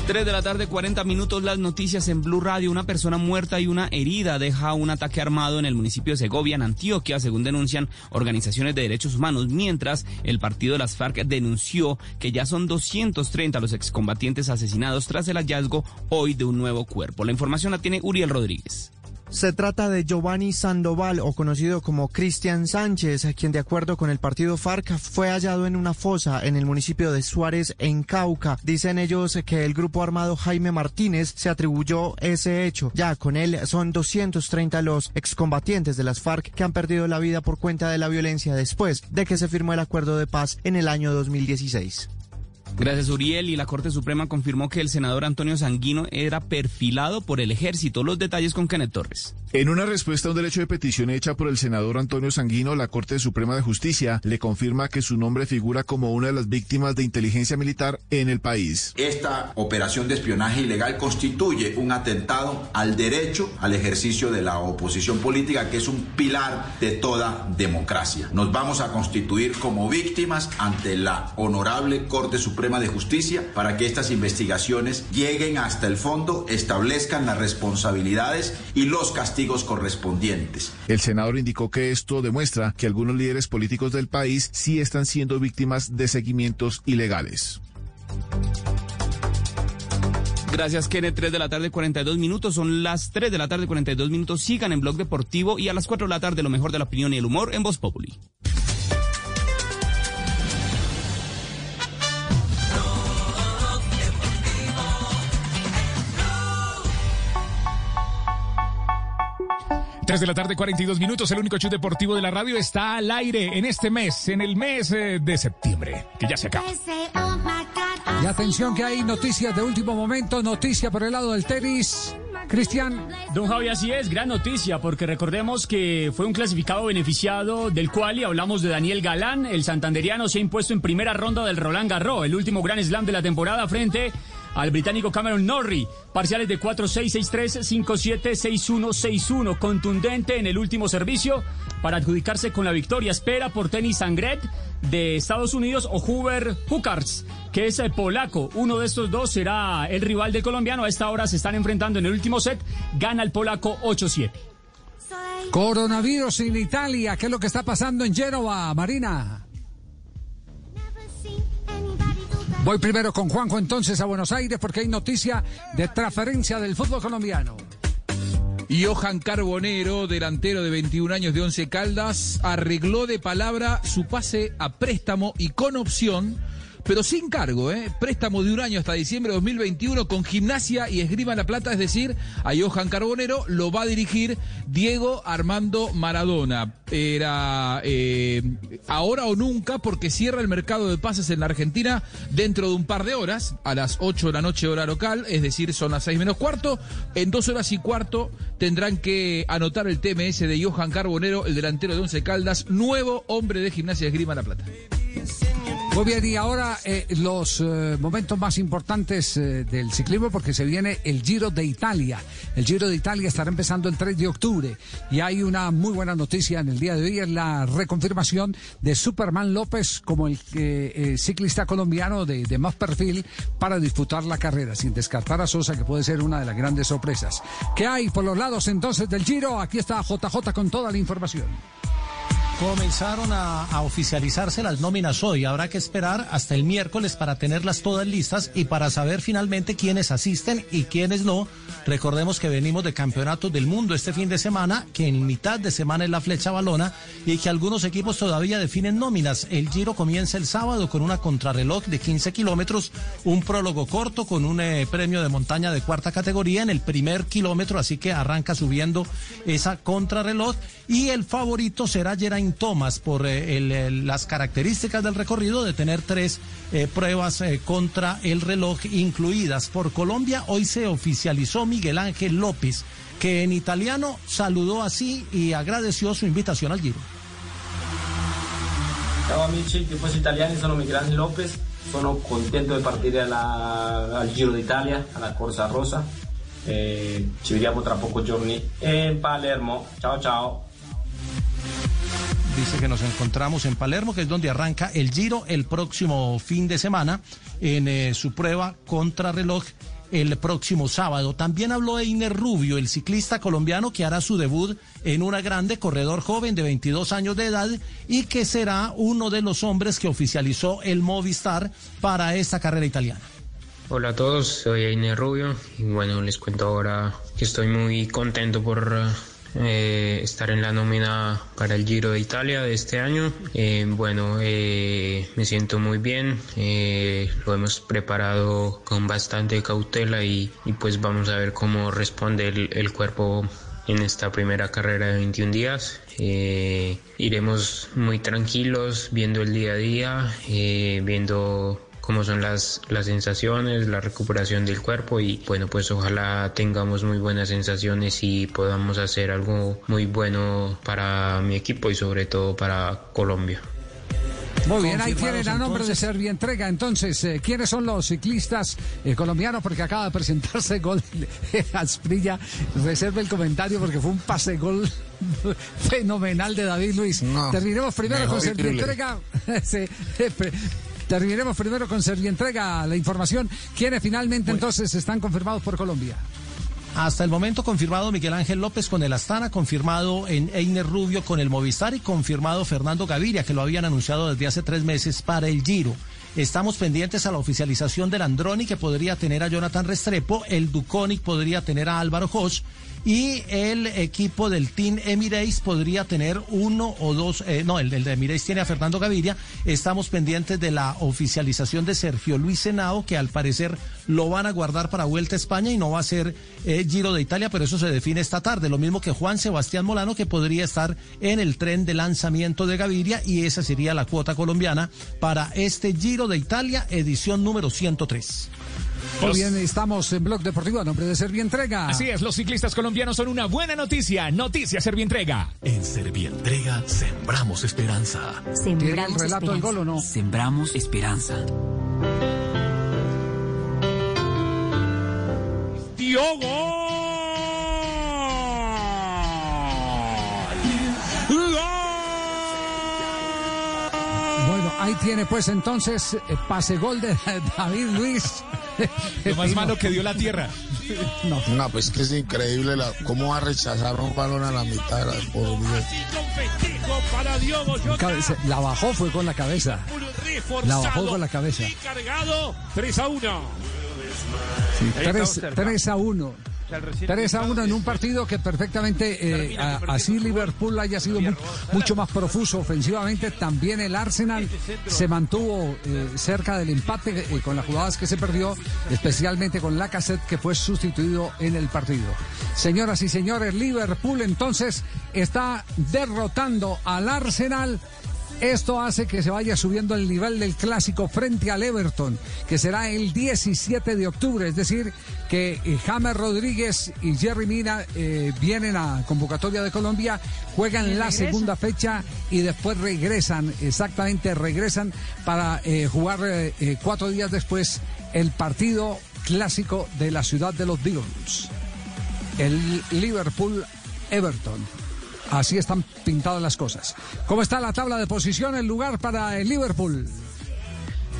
3 de la tarde, 40 minutos, las noticias en Blue Radio. Una persona muerta y una herida deja un ataque armado en el municipio de Segovia, en Antioquia, según denuncian organizaciones de derechos humanos, mientras el partido de las FARC denunció que ya son 230 los excombatientes asesinados tras el hallazgo hoy de un nuevo cuerpo. La información la tiene Uriel Rodríguez. Se trata de Giovanni Sandoval, o conocido como Cristian Sánchez, quien de acuerdo con el partido FARC fue hallado en una fosa en el municipio de Suárez, en Cauca. Dicen ellos que el grupo armado Jaime Martínez se atribuyó ese hecho. Ya con él son 230 los excombatientes de las FARC que han perdido la vida por cuenta de la violencia después de que se firmó el acuerdo de paz en el año 2016. Gracias, Uriel. Y la Corte Suprema confirmó que el senador Antonio Sanguino era perfilado por el ejército. Los detalles con Kenneth Torres. En una respuesta a un derecho de petición hecha por el senador Antonio Sanguino, la Corte Suprema de Justicia le confirma que su nombre figura como una de las víctimas de inteligencia militar en el país. Esta operación de espionaje ilegal constituye un atentado al derecho al ejercicio de la oposición política, que es un pilar de toda democracia. Nos vamos a constituir como víctimas ante la honorable Corte Suprema de Justicia para que estas investigaciones lleguen hasta el fondo, establezcan las responsabilidades y los castigos correspondientes. El senador indicó que esto demuestra que algunos líderes políticos del país sí están siendo víctimas de seguimientos ilegales. Gracias, Kenneth. 3 de la tarde, 42 minutos. Son las 3 de la tarde, 42 minutos. Sigan en Blog Deportivo y a las 4 de la tarde, lo mejor de la opinión y el humor en Voz Populi. 3 de la tarde, 42 minutos. El único show deportivo de la radio está al aire en este mes, en el mes eh, de septiembre, que ya se acaba. Y atención que hay noticias de último momento, noticia por el lado del tenis. Cristian. Don Javi, así es, gran noticia, porque recordemos que fue un clasificado beneficiado del cual y hablamos de Daniel Galán. El santanderiano se ha impuesto en primera ronda del Roland Garros, el último gran slam de la temporada frente al británico Cameron Norrie. Parciales de 4-6, 6-3, 5-7, 6-1, 6-1. Contundente en el último servicio para adjudicarse con la victoria. Espera por Tenis Sangret de Estados Unidos o Hoover Hukarts, que es el polaco. Uno de estos dos será el rival del colombiano. A esta hora se están enfrentando en el último set. Gana el polaco 8-7. Coronavirus en Italia. ¿Qué es lo que está pasando en Génova, Marina? Voy primero con Juanjo entonces a Buenos Aires porque hay noticia de transferencia del fútbol colombiano. Johan Carbonero, delantero de 21 años de Once Caldas, arregló de palabra su pase a préstamo y con opción pero sin cargo, ¿eh? Préstamo de un año hasta diciembre de 2021 con Gimnasia y Esgrima La Plata, es decir, a Johan Carbonero lo va a dirigir Diego Armando Maradona. Era eh, ahora o nunca porque cierra el mercado de pases en la Argentina dentro de un par de horas, a las 8 de la noche hora local, es decir, son las 6 menos cuarto. En dos horas y cuarto tendrán que anotar el TMS de Johan Carbonero, el delantero de Once Caldas, nuevo hombre de Gimnasia y Esgrima La Plata. Muy bien, y ahora eh, los eh, momentos más importantes eh, del ciclismo porque se viene el Giro de Italia. El Giro de Italia estará empezando el 3 de octubre y hay una muy buena noticia en el día de hoy, es la reconfirmación de Superman López como el ciclista colombiano de, de, más perfil para disputar la carrera, sin descartar a Sosa, que puede ser una de las grandes sorpresas. ¿Qué hay por los lados entonces del Giro? Aquí está JJ con toda la información. Comenzaron a, oficializarse las nóminas hoy. Habrá que esperar hasta el miércoles para tenerlas todas listas y para saber finalmente quiénes asisten y quiénes no. Recordemos que venimos de campeonatos del mundo este fin de semana, que en mitad de semana es la flecha balona y que algunos equipos todavía definen nóminas. El Giro comienza el sábado con una contrarreloj de 15 kilómetros, un prólogo corto con un eh, premio de montaña de cuarta categoría en el primer kilómetro, así que arranca subiendo esa contrarreloj y el favorito será Geraint Thomas por eh, las características del recorrido de tener tres eh, pruebas eh, contra el reloj incluidas. Por Colombia hoy se oficializó Miguel Ángel López, que en italiano saludó así y agradeció su invitación al Giro. Ciao amici, tifosi italiani, sono Miguel Ángel López, sono contento di partire alla, al Giro d'Italia, alla Corsa Rosa. Eh, ci vediamo tra pochi giorni in Palermo. Ciao ciao. Dice que nos encontramos en Palermo, que es donde arranca el Giro el próximo fin de semana en eh, su prueba contrarreloj el próximo sábado. También habló Einer Rubio, el ciclista colombiano que hará su debut en una grande, corredor joven de 22 años de edad y que será uno de los hombres que oficializó el Movistar para esta carrera italiana. Hola a todos, soy Einer Rubio y bueno, les cuento ahora que estoy muy contento por eh, estar en la nómina para el Giro de Italia de este año. Eh, bueno, eh, me siento muy bien, eh, lo hemos preparado con bastante cautela y, y, pues vamos a ver cómo responde el, el cuerpo en esta primera carrera de 21 días. iremos muy tranquilos, viendo el día a día, viendo cómo son las, las sensaciones, la recuperación del cuerpo y bueno, pues ojalá tengamos muy buenas sensaciones y podamos hacer algo muy bueno para mi equipo y sobre todo para Colombia. Muy bien, ahí tienen a nombre de entonces. Servientrega. Entonces, eh, ¿quiénes son los ciclistas eh, colombianos? Porque acaba de presentarse gol (laughs) Asprilla. Reserve el comentario porque fue un pase gol (laughs) fenomenal de David Luis. Terminemos primero con mejor Servientrega. (laughs) Terminemos primero con Servientrega la información. ¿Quiénes finalmente entonces están confirmados por Colombia? Hasta el momento confirmado Miguel Ángel López con el Astana, confirmado en Einer Rubio con el Movistar y confirmado Fernando Gaviria, que lo habían anunciado desde hace tres meses para el Giro. Estamos pendientes a la oficialización del Androni, que podría tener a Jonathan Restrepo, el Duconic podría tener a Álvaro Hosch y el equipo del Team Emirates podría tener uno o dos, eh, no, el, el de Emirates tiene a Fernando Gaviria. Estamos pendientes de la oficialización de Sergio Luis Senao, que al parecer lo van a guardar para Vuelta a España y no va a ser eh, Giro de Italia, pero eso se define esta tarde. Lo mismo que Juan Sebastián Molano, que podría estar en el tren de lanzamiento de Gaviria y esa sería la cuota colombiana para este Giro de Italia, edición número 103. Muy bien, estamos en Blog Deportivo a nombre de Servientrega. Así es, los ciclistas colombianos son una buena noticia. Noticia Servientrega. En Servientrega sembramos esperanza. ¿Tiene el relato del gol o no? Sembramos esperanza. Bueno, ahí tiene pues entonces eh, pase gol de (laughs) David Luis. (laughs) Lo más malo que dio la tierra. No. No, pues que es increíble la, cómo va a rechazar un balón a la mitad. Por Dios. Cabeza- La bajó, fue con la cabeza. La bajó con la cabeza. Cargado 3 a 1. Sí, Ahí está 3, cerca. 3 a 1. sea, el recién 3 a empezado 1 en un se- partido que perfectamente, eh, así Liverpool haya sido mu- mucho más profuso ofensivamente, también el Arsenal se mantuvo eh, cerca del empate eh, con las jugadas que se perdió, especialmente con Lacazette que fue sustituido en el partido. Señoras y señores, Liverpool entonces está derrotando al Arsenal. Esto hace que se vaya subiendo el nivel del clásico frente al Everton, que será el 17 de octubre. Es decir, que eh, James Rodríguez y Jerry Mina eh, vienen a convocatoria de Colombia, juegan la segunda fecha y después regresan, exactamente regresan para eh, jugar eh, cuatro días después el partido clásico de la ciudad de los Beatles. El Liverpool Everton. Así están pintadas las cosas. ¿Cómo está la tabla de posición? El lugar para el Liverpool.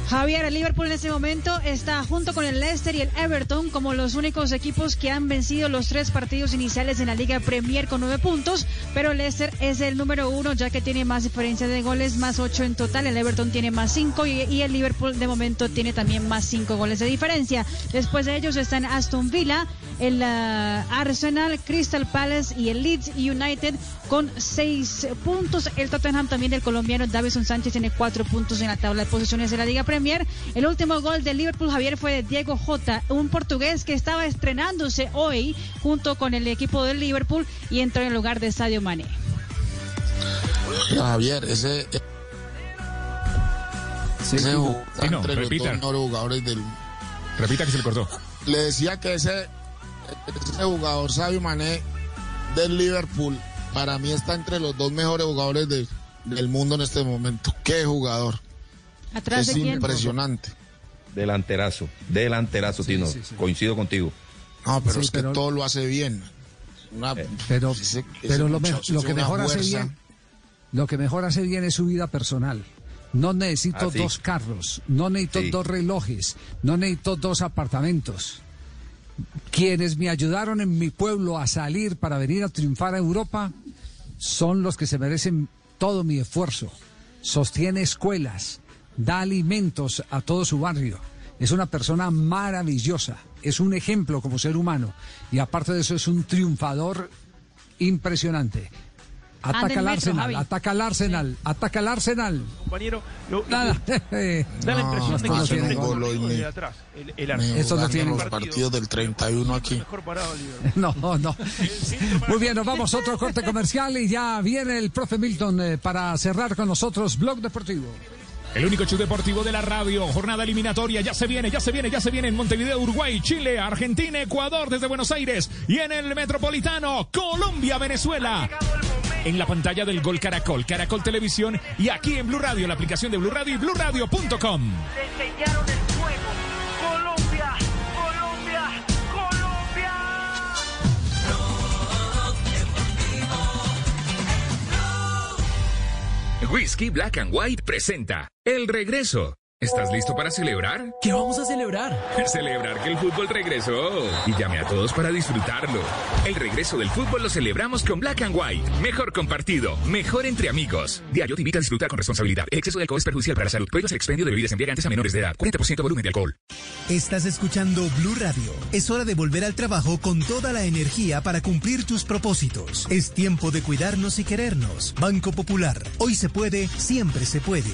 Javier, el Liverpool en este momento está junto con el Leicester y el Everton como los únicos equipos que han vencido los tres partidos iniciales en la Liga Premier con nueve puntos, pero el Leicester es el número uno ya que tiene más diferencia de goles, más ocho en total, el Everton tiene más cinco y, el Liverpool de momento tiene también más cinco goles de diferencia. Después de ellos están Aston Villa, el ah, Arsenal, Crystal Palace y el Leeds United con seis puntos. El Tottenham también del colombiano Davison Sánchez tiene cuatro puntos en la tabla de posiciones de la Liga Premier. El último gol del Liverpool, Javier, fue de Diego Jota, un portugués que estaba estrenándose hoy junto con el equipo del Liverpool y entró en el lugar de Sadio Mané. Javier, ese. ese Sí, no, repita. jugadores del. Repita que se le cortó. Le decía que ese, ese jugador Sabio Mané del Liverpool, para mí está entre los dos mejores jugadores de- del mundo en este momento. Qué jugador. ¿Atrás es de quién? impresionante. Delanterazo, delanterazo, Tino. Coincido contigo. No, pero Sí, es que pero- todo lo hace bien. Una- Pero, ese- ese pero lo, me- que mejor hace bien, lo que mejor hace bien es su vida personal. No necesito Ah, sí. dos carros, no necesito Sí. dos relojes, no necesito dos apartamentos. Quienes me ayudaron en mi pueblo a salir para venir a triunfar a Europa son los que se merecen todo mi esfuerzo. Sostiene escuelas, da alimentos a todo su barrio. Es una persona maravillosa, es un ejemplo como ser humano y aparte de eso es un triunfador impresionante. Ataca al metro, Arsenal, ataca al Arsenal, ataca al Arsenal. Compañero, lo- Nada. (laughs) da la impresión de que no siempre tiene gol. de atrás. El, el Arsenal. No tiene los partidos del 31 aquí. (laughs) No, no. Muy bien, nos vamos a otro corte comercial y ya viene el profe Milton eh, para cerrar con nosotros Blog Deportivo. El único show deportivo de la radio. Jornada eliminatoria. Ya se viene, ya se viene, ya se viene en Montevideo, Uruguay, Chile, Argentina, Ecuador, desde Buenos Aires. Y en el Metropolitano, Colombia, Venezuela. En la pantalla del Gol Caracol, Caracol Televisión y aquí en Blue Radio, la aplicación de Blue Radio y BlueRadio.com. Whisky Black and White presenta El Regreso. ¿Estás listo para celebrar? ¿Qué vamos a celebrar? (laughs) Celebrar que el fútbol regresó. Y llame a todos para disfrutarlo. El regreso del fútbol lo celebramos con Black and White. Mejor compartido, mejor entre amigos. Diario te invita a disfrutar con responsabilidad. El exceso de alcohol es perjudicial para la salud. Prohíbas el expendio de bebidas embriagantes a menores de edad. 40% volumen de alcohol. Estás escuchando Blue Radio. Es hora de volver al trabajo con toda la energía para cumplir tus propósitos. Es tiempo de cuidarnos y querernos. Banco Popular. Hoy se puede, siempre se puede.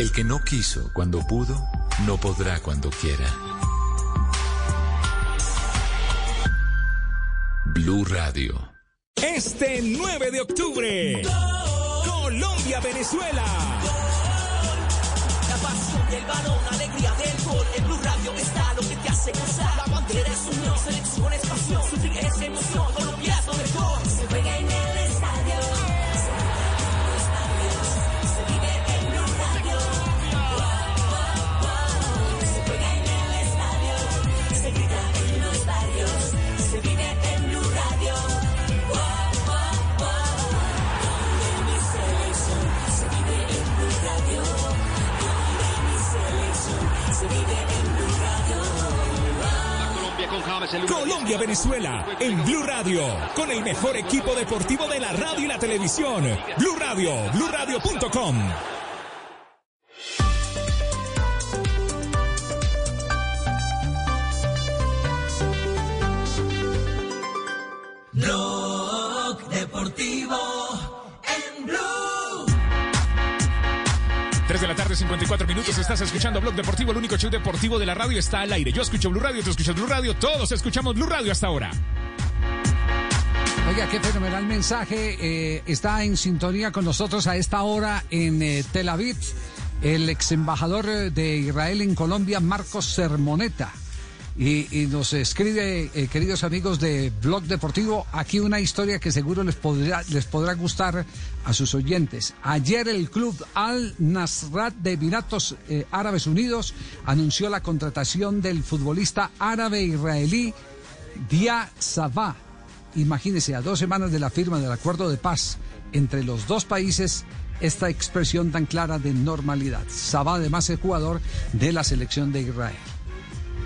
El que no quiso cuando pudo, no podrá cuando quiera. Blue Radio. Este 9 de octubre, Colombia-Venezuela. La pasión y el balón, alegría del gol. En Blue Radio está lo que te hace gozar. La bandera es unión, selección es pasión. Sufrir es emoción, Colombia es lo mejor. Se juega en Colombia-Venezuela en Blue Radio, con el mejor equipo deportivo de la radio y la televisión. Blue Radio, BlueRadio.com. 3 de la tarde, 54 minutos. Estás escuchando Blog Deportivo, el único show deportivo de la radio está al aire. Yo escucho Blue Radio, tú escuchas Blue Radio, todos escuchamos Blue Radio hasta ahora. Oiga, qué fenomenal mensaje. eh, está en sintonía con nosotros a esta hora en eh, Tel Aviv el ex embajador eh, de Israel en Colombia, Marcos Sermoneta. Y, nos escribe, eh, queridos amigos de Blog Deportivo, aquí una historia que seguro les podrá, les podrá gustar a sus oyentes. Ayer el club Al Nasrat de Emiratos eh, Árabes Unidos anunció la contratación del futbolista árabe-israelí Dia Sabah. Imagínense, a dos semanas de la firma del acuerdo de paz entre los dos países, esta expresión tan clara de normalidad. Sabah además es jugador de la selección de Israel.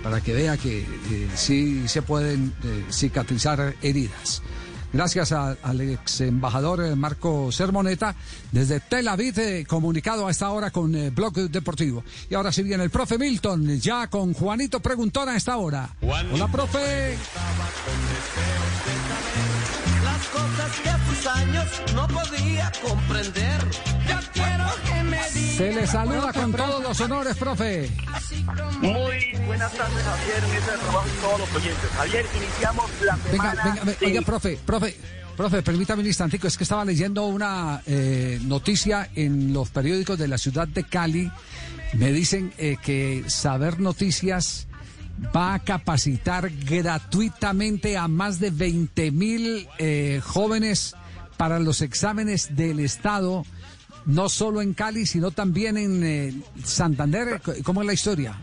Para que vea que eh, sí se pueden eh, cicatrizar heridas. Gracias a- al ex embajador eh, Marco Sermoneta, desde Tel Aviv, eh, comunicado a esta hora con eh, Blog Deportivo. Y ahora sí viene el profe Milton, ya con Juanito Preguntón a esta hora. Hola, profe. Las cosas que a tus años no podía comprender. Yo quiero. Se le saluda con todos los honores, profe. Muy buenas tardes, Javier, mesa de trabajo y todos los oyentes. Javier, iniciamos la Venga, semana. venga, ve- de- oiga, profe, profe, profe, permítame un instantico, es que estaba leyendo una eh, noticia en los periódicos de la ciudad de Cali. Me dicen eh, que Saber Noticias va a capacitar gratuitamente a más de 20 mil eh, jóvenes para los exámenes del Estado, no solo en Cali, sino también en eh, Santander. ¿Cómo es la historia?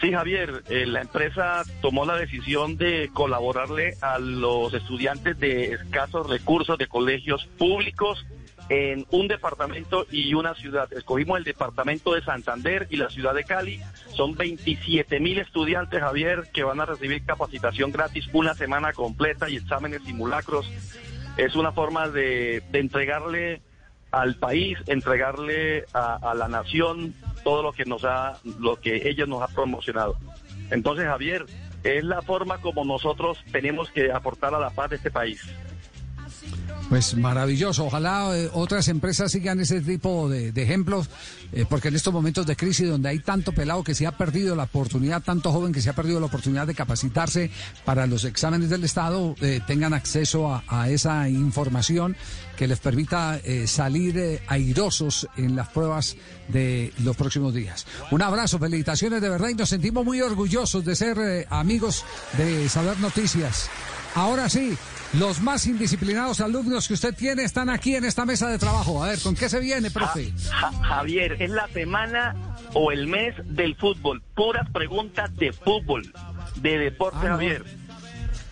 Sí, Javier, eh, la empresa tomó la decisión de colaborarle a los estudiantes de escasos recursos de colegios públicos en un departamento y una ciudad. Escogimos el departamento de Santander y la ciudad de Cali. Son 27 mil estudiantes, Javier, que van a recibir capacitación gratis una semana completa y exámenes simulacros. Es una forma de, de entregarle al país, entregarle a, a la nación todo lo que nos ha, lo que ella nos ha promocionado. Entonces, Javier, es la forma como nosotros tenemos que aportar a la paz de este país. Pues maravilloso. Ojalá eh, otras empresas sigan ese tipo de, de ejemplos, eh, porque en estos momentos de crisis donde hay tanto pelado que se ha perdido la oportunidad, tanto joven que se ha perdido la oportunidad de capacitarse para los exámenes del Estado, eh, tengan acceso a, esa información que les permita eh, salir airosos en las pruebas de los próximos días. Un abrazo, felicitaciones de verdad y nos sentimos muy orgullosos de ser amigos de Saber Noticias. Ahora sí, los más indisciplinados alumnos que usted tiene están aquí en esta mesa de trabajo. A ver, ¿con qué se viene, profe? Ja- Javier, es la semana o el mes del fútbol. Puras preguntas de fútbol, de deporte, Ah. Javier.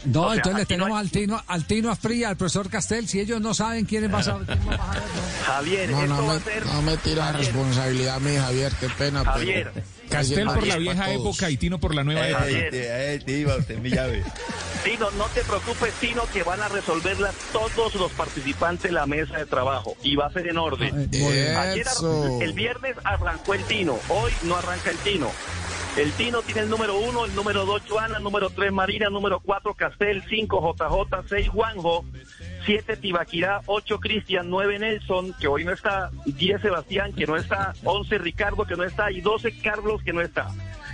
No, O sea, entonces le no tenemos al Tino, al Tino Asprilla, al profesor Castel. Si ellos no saben quiénes va a saber. quién va a saber, (laughs) Javier, No, esto no va me, a ser... no me tira la responsabilidad a mí, Javier, qué pena. pero- Javier. Castel por la vieja época y Tino por la nueva Eh, época. Eh, te iba usted mi llave. Tino, no te preocupes, Tino, que van a resolverlas todos los participantes de la mesa de trabajo y va a ser en orden. Ayer, el viernes arrancó el Tino, hoy no arranca el Tino. El Tino tiene el número uno, el número dos Joana, el número tres Marina, el número cuatro Castel, cinco JJ, seis Juanjo, siete Tibaquirá, ocho Cristian, nueve Nelson, que hoy no está, diez Sebastián, que no está, once Ricardo, que no está, y doce Carlos, que no está.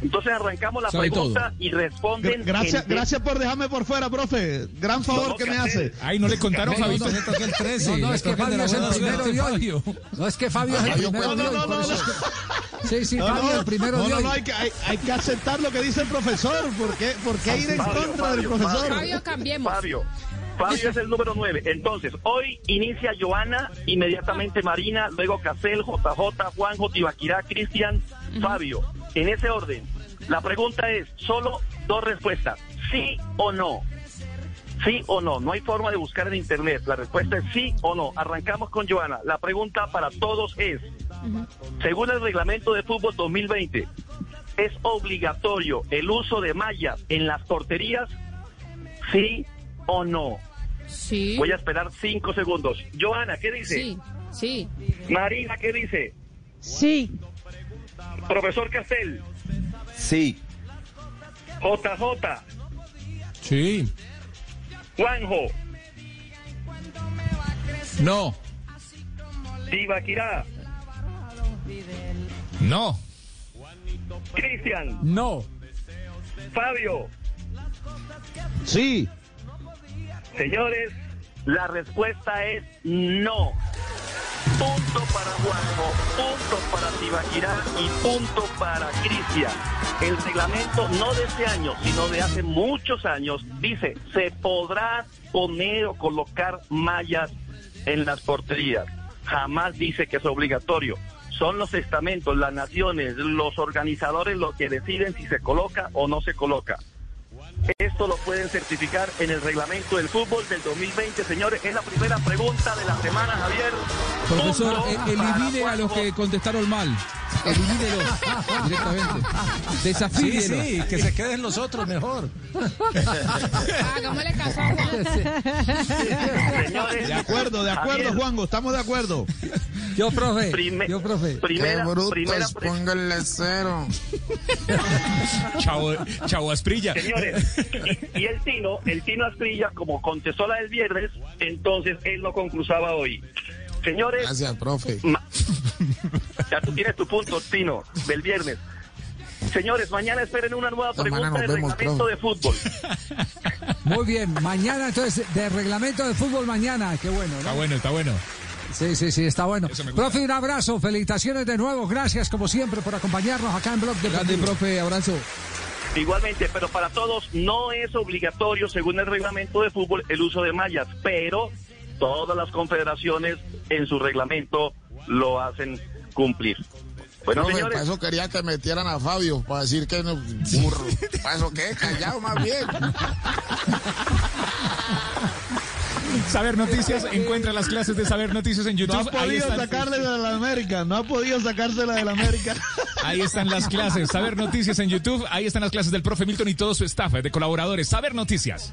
Entonces arrancamos la Sabe pregunta y responden. Gra- Gracias, en- gracias por dejarme por fuera, profe. Gran favor No, que me hace. Ay, no le contaron, No, Fabito. no, No, no, es que Fabio es el primero de hoy. No, es que Fabio es el primero No, de no, hoy. no, no, no. es que- Sí, sí, No, Fabio no, es el primero no, de no, hoy. no, hay que, hay, hay que aceptar lo que dice el profesor. ¿Por qué, por qué ir en Fabio, contra del profesor? Fabio. cambiemos. Fabio. Fabio es el número 9. Entonces, hoy inicia Joana, inmediatamente Marina, luego Casel, JJ, Juanjo, Tibaquirá, Cristian, Fabio. En ese orden. La pregunta es, solo dos respuestas, sí o no. Sí o no, no hay forma de buscar en internet. La respuesta es sí o no. Arrancamos con Joana. La pregunta para todos es, según el reglamento de fútbol 2020, ¿es obligatorio el uso de mallas en las porterías? ¿Sí o no? Sí. Voy a esperar cinco segundos. Joana, ¿qué dice? Sí, sí. Marina, ¿qué dice? Sí. Profesor Castel, Sí. JJ, Sí. Juanjo, No. Tibaquirá, No. Cristian, No. Fabio. Sí. Señores, la respuesta es no. Punto para Juanjo, punto para Tibaquirá y punto para Cristian. El reglamento no de este año, sino de hace muchos años, dice, se podrá poner o colocar mallas en las porterías. Jamás dice que es obligatorio. Son los estamentos, las naciones, los organizadores los que deciden si se coloca o no se coloca. Esto lo pueden certificar en el reglamento del fútbol del 2020, señores. Es la primera pregunta de la semana, Javier. Profesor, Punto eh, elimine a los que contestaron mal. Elimínelos directamente. Desafíelos. Sí, sí, que se queden los otros mejor. Hagámosle caso a Juan. Señores, De acuerdo, de acuerdo, Javier, Juanjo. Estamos de acuerdo. Yo, profe. prime- Yo, profe. Primera, Qué brutos, primera pónganle cero. Chavo, Chavo Asprilla. Señores, y, y el Tino, el Tino Asprilla, como contestó la del viernes, entonces él no concursaba hoy. Señores, Gracias, profe. ma- ya tú tienes tu punto, Tino, del viernes. Señores, mañana esperen una nueva pregunta del vemos, reglamento profe. de fútbol. Muy bien. Mañana, entonces, de reglamento de fútbol mañana. Qué bueno, Está ¿no? bueno, está bueno. Sí, sí, sí, está bueno. Profe, un abrazo. Felicitaciones de nuevo. Gracias, como siempre, por acompañarnos acá en Blog de Grande, profe, abrazo. Igualmente, pero para todos no es obligatorio, según el reglamento de fútbol, el uso de mallas, pero todas las confederaciones en su reglamento lo hacen cumplir. Bueno, Profe, señores, para eso quería que metieran a Fabio, para decir que no, burro. (laughs) Para eso qué, callado más bien. (laughs) Saber Noticias, encuentra las clases de Saber Noticias en YouTube. No ha Ahí podido el- sacarle de la América, no ha podido sacársela de la América. (laughs) Ahí están las clases. Saber Noticias en YouTube. Ahí están las clases del profe Milton y todo su staff eh, de colaboradores. Saber Noticias.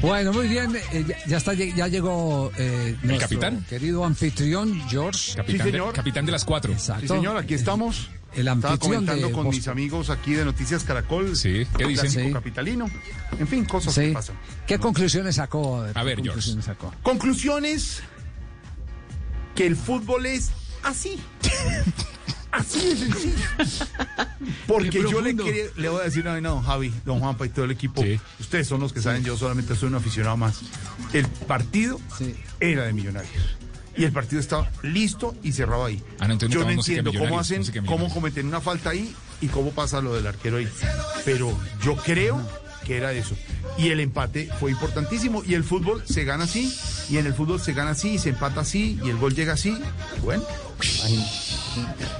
Bueno, muy bien. eh, ya, está, ya llegó eh, nuestro capitán? querido anfitrión George. Capitán, de, capitán de las cuatro. Exacto. Sí, señor, aquí estamos. El Estaba comentando de con mis amigos aquí de Noticias Caracol. Sí, ¿qué dicen? Clásico Sí. capitalino. En fin, cosas Sí. que pasan. ¿Qué conclusiones sacó? A ver, ¿qué George. conclusiones sacó? Conclusiones que el fútbol es así. Así de sencillo. Porque yo le, quería- le voy a decir, no, no, Javi, don Juanpa y todo el equipo, ustedes son los que saben, yo solamente soy un aficionado más. El partido era de Millonarios. Y el partido estaba listo y cerrado ahí. Ah, no, yo no entiendo cómo hacen, cómo cometen una falta ahí y cómo pasa lo del arquero ahí. Pero yo creo que era eso. Y el empate fue importantísimo. Y el fútbol se gana así, y en el fútbol se gana así, y se empata así, y el gol llega así. Bueno,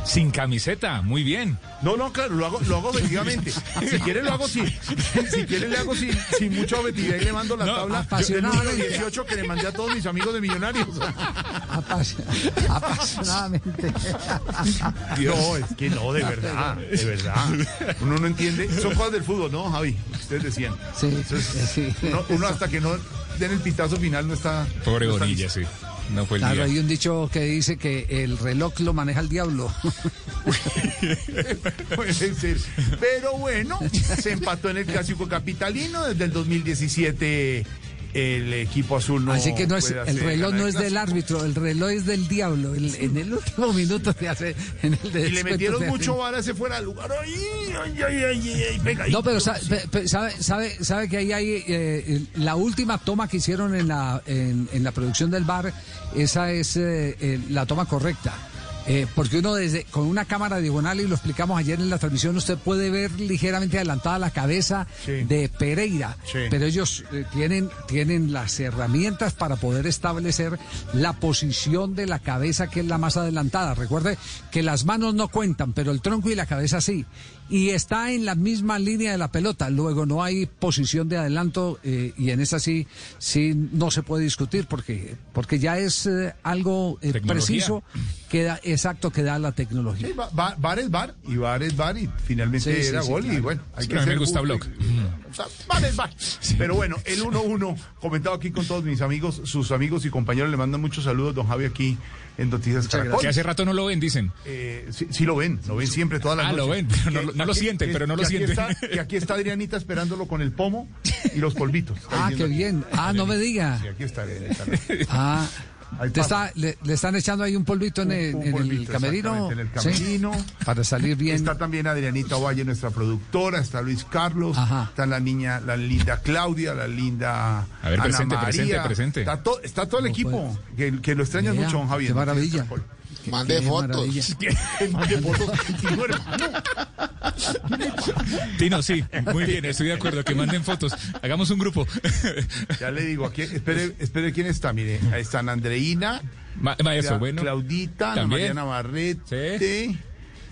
Sin camiseta, muy bien. no, no, claro, lo hago, lo hago objetivamente. (laughs) Si quiere lo hago sin, si quiere le hago sin, sin mucha objetividad y le mando la No, tabla del apasionadamente. número 18 que le mandé a todos mis amigos de Millonarios. Apas- apasionadamente. No, es que no, de verdad, de verdad. Uno no entiende. Son cosas del fútbol, ¿no, Javi? Ustedes decían. Sí, Entonces, sí. uno, uno hasta que no den el pitazo final no está. Pobre no está Bonilla, listo. sí. No fue el Claro, día. hay un dicho que dice que el reloj lo maneja el diablo. (laughs) (laughs) Puede ser. Pero bueno, se empató en el clásico capitalino desde el 2017. El equipo azul no. Así que no es, el reloj no es del árbitro, el reloj es del diablo. El- en el último minuto te hace. En el Y le metieron mucho vara ese fuera del lugar. Ay, ay, ay, ay, ay, pegadito. No, pero sa- pe- pe- sabe, sabe, sabe que ahí hay eh, la última toma que hicieron en la, en, en la producción del bar, esa es eh, eh, la toma correcta. Eh, porque uno desde con una cámara diagonal y lo explicamos ayer en la transmisión, usted puede ver ligeramente adelantada la cabeza de Pereira, Sí. pero ellos eh, tienen tienen las herramientas para poder establecer la posición de la cabeza que es la más adelantada. Recuerde que las manos no cuentan, pero el tronco y la cabeza sí. Y está en la misma línea de la pelota. Luego no hay posición de adelanto eh, y en esa sí sí no se puede discutir porque porque ya es eh, algo eh, preciso que da exacto que da la tecnología. Sí, va- Bar es bar y bar es bar y finalmente Sí, sí, era sí, gol y claro. bueno, hay Sí, que mí me gusta y- Block. O sea, bar es bar. Pero bueno, el 1-1 comentado aquí con todos mis amigos, sus amigos y compañeros le mandan muchos saludos don Javi aquí en Noticias Caracol. Que hace rato no lo ven, dicen. Eh, sí, sí lo ven, lo ven siempre todas las Ah, noches. lo ven, pero no no lo sienten, pero no lo sienten. está- que aquí está Adrianita esperándolo con el pomo y los polvitos. Ah, qué bien. Ah, no me diga. Sí, aquí está Adrianita. Ah, te pasa. está, le, le están echando ahí un polvito en el, Un en el polvito, camerino. En el ¿sí? camerino. Para salir bien. Está también Adrianita Valle, nuestra productora, está Luis Carlos, está la niña, la linda Claudia, la linda A ver, Ana presente, María. presente, presente. Está, to- está todo el equipo, que, que lo extrañan Vea, mucho, don Javier. qué maravilla. Mande fotos. (laughs) mande fotos. Hermano. Tino, sí, muy bien, estoy de acuerdo. Que manden fotos. Hagamos un grupo. Ya le digo, aquí, espere, espere quién está, mire, ahí están Andreina, Ma- maestro, bueno. Claudita, Ana. María Navarrete,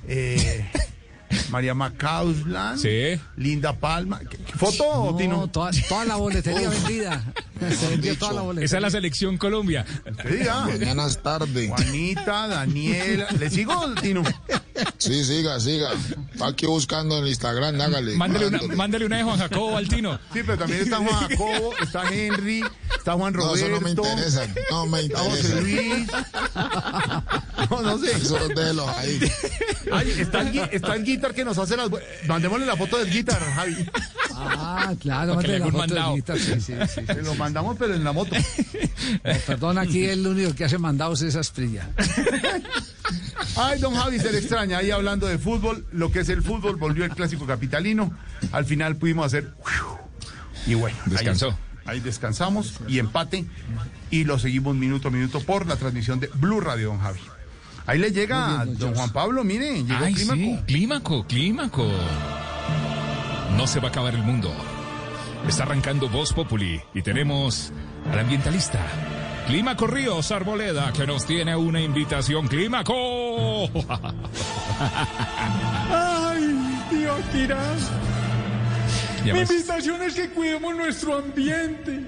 eh, María Macauslan, Sí. Linda Palma. ¿Qué- qué ¿Foto, No, Tino? toda, toda la boletería (laughs) vendida. Se vendió toda la boletería. Esa es la selección Colombia. Tarde. Juanita, Daniela. ¿Le sigo, Tino? Sí, siga, siga. Está aquí buscando en Instagram, hágale. Mándale una, Mándale. una de Juan Jacobo al Tino. Sí, pero también está Juan Jacobo, está Henry, está Juan No, Roberto. eso no me interesa. No me Está José interesa. Luis. No, no sé. Eso déjelo ahí. Ay, está, el, está el guitar que nos hace las. Mandémosle la foto del guitar, Javi. Ah, claro, mándale la foto del guitar, sí, sí, sí, sí. Se lo mandamos, pero en la moto. No, perdón, aquí el único que hace mandados es Asprilla. Ay, don Javi, se le extraña. Ahí hablando de fútbol, lo que es el fútbol, volvió el clásico capitalino. Al final pudimos hacer. Y bueno, ahí- Descansó. Ahí, descansamos y empate. Y lo seguimos minuto a minuto por la transmisión de Blue Radio, don Javi. Ahí le llega bien, don. Juan Pablo, mire, llegó Ay, Clímaco. sí, clímaco, clímaco. No se va a acabar el mundo. Está arrancando Voz Populi y tenemos al ambientalista. Clímaco Ríos Arboleda, que nos tiene una invitación. ¡Clímaco! Ay, tío Tirás. Mi invitación es que cuidemos nuestro ambiente.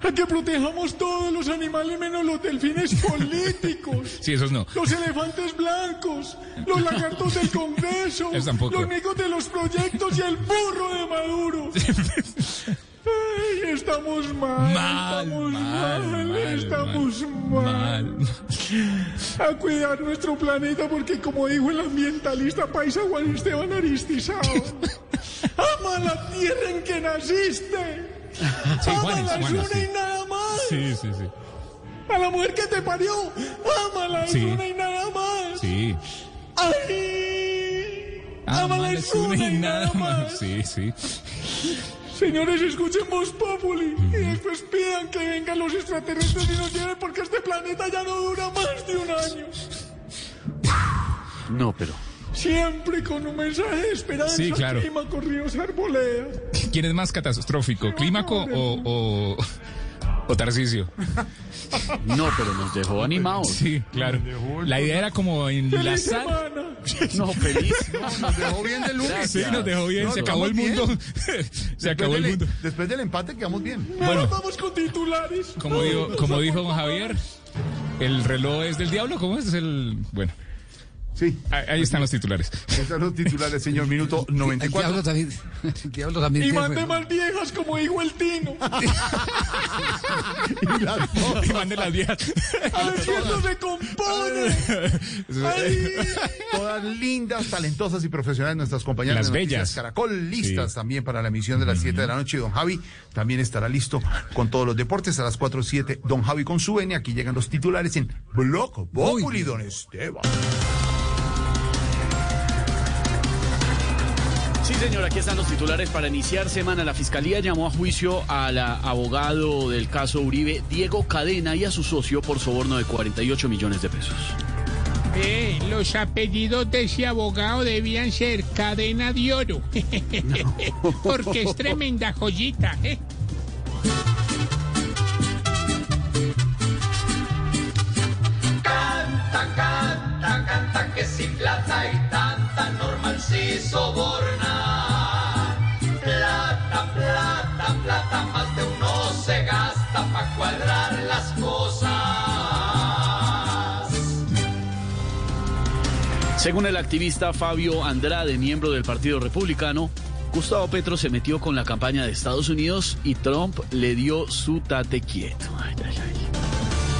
A que protejamos todos los animales menos los delfines (laughs) políticos. Sí, esos no. Los elefantes blancos, los (laughs) lagartos del Congreso, los micos de los proyectos y el burro de Maduro. (laughs) Ay, estamos mal, Mal, estamos mal, mal, mal, estamos mal. A cuidar nuestro planeta porque como dijo el ambientalista paisa Juan Esteban Aristizao, ama la tierra en que naciste. Sí, Juanes, es Juanes, sí. y nada más. Sí, sí, sí. A la mujer que te parió, ámala, es Sí. una y nada más. Sí. ¡Ay! Ámala, es una una y nada más. Sí, sí. Señores, escuchen Voz Populi y después pidan que vengan los extraterrestres y nos lleven porque este planeta ya no dura más de un año. No, pero. Siempre con un mensaje de esperanza. Sí, claro. Clima, corridos, arboledas. (laughs) ¿Quién es más catastrófico, Clímaco o, o, o Tarcisio? No, pero nos dejó animados. Sí, claro. La idea era como enlazar. No, feliz. (laughs) Nos dejó bien de lunes. Sí, nos dejó bien. No, se (laughs) acabó el mundo. bien. se acabó el mundo. Después del empate quedamos bien. Ahora vamos con titulares. Como dijo, como dijo don Javier, el reloj es del diablo. ¿Cómo es? Es el. Bueno. Sí. Ahí, ahí están los titulares. Están los titulares, señor. Minuto (laughs) 94. diablo también, el (laughs) diablo también Y mande reloj. más viejas como dijo el Tino. (laughs) Y mande las viejas. Al infierno se compone. Ay. Todas lindas, talentosas y profesionales nuestras compañeras Las de bellas. Caracol, listas Sí. también para la emisión de las 7 de la noche. Don Javi también estará listo con todos los deportes a las 4 7. Don Javi con su venia. Aquí llegan los titulares en Blog Populi, Don Esteban. Señor, aquí están los titulares para iniciar semana. La Fiscalía llamó a juicio al ah, abogado del caso Uribe, Diego Cadena, y a su socio por soborno de 48 millones de pesos. Eh, los apellidos de ese abogado debían ser cadena de oro. (laughs) Porque es tremenda joyita, ¿eh? Canta, canta, canta que si plata y tanta normal si soborna. Cuadrar las cosas. Según el activista Fabio Andrade, miembro del Partido Republicano, Gustavo Petro se metió con la campaña de Estados Unidos y Trump le dio su tate quieto. Ay, ay,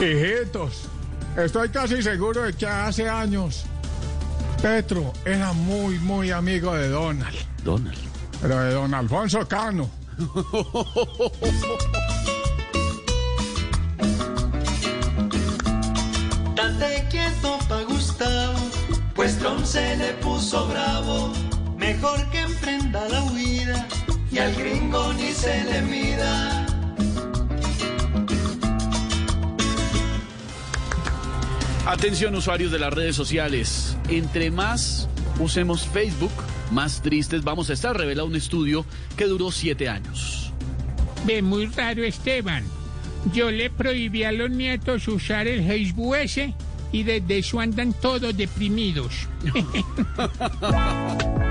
ay. Hijitos, estoy casi seguro de que hace años Petro era muy, muy amigo de Donald. Donald. Pero de don Alfonso Cano. (laughs) Date quieto pa' Gustavo, pues Trump se le puso bravo. Mejor que emprenda la huida y al gringo ni se le mida. Atención usuarios de las redes sociales. Entre más usemos Facebook, más tristes vamos a estar, revela un estudio que duró siete años. Ve, muy raro, Esteban. Yo le prohibí a los nietos usar el Facebook ese y desde eso andan todos deprimidos. (laughs)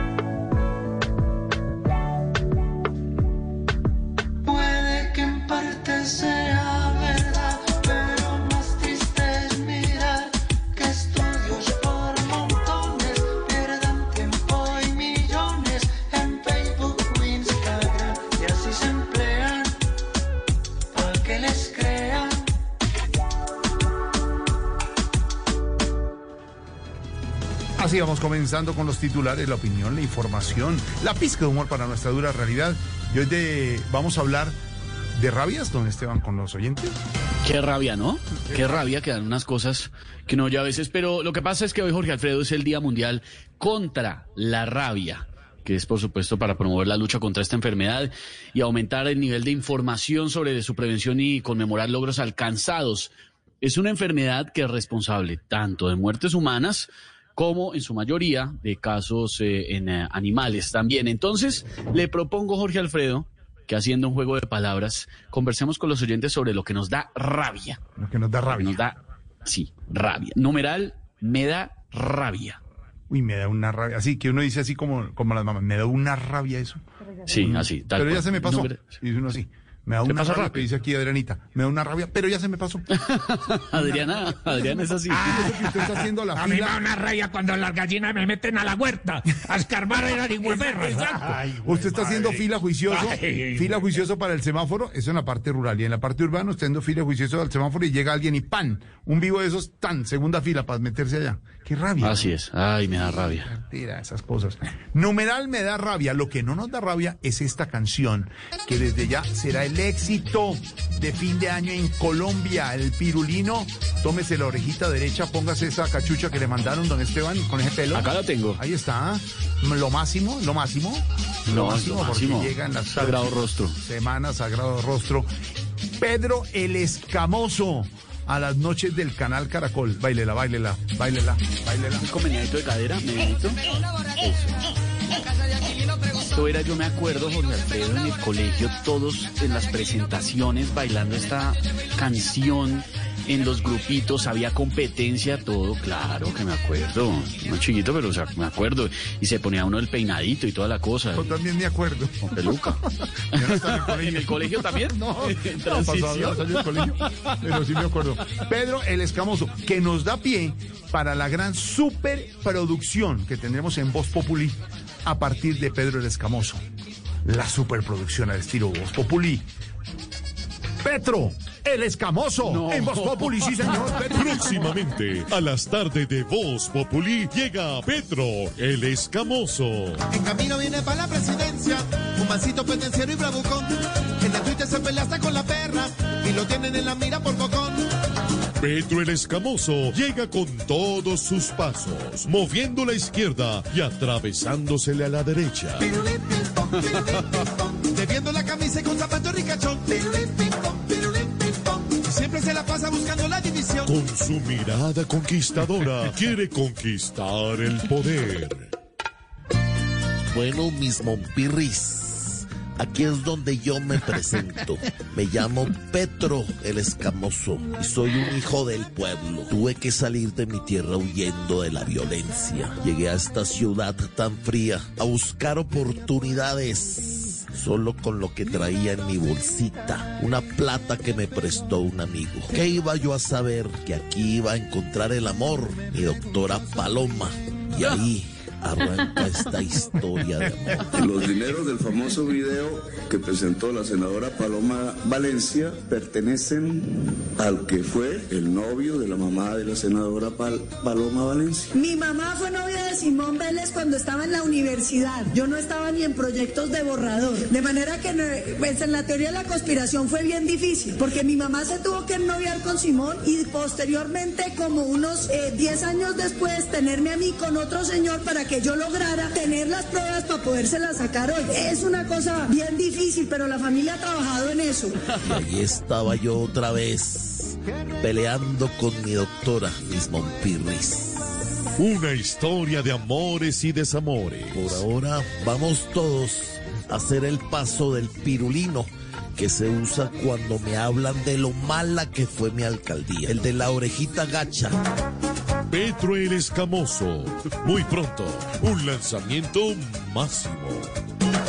Así vamos comenzando con los titulares, la opinión, la información, la pizca de humor para nuestra dura realidad. Y hoy de, vamos a hablar de rabias, don Esteban, con los oyentes. Qué rabia, ¿no? Qué rabia que dan unas cosas que no ya a veces. Pero lo que pasa es que hoy, Jorge Alfredo, es el Día Mundial contra la Rabia, que es, por supuesto, para promover la lucha contra esta enfermedad y aumentar el nivel de información sobre su prevención y conmemorar logros alcanzados. Es una enfermedad que es responsable tanto de muertes humanas como, en su mayoría, de casos eh, en eh, animales también. Entonces, le propongo, Jorge Alfredo, que haciendo un juego de palabras, conversemos con los oyentes sobre lo que nos da rabia. Lo que nos da rabia. Nos da, sí, rabia. Numeral, me da rabia. Uy, me da una rabia. Así que uno dice así como, como las mamás, me da una rabia eso. Sí, así, tal Pero ya cual. se me pasó. Numer- Y uno así. Me da ¿Te una pasa rabia, que dice aquí Adrianita. Me da una rabia, pero ya se me pasó. (laughs) Adriana, Adriana es así. Eso que usted está haciendo la A mí me da fila. una raya cuando las gallinas me meten a la huerta a escarbar el ningüeperras. Usted está haciendo fila juicioso, Ay, fila juicioso para el semáforo, eso en la parte rural. Y en la parte urbana, usted haciendo fila juicioso al semáforo y llega alguien y ¡pan! Un vivo de esos, tan, segunda fila para meterse allá. ¡Qué rabia! Así es. Ay, me da rabia. Tira esas cosas. Numeral me da rabia. Lo que no nos da rabia es esta canción, que desde ya será el éxito de fin de año en Colombia. El pirulino, tómese la orejita derecha, póngase esa cachucha que le mandaron, don Esteban, con ese pelo. Acá la tengo. Ahí está. Lo máximo, lo máximo. No, lo máximo. porque llegan las Sagrado rostro. Semanas, Sagrado Rostro. Pedro el Escamoso. A las noches del canal Caracol. Báilela, báilela, báilela. Con meneadito de cadera, meneadito. Esto era, yo me acuerdo, Jorge Alfredo, en el colegio, todos en las presentaciones bailando esta canción, en los grupitos, había competencia, todo, claro que me acuerdo. No chiquito, pero o sea, me acuerdo. Y se ponía uno el peinadito y toda la cosa. Yo también me acuerdo. Con peluca. No en el colegio. (laughs) ¿En el colegio también? No, (laughs) En no, pasado de colegio, pero sí me acuerdo. Pedro el Escamoso, que nos da pie para la gran superproducción que tendremos en Voz Populi a partir de Pedro el Escamoso. La superproducción al estilo Voz Populi. Petro, el Escamoso, en Voz Populi, sí señor. (laughs) Petro. Próximamente, a las tardes de Voz Populi, llega Petro, el escamoso. En camino viene para la presidencia, un mancito pendenciero y bravucón. En el Twitter se pelea hasta con la perra y lo tienen en la mira por cocón. Petro el escamoso llega con todos sus pasos, moviendo la izquierda y atravesándosele a la derecha. Debiendo la camisa y con zapato ricachón. Siempre se la pasa buscando la división. Con su mirada conquistadora, quiere conquistar el poder. Bueno, mis monpirris, aquí es donde yo me presento. Me llamo Petro el Escamoso y soy un hijo del pueblo. Tuve que salir de mi tierra huyendo de la violencia. Llegué a esta ciudad tan fría a buscar oportunidades. Solo con lo que traía en mi bolsita, una plata que me prestó un amigo. ¿Qué iba yo a saber? Que aquí iba a encontrar el amor, mi doctora Paloma. Y ahí arranca esta historia de amor. Los dineros del famoso video que presentó la senadora Paloma Valencia pertenecen al que fue el novio de la mamá de la senadora Pal- Paloma Valencia. Mi mamá fue novia de Simón Vélez cuando estaba en la universidad. Yo no estaba ni en proyectos de borrador. De manera que no- pues, en la teoría de la conspiración fue bien difícil, porque mi mamá se tuvo que ennoviar con Simón y posteriormente, como unos eh, 10 años después, tenerme a mí con otro señor para que yo lograra tener las pruebas para podérselas sacar hoy. Es una cosa bien difícil, pero la familia ha trabajado en eso. Y allí estaba yo otra vez, peleando con mi doctora, mis monpirris. Una historia de amores y desamores. Por ahora vamos todos a hacer el paso del pirulino que se usa cuando me hablan de lo mala que fue mi alcaldía. El de la orejita gacha. Petro el escamoso. Muy pronto, un lanzamiento máximo.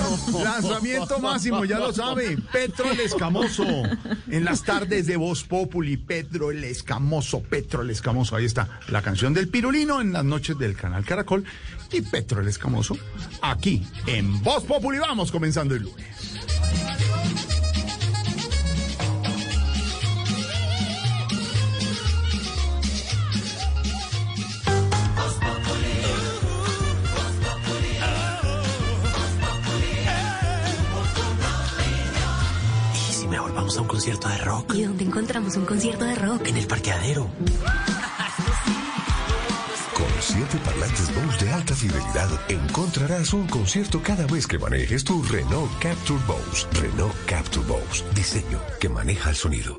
(laughs) Lanzamiento máximo, ya lo sabe. Petro el Escamoso. En las tardes de Voz Populi, Petro el Escamoso, Petro el Escamoso. Ahí está la canción del Pirulino en las noches del canal Caracol. Y Petro el Escamoso aquí en Voz Populi. Vamos comenzando el lunes. Vamos a un concierto de rock. ¿Y dónde encontramos un concierto de rock? En el parqueadero. Con siete parlantes Bose de alta fidelidad encontrarás un concierto cada vez que manejes tu Renault Capture Bose. Renault Capture Bose. Diseño que maneja el sonido.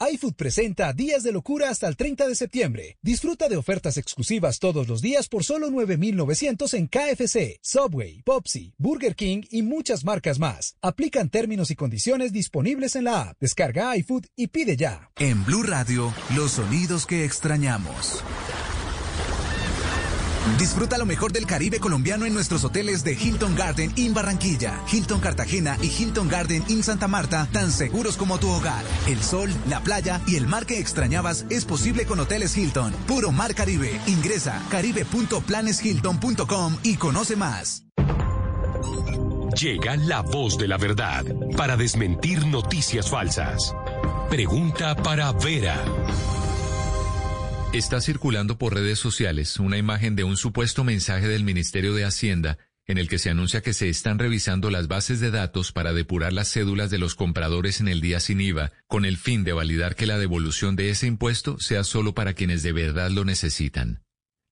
iFood presenta Días de Locura hasta el 30 de septiembre. Disfruta de ofertas exclusivas todos los días por solo 9,900 en KFC, Subway, Popsi, Burger King y muchas marcas más. Aplican términos y condiciones disponibles en la app. Descarga iFood y pide ya. En Blue Radio, los sonidos que extrañamos. Disfruta lo mejor del Caribe colombiano en nuestros hoteles de Hilton Garden in Barranquilla, Hilton Cartagena y Hilton Garden in Santa Marta, tan seguros como tu hogar. El sol, la playa y el mar que extrañabas es posible con Hoteles Hilton. Puro Mar Caribe. Ingresa caribe.planeshilton.com y conoce más. Llega la voz de la verdad para desmentir noticias falsas. Pregunta para Vera. Está circulando por redes sociales una imagen de un supuesto mensaje del Ministerio de Hacienda en el que se anuncia que se están revisando las bases de datos para depurar las cédulas de los compradores en el día sin IVA, con el fin de validar que la devolución de ese impuesto sea solo para quienes de verdad lo necesitan.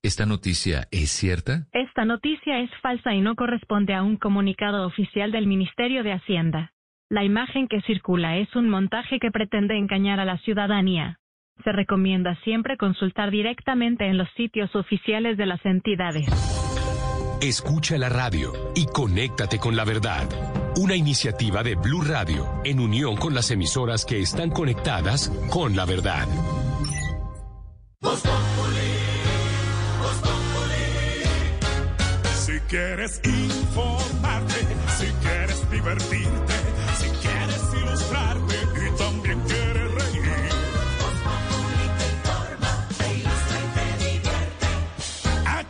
¿Esta noticia es cierta? Esta noticia es falsa y no corresponde a un comunicado oficial del Ministerio de Hacienda. La imagen que circula es un montaje que pretende engañar a la ciudadanía. Se recomienda siempre consultar directamente en los sitios oficiales de las entidades. Escucha la radio y conéctate con la verdad. Una iniciativa de Blue Radio en unión con las emisoras que están conectadas con la verdad. Si quieres informarte, si quieres divertirte,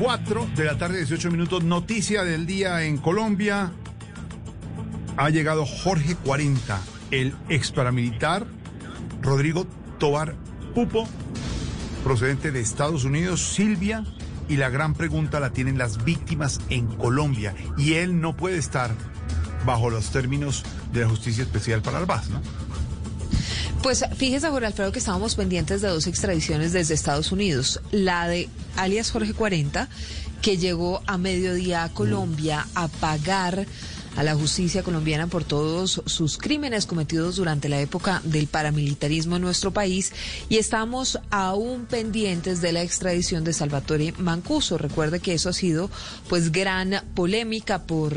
4 de la tarde, 18 minutos. Noticia del día en Colombia. Ha llegado Jorge 40, el ex paramilitar Rodrigo Tobar Pupo, procedente de Estados Unidos, Silvia. Y la gran pregunta la tienen las víctimas en Colombia. Y él no puede estar bajo los términos de la Justicia Especial para el ¿no? Pues fíjese, Jorge Alfredo, que estábamos pendientes de dos extradiciones desde Estados Unidos. La de alias Jorge 40, que llegó a mediodía a Colombia a pagar a la justicia colombiana por todos sus crímenes cometidos durante la época del paramilitarismo en nuestro país y estamos aún pendientes de la extradición de Salvatore Mancuso. Recuerde que eso ha sido pues gran polémica por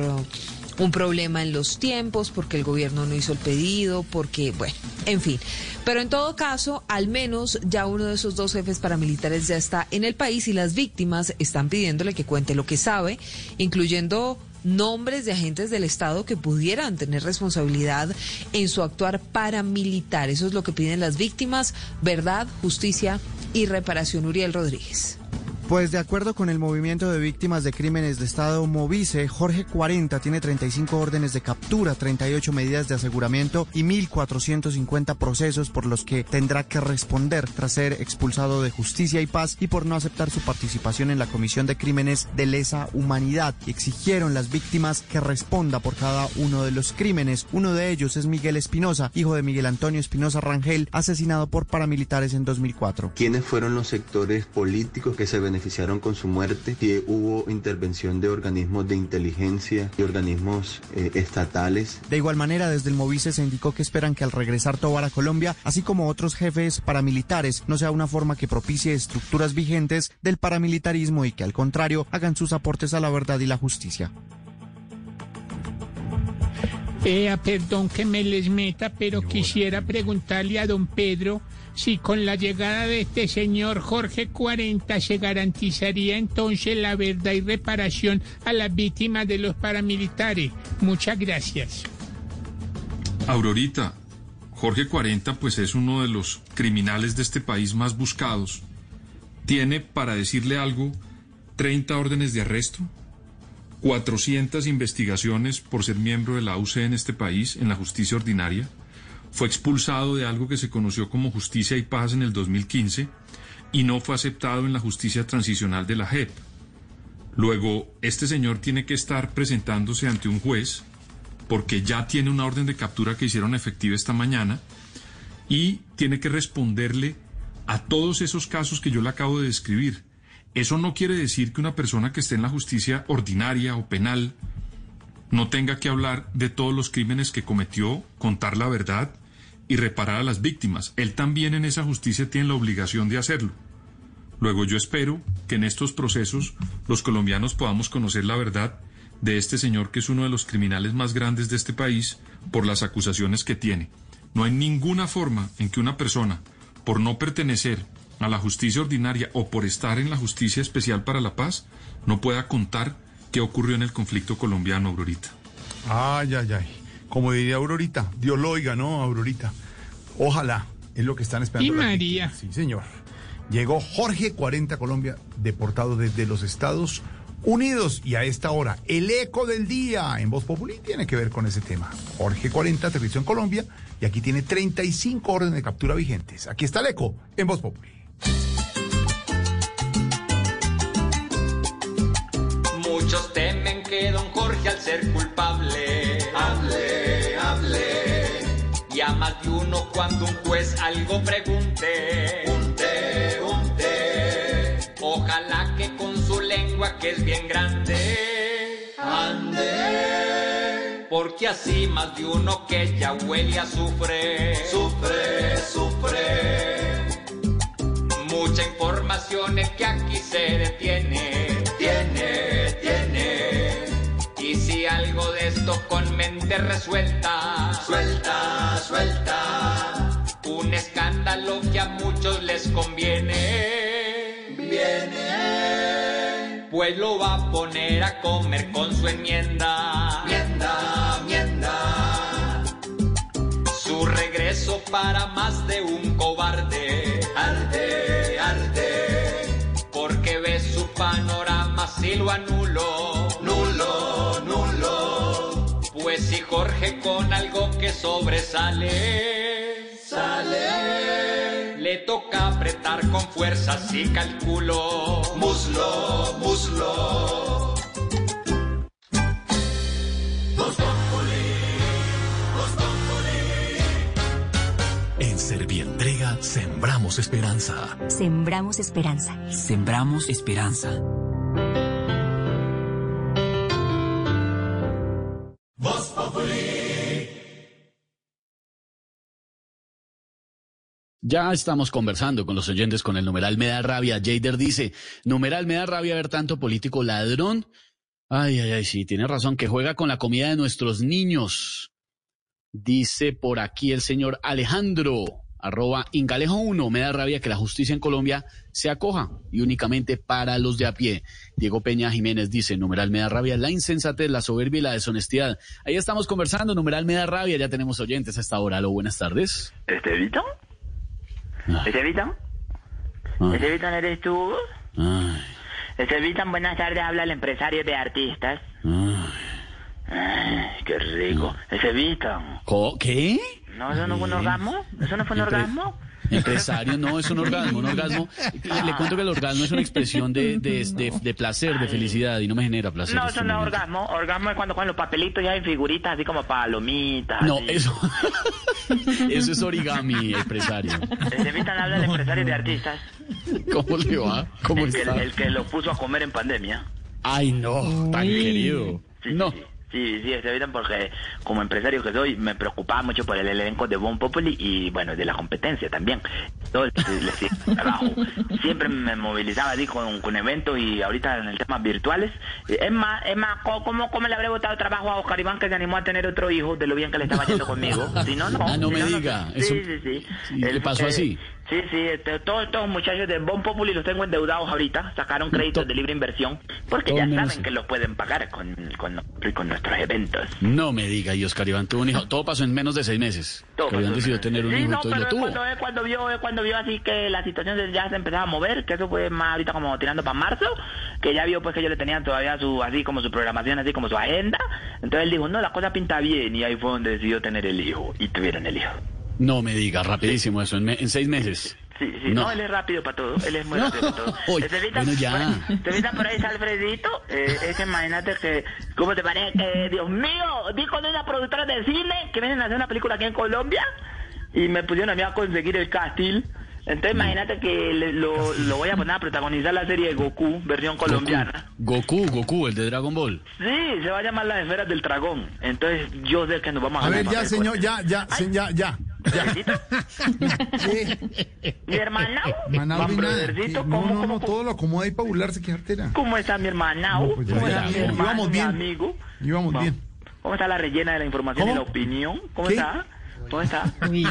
un problema en los tiempos, porque el gobierno no hizo el pedido, porque, bueno, en fin. Pero en todo caso, al menos ya uno de esos dos jefes paramilitares ya está en el país y las víctimas están pidiéndole que cuente lo que sabe, incluyendo nombres de agentes del Estado que pudieran tener responsabilidad en su actuar paramilitar. Eso es lo que piden las víctimas, verdad, justicia y reparación. Uriel Rodríguez. Pues de acuerdo con el movimiento de víctimas de crímenes de Estado Movice, Jorge 40 tiene 35 órdenes de captura, 38 medidas de aseguramiento y 1.450 procesos por los que tendrá que responder tras ser expulsado de justicia y paz y por no aceptar su participación en la comisión de crímenes de lesa humanidad. Exigieron las víctimas que responda por cada uno de los crímenes. Uno de ellos es Miguel Espinosa, hijo de Miguel Antonio Espinosa Rangel, asesinado por paramilitares en 2004. ¿Quiénes fueron los sectores políticos que se beneficiaron? Beneficiaron con su muerte, si hubo intervención de organismos de inteligencia y organismos eh, estatales. De igual manera, desde el Movice se indicó que esperan que al regresar Tobar a Colombia, así como otros jefes paramilitares, no sea una forma que propicie estructuras vigentes del paramilitarismo y que al contrario hagan sus aportes a la verdad y la justicia. Vea, perdón que me les meta, pero quisiera preguntarle a don Pedro si con la llegada de este señor Jorge 40 se garantizaría entonces la verdad y reparación a las víctimas de los paramilitares. Muchas gracias. Aurorita, Jorge 40 pues es uno de los criminales de este país más buscados. Tiene, para decirle algo, 30 órdenes de arresto, 400 investigaciones por ser miembro de la UC en este país, en la justicia ordinaria. Fue expulsado de algo que se conoció como justicia y paz en el 2015 y no fue aceptado en la justicia transicional de la JEP. Luego, este señor tiene que estar presentándose ante un juez porque ya tiene una orden de captura que hicieron efectiva esta mañana y tiene que responderle a todos esos casos que yo le acabo de describir. Eso no quiere decir que una persona que esté en la justicia ordinaria o penal no tenga que hablar de todos los crímenes que cometió, contar la verdad y reparar a las víctimas. Él también en esa justicia tiene la obligación de hacerlo. Luego yo espero que en estos procesos los colombianos podamos conocer la verdad de este señor que es uno de los criminales más grandes de este país por las acusaciones que tiene. No hay ninguna forma en que una persona, por no pertenecer a la justicia ordinaria o por estar en la justicia especial para la paz, no pueda contar qué ocurrió en el conflicto colombiano, Aurorita. Ay, ay, ay. Como diría Aurorita, Dios lo oiga, ¿no, Aurorita? Ojalá, es lo que están esperando. Y las María. víctimas. Sí, señor. Llegó Jorge 40 Colombia, deportado desde los Estados Unidos. Y a esta hora, el eco del día en Voz Populi tiene que ver con ese tema. Jorge 40 aterrizó en Colombia y aquí tiene 35 órdenes de captura vigentes. Aquí está el eco en Voz Populi. Muchos temen que don Jorge al ser culpable 21 cuando un juez algo pregunte. Unte, unte. Ojalá que con su lengua que es bien grande. Ande. Porque así más de uno que ya huele a sufre. Sufre, sufre. Mucha información es que aquí se detiene. De esto con mente resuelta, suelta, suelta. Un escándalo que a muchos les conviene, viene. Pues lo va a poner a comer con su enmienda, enmienda, enmienda. Su regreso para más de un cobarde. Arde, arde. Porque ve su panorama si lo anulo. Jorge con algo que sobresale. Sale. Le toca apretar con fuerza si calculo. Muslo, muslo. En Servientrega sembramos esperanza. Sembramos esperanza. Sembramos esperanza. Ya estamos conversando con los oyentes con el numeral Me da rabia. Jader dice, numeral me da rabia ver tanto político ladrón. Ay, ay, ay, sí, tiene razón, que juega con la comida de nuestros niños. Dice por aquí el señor Alejandro, arroba Ingalejo 1, me da rabia que la justicia en Colombia se acoja y únicamente para los de a pie. Diego Peña Jiménez dice, numeral me da rabia la insensatez, la soberbia y la deshonestidad. Ahí estamos conversando, numeral me da rabia, ya tenemos oyentes a esta hora. Aló, buenas tardes. ¿Estevita? ¿Estevita? ¿Estevita eres tú? Estevita, buenas tardes, habla el empresario de artistas. Ay, qué rico. Estevita. ¿Qué? ¿No, eso no fue un orgasmo? ¿Eso no fue un orgasmo? Empresario, no, es un orgasmo, un orgasmo. Le, le cuento que el orgasmo es una expresión de, de, de- de placer, de felicidad, y no me genera placer. No, eso no es orgasmo. Orgasmo es cuando con los papelitos ya hay figuritas así como palomitas. No, así. eso, (laughs) eso es origami, empresario. El Evitan habla de empresarios y de artistas. ¿Cómo le va? ¿Cómo el, que, está? el que lo puso a comer en pandemia. Ay, no, tan querido. No. Sí, sí, se evitan porque como empresario que soy me preocupaba mucho por el elenco de Bon Populi y bueno, de la competencia también. Todo el trabajo. Siempre me movilizaba así con, con eventos y ahorita en el tema virtuales. Eh, Es más, es más, ¿cómo, cómo le habré botado trabajo a Oscar Iván que se animó a tener otro hijo de lo bien que le estaba yendo conmigo? (laughs) Si no, no. Ah, no Si me no, diga. Sí, Eso- sí, sí. ¿Y le pasó así? Sí, sí, este, todos estos muchachos de Bon Populi los tengo endeudados ahorita, sacaron créditos de libre inversión, porque Todo ya menos- saben que los pueden pagar con, con, con nuestros eventos. No me diga, y Oscar Iván tuvo un hijo. Todo pasó en menos de seis meses. Todo pasó. decidió tener un Sí, hijo no, y todo y pero lo tuvo. cuando, cuando vio, es cuando vio así que la situación ya se empezaba a mover, que eso fue más ahorita como tirando para marzo, que ya vio pues que ellos le tenían todavía su, así como su programación, así como su agenda, entonces él dijo, no, la cosa pinta bien, y ahí fue donde decidió tener el hijo, y tuvieron el hijo. No me diga, rapidísimo eso, en, me- en seis meses. Sí, sí, no. él es rápido para todo, él es muy No. rápido para todo. Bueno, ya. por ahí- te por ahí, Alfredito, eh, es que imagínate que, ¿cómo te parece? que, Dios mío, di con una productora de cine que vienen a hacer una película aquí en Colombia y me pusieron a mí a conseguir el casting. Entonces imagínate que le- lo, lo voy a poner a protagonizar la serie de Goku, versión colombiana. Goku, Goku, el de Dragon Ball. Sí, se va a llamar Las Esferas del Dragón. Entonces yo sé que nos vamos a A ver, ya, señor, ya, ya, ya, ya. (laughs) Mi hermana, Manao, vi nada. Que- No, ¿cómo, no, no, cómo, todo lo acomoda ahí para burlarse, qué artera. ¿Cómo está mi hermana? pues ya, ¿Cómo ya, está mi hermano, Íbamos mi bien. amigo? Íbamos bien. ¿Cómo está la rellena de la información y ¿Cómo? la opinión? ¿Cómo ¿Qué? está? ¿Cómo está? Uy,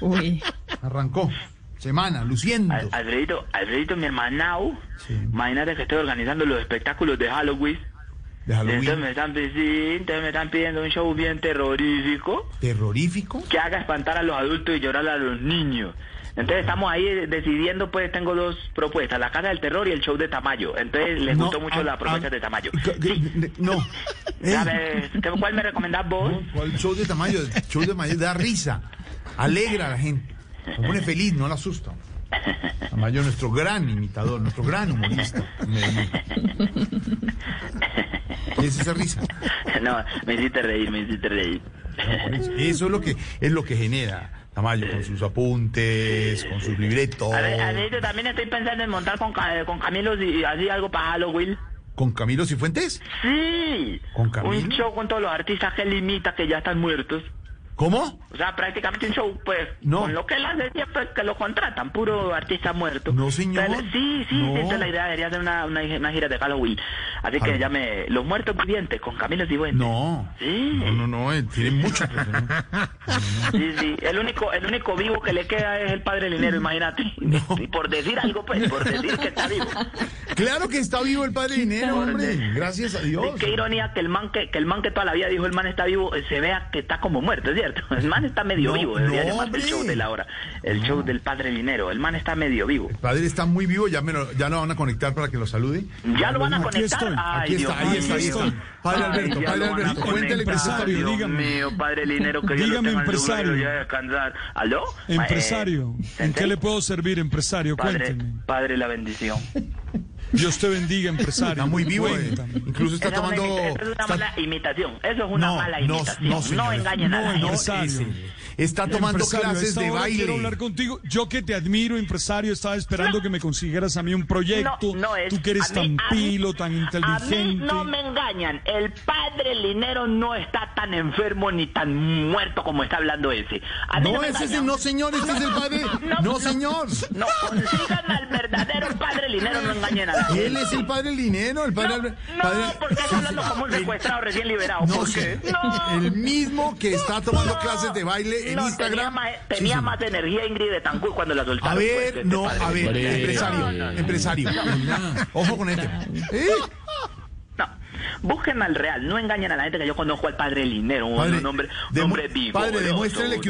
Uy. Arrancó. Semana, luciendo. Al- Alfredito, Alfredito, mi hermanao. Imagínate que estoy organizando los espectáculos de Halloween. De. Entonces me están, pi- sí, entonces me están pidiendo un show bien terrorífico. ¿Terrorífico? Que haga espantar a los adultos y llorar a los niños. Entonces estamos ahí decidiendo, pues tengo dos propuestas, la Casa del Terror y el show de Tamayo. Entonces les No, gustó mucho ah, la propuesta ah, de Tamayo. No. (laughs) A ver, ¿qué- ¿cuál me recomendás vos? ¿Cuál show de Tamayo? El show de Tamayo da risa. Alegra a la gente. Se pone feliz, no la asusta. Tamayo, nuestro gran imitador, nuestro gran humorista. ¿Qué es esa risa? No, me hiciste reír, me hiciste reír. Eso es lo que es lo que genera Tamayo con sus apuntes, con sus libretos, A ver, a ver, yo también estoy pensando en montar con, Ca- con Camilo y así algo para Halloween. con Camilo Cifuentes. Sí. ¿Con Camilo? Un show con todos los artistas que él imita que ya están muertos. ¿Cómo? O sea, prácticamente un show, pues, No. con lo que él hace siempre que lo contratan, puro artista muerto. No, señor. Entonces, sí, sí, No. es la idea, debería hacer una, una, una gira de Halloween. Así que llame Los Muertos Vivientes con Camilo Cifuentes. No. Sí. No, no, no, él tiene mucha presión. (laughs) Sí, sí, el único, el único vivo que le queda es el padre Linero, imagínate. Y por decir algo, pues, por decir que está vivo. Claro que está vivo el padre dinero, hombre. Gracias a Dios. Qué ironía que el man que, que el man que toda la vida dijo el man está vivo, eh, se vea que está como muerto, ¿es El man está medio No, vivo, debería no, llamarse el show de la hora. El show del padre Linero, el man está medio vivo. El padre está muy vivo, ya, me lo, ya lo van a conectar para que lo salude. ¿Ya lo van a conectar? estoy, Ay, aquí está, Dios ahí está, ahí está. Padre Ay, Alberto, ya padre Alberto, cuéntele está Dios dígame. mío, padre Linero, que Dígame, empresario. a descansar. ¿Aló? Empresario, Eh, ¿en qué le puedo servir, empresario? Padre, Cuénteme. padre, la bendición. Dios te bendiga, empresario. Está muy vivo, eh. Incluso está Esa es una tomando... imita- es una está- mala imitación. Eso es una No, mala no, imitación. no, No, señor. engañen a No, la gente. Ese. Está tomando Empresario, clases de baile. Quiero hablar contigo. Yo que te admiro, empresario, estaba esperando que me consiguieras a mí un proyecto. No, no es. Tú que eres A mí- tan mí- pilo, tan A mí inteligente. no me engañan. El padre Linero no está tan enfermo ni tan muerto como está hablando ese. A mí no, No, ese es el, no señor, este es el padre. No, señor. No, consigan al verdadero padre Linero, no engañen a la gente. Él es el padre Linero, el padre... No, padre- porque está hablando como un (laughs) secuestrado recién liberado. No, ¿Por qué? No. El mismo que está tomando clases de baile No, Instagram. Tenía, más, Sí, energía Ingrid de Tancur cuando la soltaron. A pues, ver, este no, a ver, empresario, No, no, no. empresario. Ojo con este. ¿Eh? No, busquen al real, no engañen a la gente que yo conozco al padre Linero, un, Padre, un hombre, un hombre vivo. padre, demuéstrele que